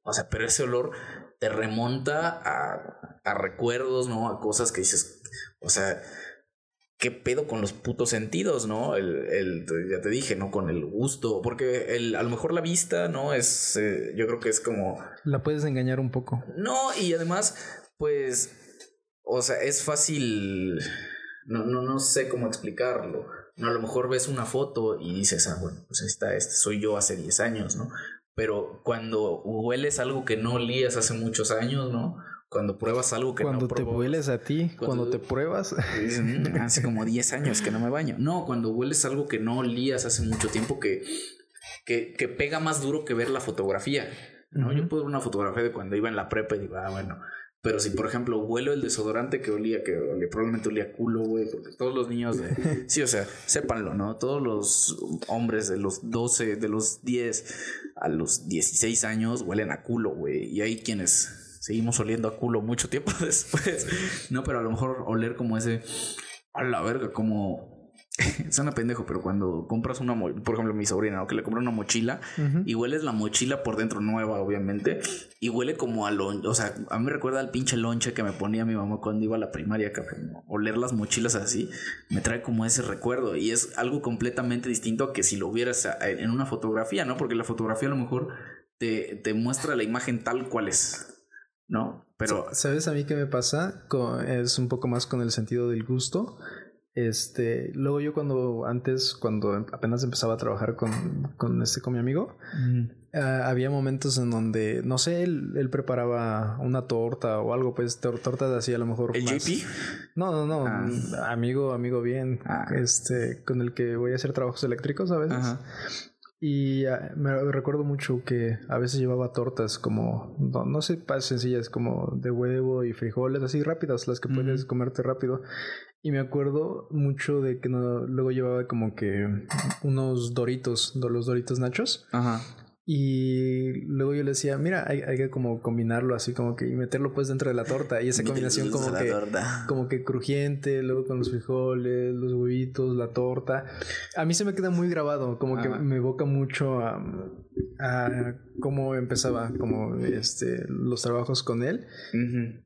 O sea, pero ese olor te remonta a, a recuerdos, ¿no? A cosas que dices, o sea, ¿qué pedo con los putos sentidos, no? El, el, ya te dije, ¿no? Con el gusto, porque el, a lo mejor la vista, ¿no? Es, eh, yo creo que es como... La puedes engañar un poco. No, y además, pues, o sea, es fácil, no, no, no sé cómo explicarlo. No, a lo mejor ves una foto y dices, ah, bueno, pues está, este soy yo hace 10 años, ¿no? Pero cuando hueles algo que no olías hace muchos años, ¿no? Cuando pruebas algo que cuando no Cuando te hueles a ti, cuando, te [LAUGHS] pruebas. Mm, hace como [LAUGHS] 10 años que no me baño. No, cuando hueles algo que no olías hace mucho tiempo que, que, que pega más duro que ver la fotografía. ¿no? Yo puedo ver una fotografía de cuando iba en la prepa y digo, ah, bueno, pero si, por ejemplo, huelo el desodorante que olía, que probablemente olía culo, güey, porque todos los niños de... [LAUGHS] Sí, o sea, sépanlo, ¿no? Todos los hombres de los 12, de los 10 a los 16 años huelen a culo, güey. Y hay quienes seguimos oliendo a culo mucho tiempo [LAUGHS] después. No, pero a lo mejor oler como ese... A la verga, como [LAUGHS] Suena pendejo, pero cuando compras una, por ejemplo, mi sobrina, ¿no? que le compra una mochila y hueles la mochila por dentro nueva, obviamente, y huele como a lonche, o sea, a mí me recuerda al pinche lonche que me ponía mi mamá cuando iba a la primaria, cabrón. Oler las mochilas así me trae como ese recuerdo y es algo completamente distinto a que si lo hubieras en una fotografía, ¿no? Porque la fotografía a lo mejor te, te muestra la imagen tal cual es, ¿no? Pero... ¿Sabes a mí qué me pasa? es un poco más con el sentido del gusto este, luego yo cuando antes, cuando apenas empezaba a trabajar con, con este, con mi amigo, ah, había momentos en donde, no sé, él, preparaba una torta o algo, pues tortas así a lo mejor. ¿El JP? No, no, no, ah. amigo, amigo bien, ah. este, con el que voy a hacer trabajos eléctricos a veces. Y me recuerdo mucho que a veces llevaba tortas como, no, sé, sencillas, como de huevo y frijoles, así rápidas, las que puedes comerte rápido. Y me acuerdo mucho de que luego llevaba como que unos doritos, los doritos nachos. Ajá. Y luego yo le decía, mira, hay, hay, que como combinarlo así como que y meterlo pues dentro de la torta. Y esa [LAUGHS] combinación como que, como que crujiente, luego con los frijoles, los huevitos, la torta. A mí se me queda muy grabado, como que me evoca mucho a, a, cómo empezaba como este los trabajos con él.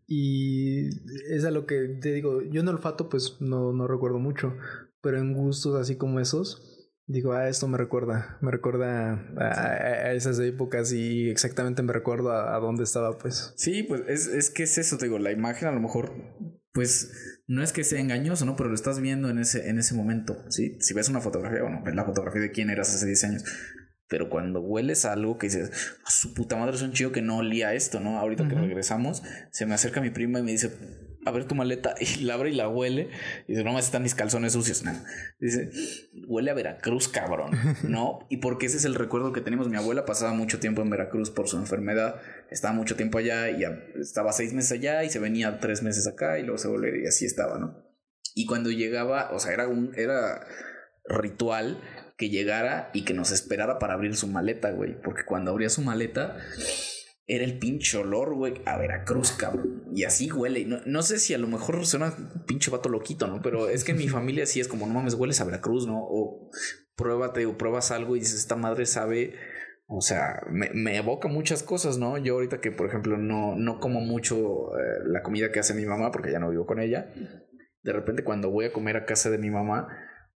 Y es a lo que te digo, yo en olfato pues no, no recuerdo mucho, pero en gustos así como esos Digo, ah, esto me recuerda, me recuerda a, esas épocas y exactamente me recuerdo a, dónde estaba, pues. Sí, pues es, es que es eso, te digo, la imagen a lo mejor, pues no es que sea engañoso, ¿no? Pero lo estás viendo en ese, en ese momento, ¿sí? Si ves una fotografía, bueno, ves la fotografía de quién eras hace 10 años. Pero cuando hueles algo que dices, ah, su puta madre es un chido que no olía esto, ¿no? Ahorita que regresamos, se me acerca mi prima y me dice, a ver tu maleta y la abre y la huele. Y dice, no más están mis calzones sucios. [LAUGHS] Dice, huele a Veracruz, cabrón. [LAUGHS] No, y porque ese es el recuerdo que tenemos. Mi abuela pasaba mucho tiempo en Veracruz por su enfermedad. Estaba mucho tiempo allá y estaba seis meses allá y se venía tres meses acá y luego se volvía y así estaba, ¿no? Y cuando llegaba, o sea, era un, era ritual que llegara y que nos esperara para abrir su maleta, güey. Porque cuando abría su maleta era el pinche olor, güey, a Veracruz, cabrón. Y así huele. No, no, sé si a lo mejor suena pinche vato loquito, ¿no? Pero es que en mi familia sí es como, no mames, hueles a Veracruz, ¿no? O pruébate o pruebas algo y dices, esta madre sabe o sea, me, me, evoca muchas cosas, ¿no? Yo ahorita que, por ejemplo, no, no como mucho eh, la comida que hace mi mamá, porque ya no vivo con ella, de repente cuando voy a comer a casa de mi mamá,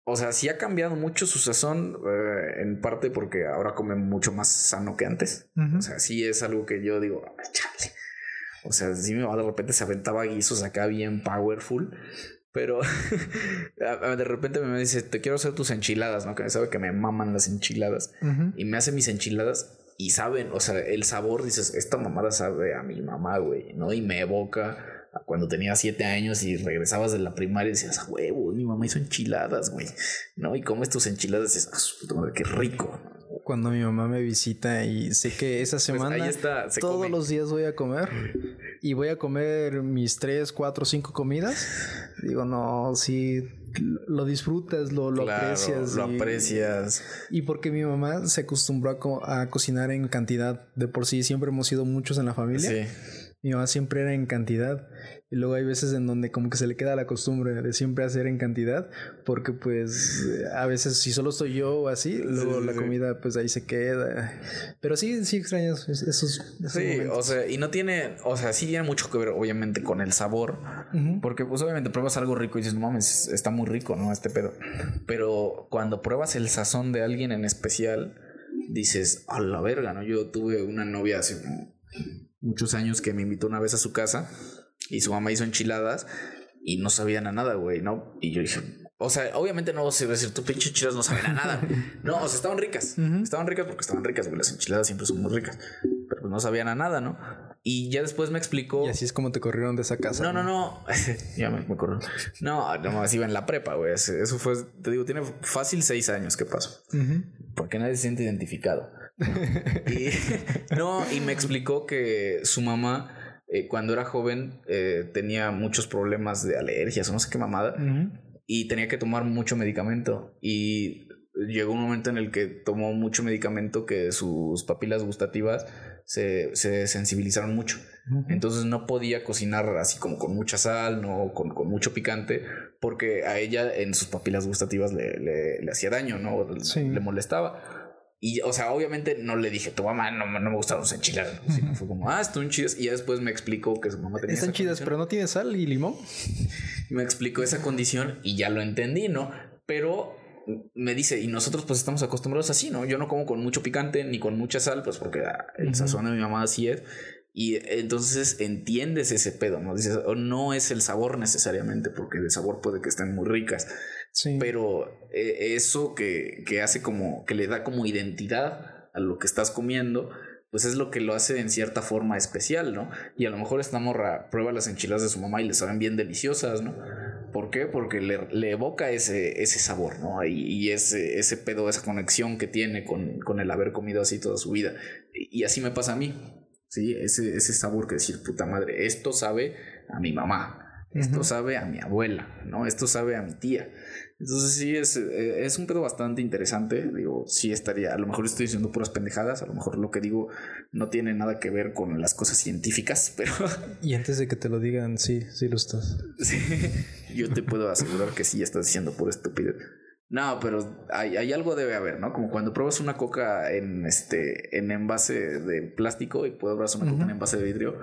o sea, sí ha cambiado mucho su sazón, eh, en parte porque ahora come mucho más sano que antes. O sea, sí es algo que yo digo, chale. O sea, sí mi mamá de repente se aventaba guisos acá bien powerful. Pero [LAUGHS] de repente me dice, te quiero hacer tus enchiladas, ¿no? Que sabe que me maman las enchiladas. Y me hace mis enchiladas y saben, o sea, el sabor, dices, esta mamada sabe a mi mamá, güey, ¿no? Y me evoca cuando tenía siete años y regresabas de la primaria y decías, huevo, mi mamá hizo enchiladas, güey, ¿no? Y comes tus enchiladas y dices, ah, qué rico. Cuando mi mamá me visita y sé que esa pues semana todos los días voy a comer y voy a comer mis tres, cuatro, cinco comidas, digo, no, sí, lo disfrutas, lo, lo aprecias. Lo aprecias. Y porque mi mamá se acostumbró a, a, cocinar en cantidad. De por sí siempre hemos sido muchos en la familia. Sí. Mi mamá siempre era en cantidad. Y luego hay veces en donde como que se le queda la costumbre de siempre hacer en cantidad. Porque pues a veces si solo estoy yo o así, luego la comida pues ahí se queda. Pero sí, sí extrañas esos, Sí, o sea, y no tiene, o sea, sí tiene mucho que ver obviamente con el sabor. Porque pues obviamente pruebas algo rico y dices, no mames, está muy rico, ¿no? Este pedo. Pero cuando pruebas el sazón de alguien en especial, dices, a la verga, ¿no? Yo tuve una novia hace muchos años que me invitó una vez a su casa y su mamá hizo enchiladas y no sabían a nada, güey, ¿no? Y yo dije, o sea, obviamente no se va a decir, tu pinche enchiladas no saben a nada. [LAUGHS] no, o sea, estaban ricas. Estaban ricas porque estaban ricas, güey. Las enchiladas siempre son muy ricas. Pero pues no sabían a nada, ¿no? Y ya después me explicó. Y así es como te corrieron de esa casa. No, no, no. [LAUGHS] ya me, me corrieron. No, nomás iba en la prepa, güey. Eso fue, te digo, tiene fácil seis años que pasó. Porque nadie se siente identificado. Y, [LAUGHS] no, y me explicó que su mamá, eh, cuando era joven, eh, tenía muchos problemas de alergias o no sé qué mamada. Y tenía que tomar mucho medicamento. Y llegó un momento en el que tomó mucho medicamento que sus papilas gustativas se, se sensibilizaron mucho. Entonces no podía cocinar así como con mucha sal, no con, con mucho picante, porque a ella en sus papilas gustativas le, le, hacía daño, ¿no? Le molestaba. Y, o sea, obviamente no le dije, tu mamá no, no me gustaron los enchiladas. Sino fue como, ah, están chidas. Y ya después me explicó que su mamá tenía. Están chidas, pero no tiene sal y limón. [LAUGHS] me explicó esa condición y ya lo entendí, ¿no? Pero me dice, y nosotros pues estamos acostumbrados así, ¿no? Yo no como con mucho picante ni con mucha sal, pues porque el sazón de mi mamá así es. Y entonces entiendes ese pedo, ¿no? Dices, oh, no es el sabor necesariamente, porque el sabor puede que estén muy ricas. Pero eh, eso que, que hace como, que le da como identidad a lo que estás comiendo, pues es lo que lo hace en cierta forma especial, ¿no? Y a lo mejor esta morra prueba las enchiladas de su mamá y le saben bien deliciosas, ¿no? ¿Por qué? Porque le, evoca ese, ese sabor, ¿no? Y, y, ese, ese pedo, esa conexión que tiene con, con, el haber comido así toda su vida. Y, así me pasa a mí, ¿sí? Ese, ese sabor que decir, puta madre, esto sabe a mi mamá, esto sabe a mi abuela, ¿no? Esto sabe a mi tía. Entonces sí, es, eh, es un pedo bastante interesante. Digo, sí estaría, a lo mejor estoy diciendo puras pendejadas, a lo mejor lo que digo no tiene nada que ver con las cosas científicas, [LAUGHS] pero... Y antes de que te lo digan, sí, sí lo estás. Sí, yo te puedo asegurar que sí estás diciendo por estupidez. No, pero hay, hay, algo debe haber, ¿no? Como cuando pruebas una coca en este en envase de plástico y pruebas una coca en envase de vidrio,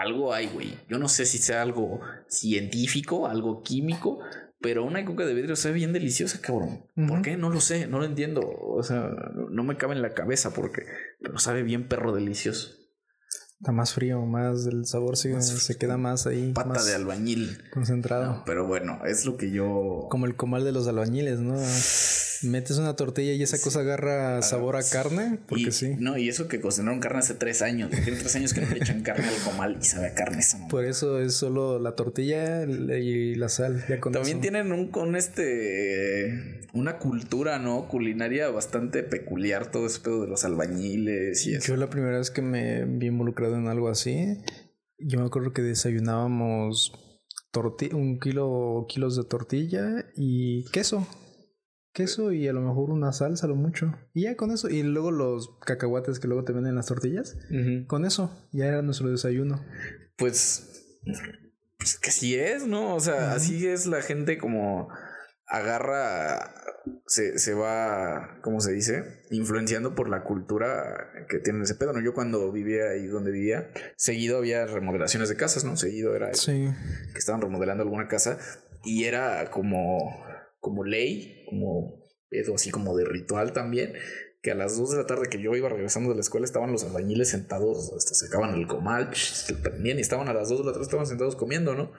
algo hay, güey. Yo no sé si sea algo científico, algo químico, pero una coca de vidrio sabe bien deliciosa, cabrón. ¿Por qué? No lo sé, no lo entiendo. O sea, no me cabe en la cabeza porque pero sabe bien perro delicioso. Está más frío, más el sabor se, se queda más ahí. Pata de albañil. Concentrado. pero bueno, es lo que yo. Como el comal de los albañiles, ¿no? [SIGHS] [LAUGHS] Metes una tortilla y esa cosa agarra ah, sabor a carne, porque sí. No, y eso que cocinaron carne hace tres años. Tiene tres años que no le echan carne al comal y sabe a carne esa Por eso es solo la tortilla y la sal. También tienen un con este una cultura, ¿no? Culinaria bastante peculiar, todo ese pedo de los albañiles y eso. Yo la primera vez que me vi involucrado en algo así, yo me acuerdo que desayunábamos un kilo kilos de tortilla y queso queso y a lo mejor una salsa, lo mucho. Y ya con eso. Y luego los cacahuates que luego te venden las tortillas. Con eso, ya era nuestro desayuno. Pues, pues que así es, ¿no? O sea, así es la gente como agarra, se, se va, ¿cómo se dice? Influenciando por la cultura que tiene ese pedo, ¿no? Yo cuando vivía ahí donde vivía, seguido había remodelaciones de casas, ¿no? Seguido era Sí. que estaban remodelando alguna casa y era como, como ley, como pedo así como de ritual también, que a las 2 de la tarde que yo iba regresando de la escuela estaban los albañiles sentados, hasta sacaban el comal, prendían y estaban a las 2 de la tarde, estaban sentados comiendo, ¿no?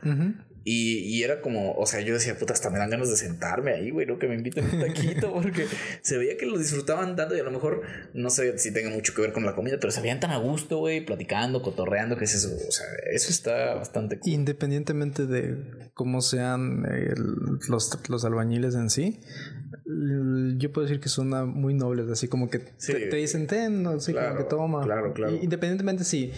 Y, y era como, o sea, yo decía, puta, hasta me dan ganas de sentarme ahí, güey, ¿no? Que me inviten un taquito, [LAUGHS] porque se veía que lo disfrutaban tanto y a lo mejor no sé si tenga mucho que ver con la comida, pero se veían tan a gusto, güey, platicando, cotorreando, que es eso, o sea, eso está bastante cool. Independientemente de cómo sean eh, el- los, los albañiles en sí, yo puedo decir que son muy nobles, así como que Sí. te, te dicen, ten, así Claro, como que toma. claro, claro. Independientemente si,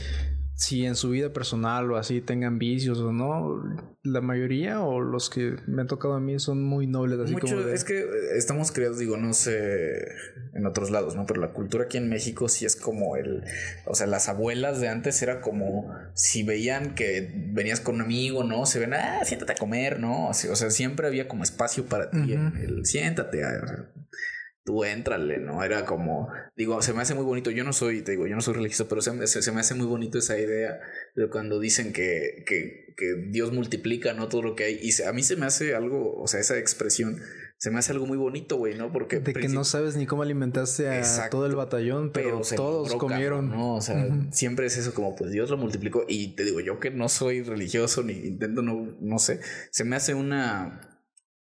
si en su vida personal o así tengan vicios o no, la mayoría o los que me han tocado a mí son muy nobles, así Mucho, como de- es que eh, estamos criados, digo, no sé en otros lados, ¿no? Pero la cultura aquí en México sí es como el, o sea, las abuelas de antes era como si veían que venías con un amigo, ¿no? Se ven, ah, siéntate a comer, ¿no? O sea, siempre había como espacio para ti, el, siéntate, sea, tú éntrale, ¿no? Era como, digo, se me hace muy bonito, yo no soy, te digo, yo no soy religioso, pero se me, se, se me hace muy bonito esa idea de cuando dicen que, que, que Dios multiplica, ¿no? Todo lo que hay. Y se- a mí se me hace algo, o sea, esa expresión, se me hace algo muy bonito, güey, ¿no? Porque... de que no sabes ni cómo alimentaste a Exacto. todo el batallón, pero, todos comieron. ¿no? O sea, siempre es eso como, pues Dios lo multiplicó. Y te digo, yo que no soy religioso ni intento, no, no sé, se me hace una,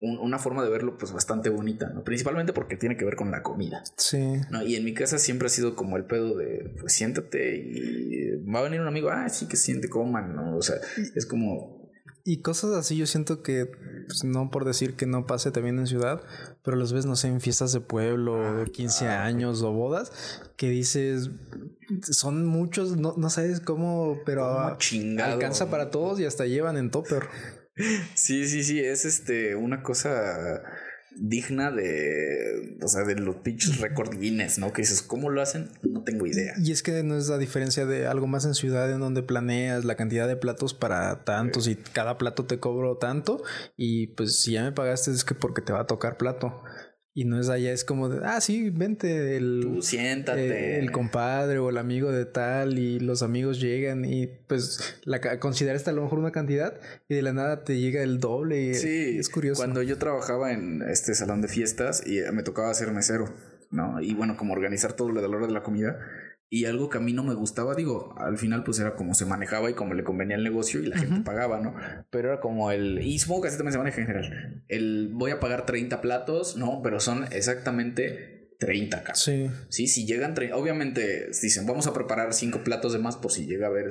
un- una forma de verlo pues bastante bonita, ¿no? Principalmente porque tiene que ver con la comida, Sí. ¿no? Y en mi casa siempre ha sido como el pedo de, pues siéntate y va a venir un amigo, ah, sí, que siente, coman, ¿no? O sea, es como... Y cosas así yo siento que, pues, no por decir que no pase también en ciudad, pero las ves, no sé, en fiestas de pueblo, de 15 años o bodas, que dices, son muchos, no, no sabes cómo, pero ah, alcanza para todos y hasta llevan en topper. Sí, sí, sí, es este una cosa digna de, o sea, de los pinches récord Guinness, ¿no? Que dices, ¿cómo lo hacen? No tengo idea. Y es que no es la diferencia de algo más en ciudad en donde planeas la cantidad de platos para tantos y cada plato te cobro tanto y pues si ya me pagaste es que porque te va a tocar plato. Y no es allá, es como de, ah, sí, vente, el, Tú siéntate. eh, el compadre o el amigo de tal y los amigos llegan y pues la consideraste a lo mejor una cantidad y de la nada te llega el doble y Sí, es curioso. Cuando yo trabajaba en este salón de fiestas y me tocaba ser mesero, ¿no? Y bueno, como organizar todo lo de la hora de la comida. Y algo que a mí no me gustaba, digo, al final pues era como se manejaba y como le convenía el negocio y la gente pagaba, ¿no? Pero era como el... Y supongo que así también se maneja en general. El voy a pagar 30 platos, ¿no? Pero son exactamente 30 casos. Sí, Sí, si llegan, obviamente dicen, vamos a preparar cinco platos de más por si llega a ver,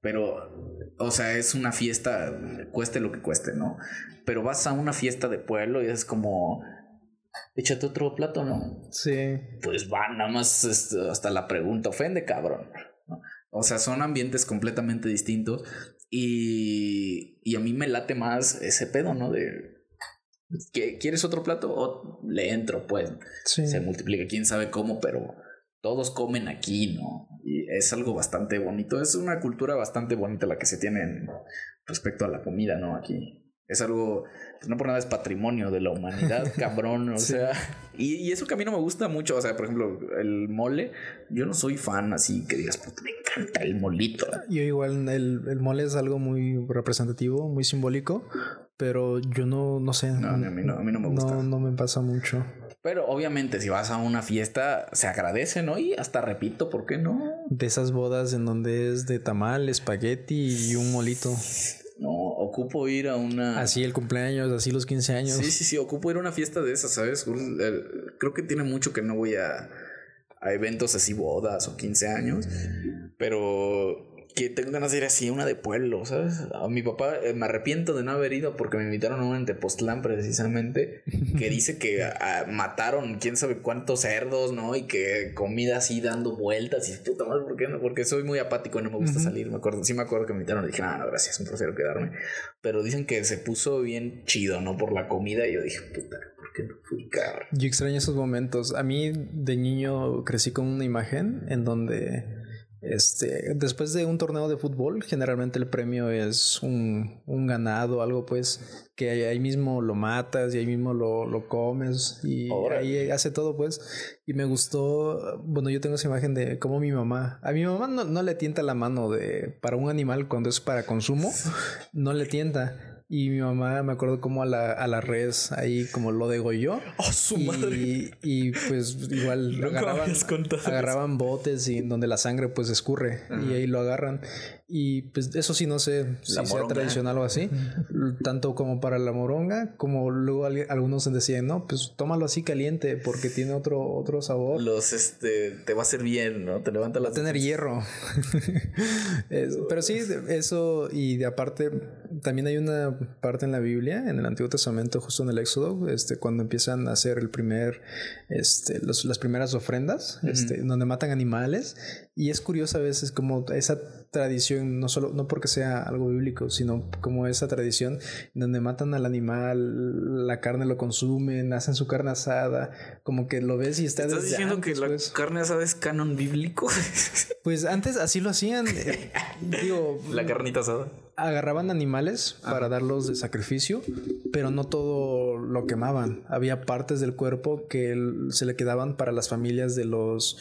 pero, o sea, es una fiesta, cueste lo que cueste, ¿no? Pero vas a una fiesta de pueblo y es como, échate otro plato, ¿no? sí. Pues va, nada más este, hasta la pregunta, ofende, cabrón. O sea, son ambientes completamente distintos y, y a mí me late más ese pedo, ¿no? De, ¿qué- ¿quieres otro plato? O le entro, pues Sí. se multiplica, quién sabe cómo, pero todos comen aquí, ¿no? Y es algo bastante bonito, es una cultura bastante bonita la que se tiene en- respecto a la comida, ¿no? Aquí. Es algo, pues no por nada es patrimonio de la humanidad, [LAUGHS] cabrón, o Sí. sea, y, y eso que a mí no me gusta mucho, o sea, por ejemplo, el mole, yo no soy fan así que digas, puta, me encanta el molito. Yo igual el, el mole es algo muy representativo, muy simbólico, pero yo no, no sé. No, a mí no- a mí no me gusta. No, no me pasa mucho. Pero obviamente si vas a una fiesta, se agradece, ¿no? Y hasta repito, ¿por qué no? De esas bodas en donde es de tamal, espagueti y un molito. No, ocupo ir a una... Así el cumpleaños, así los 15 años. Sí, sí, sí, ocupo ir a una fiesta de esas, ¿sabes? El- Creo que tiene mucho que no voy a, a eventos así, bodas o 15 años, pero que tengo ganas de ir así a una de pueblo, ¿sabes? A mi papá eh, me arrepiento de no haber ido porque me invitaron a una en Tepoztlán precisamente, que [LAUGHS] dice que ah, mataron quién sabe cuántos cerdos, ¿no? Y que comida así dando vueltas y puta madre, ¿por qué no? Porque soy muy apático y no me gusta salir, me acuerdo, sí me acuerdo que me invitaron y dije, no, no, gracias, me prefiero quedarme. Pero dicen que se puso bien chido, ¿no? Por la comida. Y yo dije, puta, ¿por qué no fui, cabrón? Yo extraño esos momentos. A mí de niño crecí con una imagen en donde Este, después de un torneo de fútbol, generalmente el premio es un, un ganado, algo pues que ahí mismo lo matas y ahí mismo lo, lo comes y ahí hace todo pues. Y me gustó, bueno, yo tengo esa imagen de cómo mi mamá, a mi mamá no, no le tienta la mano de para un animal cuando es para consumo, [LAUGHS] no le tienta y mi mamá, me acuerdo como a la, a la res ahí como lo degolló. ¡Oh, su y, madre! Y pues igual [LAUGHS] agarraban, agarraban botes y donde la sangre pues escurre y ahí lo agarran. Y pues eso sí no sé si sea tradicional o así, [LAUGHS] tanto como para la moronga, como luego algunos decían, no, pues tómalo así caliente porque tiene otro, otro sabor. Los, este, te va a hacer bien, ¿no? Te levanta la... Tener hierro. [LAUGHS] pero sí, eso y de aparte, también hay una parte en la Biblia, en el Antiguo Testamento, justo en el Éxodo, este, cuando empiezan a hacer el primer, este, las primeras ofrendas, este, donde matan animales. Y es curioso a veces como esa tradición, no solo, no porque sea algo bíblico, sino como esa tradición donde matan al animal, la carne lo consumen, hacen su carne asada, como que lo ves y está ¿Estás diciendo que la pues. carne asada es canon bíblico? pues antes así lo hacían. Eh, [LAUGHS] digo, la carnita asada agarraban animales para darlos de sacrificio, pero no todo lo quemaban. Había partes del cuerpo que se le quedaban para las familias de los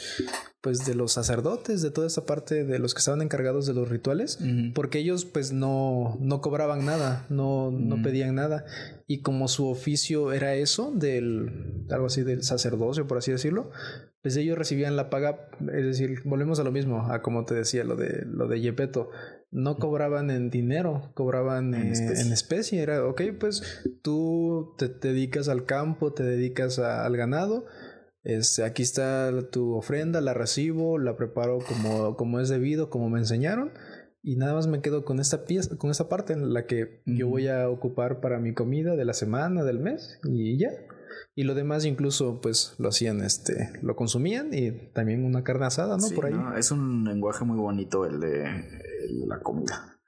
pues de los sacerdotes, de toda esa parte de los que estaban encargados de los rituales, porque ellos pues no, no cobraban nada, no, no pedían nada. Y como su oficio era eso, del algo así del sacerdocio, por así decirlo, pues ellos recibían la paga, es decir, volvemos a lo mismo, a como te decía, lo de lo de Yepeto no cobraban en dinero, cobraban en, especie. Era, ok, pues tú te, dedicas al campo, te dedicas al ganado. Este, aquí está tu ofrenda, la recibo, la preparo como, como es debido, como me enseñaron. Y nada más me quedo con esta pieza, con esta parte en la que yo voy a ocupar para mi comida de la semana, del mes, y ya. Y lo demás incluso pues lo hacían, este, lo consumían y también una carne asada, ¿no? Por ahí. es un lenguaje muy bonito el de la comida.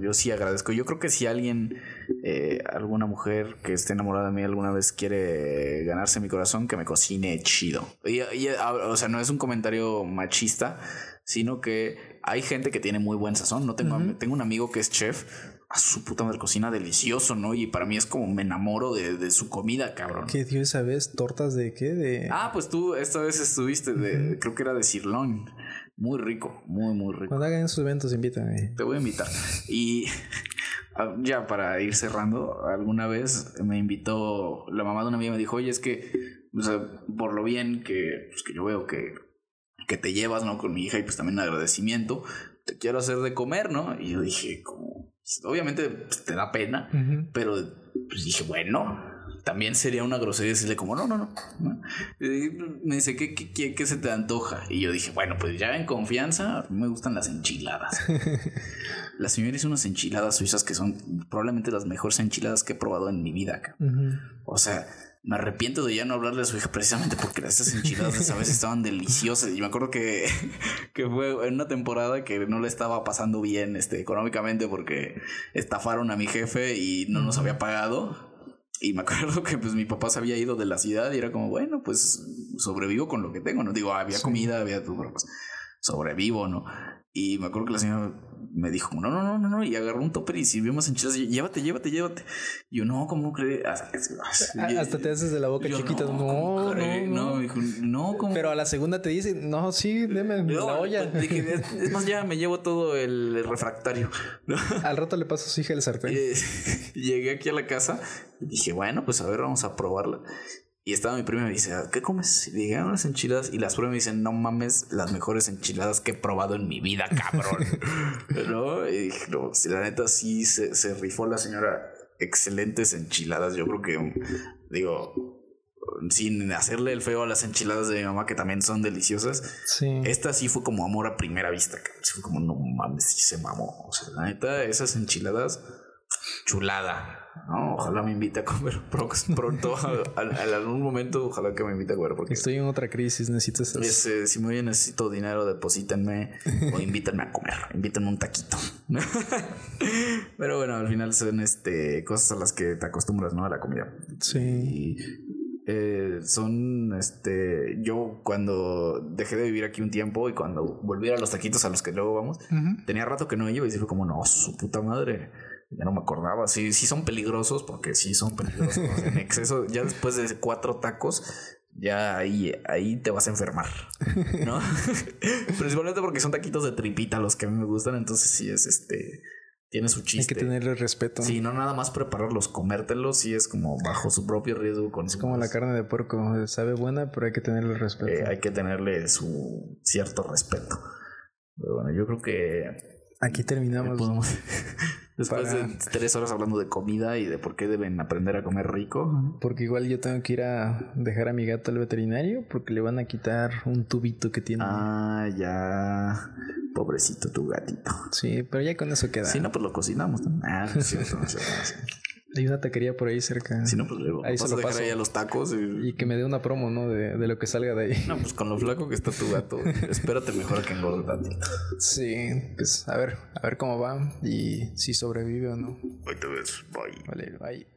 Yo sí agradezco. Yo creo que si alguien, eh, alguna mujer que esté enamorada de mí alguna vez quiere ganarse mi corazón, que me cocine chido. Y, o sea, no es un comentario machista, sino que hay gente que tiene muy buen sazón. No tengo, tengo un amigo que es chef, a su puta madre cocina delicioso, ¿no? Y para mí es como me enamoro de, su comida, cabrón. ¿Qué dio esa vez? ¿Tortas de qué? De... Ah, pues tú esta vez estuviste de, creo que era de sirloin. Muy rico, muy, muy rico. Cuando hagan esos eventos, invítame. Te voy a invitar. Y [LAUGHS] ah, ya para ir cerrando, alguna vez me invitó, la mamá de una amiga me dijo, oye, es que, o sea, por lo bien que, pues, que yo veo que, que te llevas, ¿no? Con mi hija y pues también agradecimiento, te quiero hacer de comer, ¿no? Y yo dije, como, obviamente pues, te da pena, pero pues dije, bueno, también sería una grosería decirle como, no, no, no. me dice, ¿qué, qué, qué se te antoja? Y yo dije, bueno, pues ya en confianza, me gustan las enchiladas. [LAUGHS] la señora hizo unas enchiladas suizas que son probablemente las mejores enchiladas que he probado en mi vida. O sea, me arrepiento de ya no hablarle a su hija precisamente porque esas enchiladas esa vez [LAUGHS] estaban deliciosas. Y me acuerdo que, [LAUGHS] que fue en una temporada que no le estaba pasando bien este, económicamente porque estafaron a mi jefe y no nos había pagado. Y me acuerdo que pues mi papá se había ido de la ciudad y era como, bueno, pues sobrevivo con lo que tengo, ¿no? Digo, había comida, había todo, pues sobrevivo, ¿no? Y me acuerdo que la señora me dijo, no, no, no, no, no, y agarró un topper y sirvió más enchiladas. Y, llévate, llévate, llévate. Y yo, no, ¿cómo crees? Hasta, te haces de la boca chiquita. No, no, no, no. Dijo, no, ¿cómo? Pero a la segunda te dice, no, sí, deme la olla. Pues, dije, es, más, ya me llevo todo el refractario. Al rato le paso a su hija el sartén. [LAUGHS] Llegué aquí a la casa y dije, bueno, pues a ver, vamos a probarla. Y estaba mi prima y me dice, ¿qué comes? Y dije, ah, unas enchiladas. Y las pruebas me dicen, no mames, las mejores enchiladas que he probado en mi vida, cabrón. [LAUGHS] ¿No? Y dije, no, si la neta sí se, se rifó la señora. Excelentes enchiladas. Yo creo que, digo, sin hacerle el feo a las enchiladas de mi mamá, que también son deliciosas. Sí. Esta sí fue como amor a primera vista. Fue como, no mames, sí se mamó. O sea, la neta, esas enchiladas, chulada. Ojalá me invite a comer [LAUGHS] pronto, en algún momento, ojalá que me invite a comer. Porque Estoy en otra crisis, necesito esas. si me necesito dinero, deposítenme o invítenme a comer, invítenme un taquito. [LAUGHS] Pero bueno, al final son este, cosas a las que te acostumbras, ¿no? A la comida. Sí. eh, son, este, yo cuando dejé de vivir aquí un tiempo y cuando volví a los taquitos a los que luego vamos, tenía rato que no iba y sí fue como, no, su puta madre. Ya no me acordaba. Sí, sí son peligrosos porque sí son peligrosos. en exceso, [LAUGHS] ya después de cuatro tacos, ya ahí, ahí te vas a enfermar, ¿no? [LAUGHS] Principalmente porque son taquitos de tripita los que a mí me gustan, entonces sí es este tiene su chiste. Hay que tenerle respeto. Sí, no nada más prepararlos, comértelos, sí es como bajo su propio riesgo. Con es como la carne de puerco, sabe buena, pero hay que tenerle respeto. Eh, hay que tenerle su cierto respeto. Pero bueno, yo creo que... Aquí terminamos. [LAUGHS] Después de tres horas hablando de comida y de por qué deben aprender a comer rico. Porque igual yo tengo que ir a dejar a mi gato al veterinario porque le van a quitar un tubito que tiene. Ah, ya. Pobrecito tu gatito. Sí, pero ya con eso queda. Si no, pues lo cocinamos. Ah, no es cierto, no Hay una taquería por ahí cerca. Si no, pues luego. Ahí se lo paso. ahí a los tacos. Y... que me dé una promo, ¿no? De, de, lo que salga de ahí. No, pues con lo flaco que está tu gato, [LAUGHS] espérate mejor que engorde Sí, pues a ver, a ver cómo va y si sobrevive o no. Ahí te ves. Bye. Vale, bye.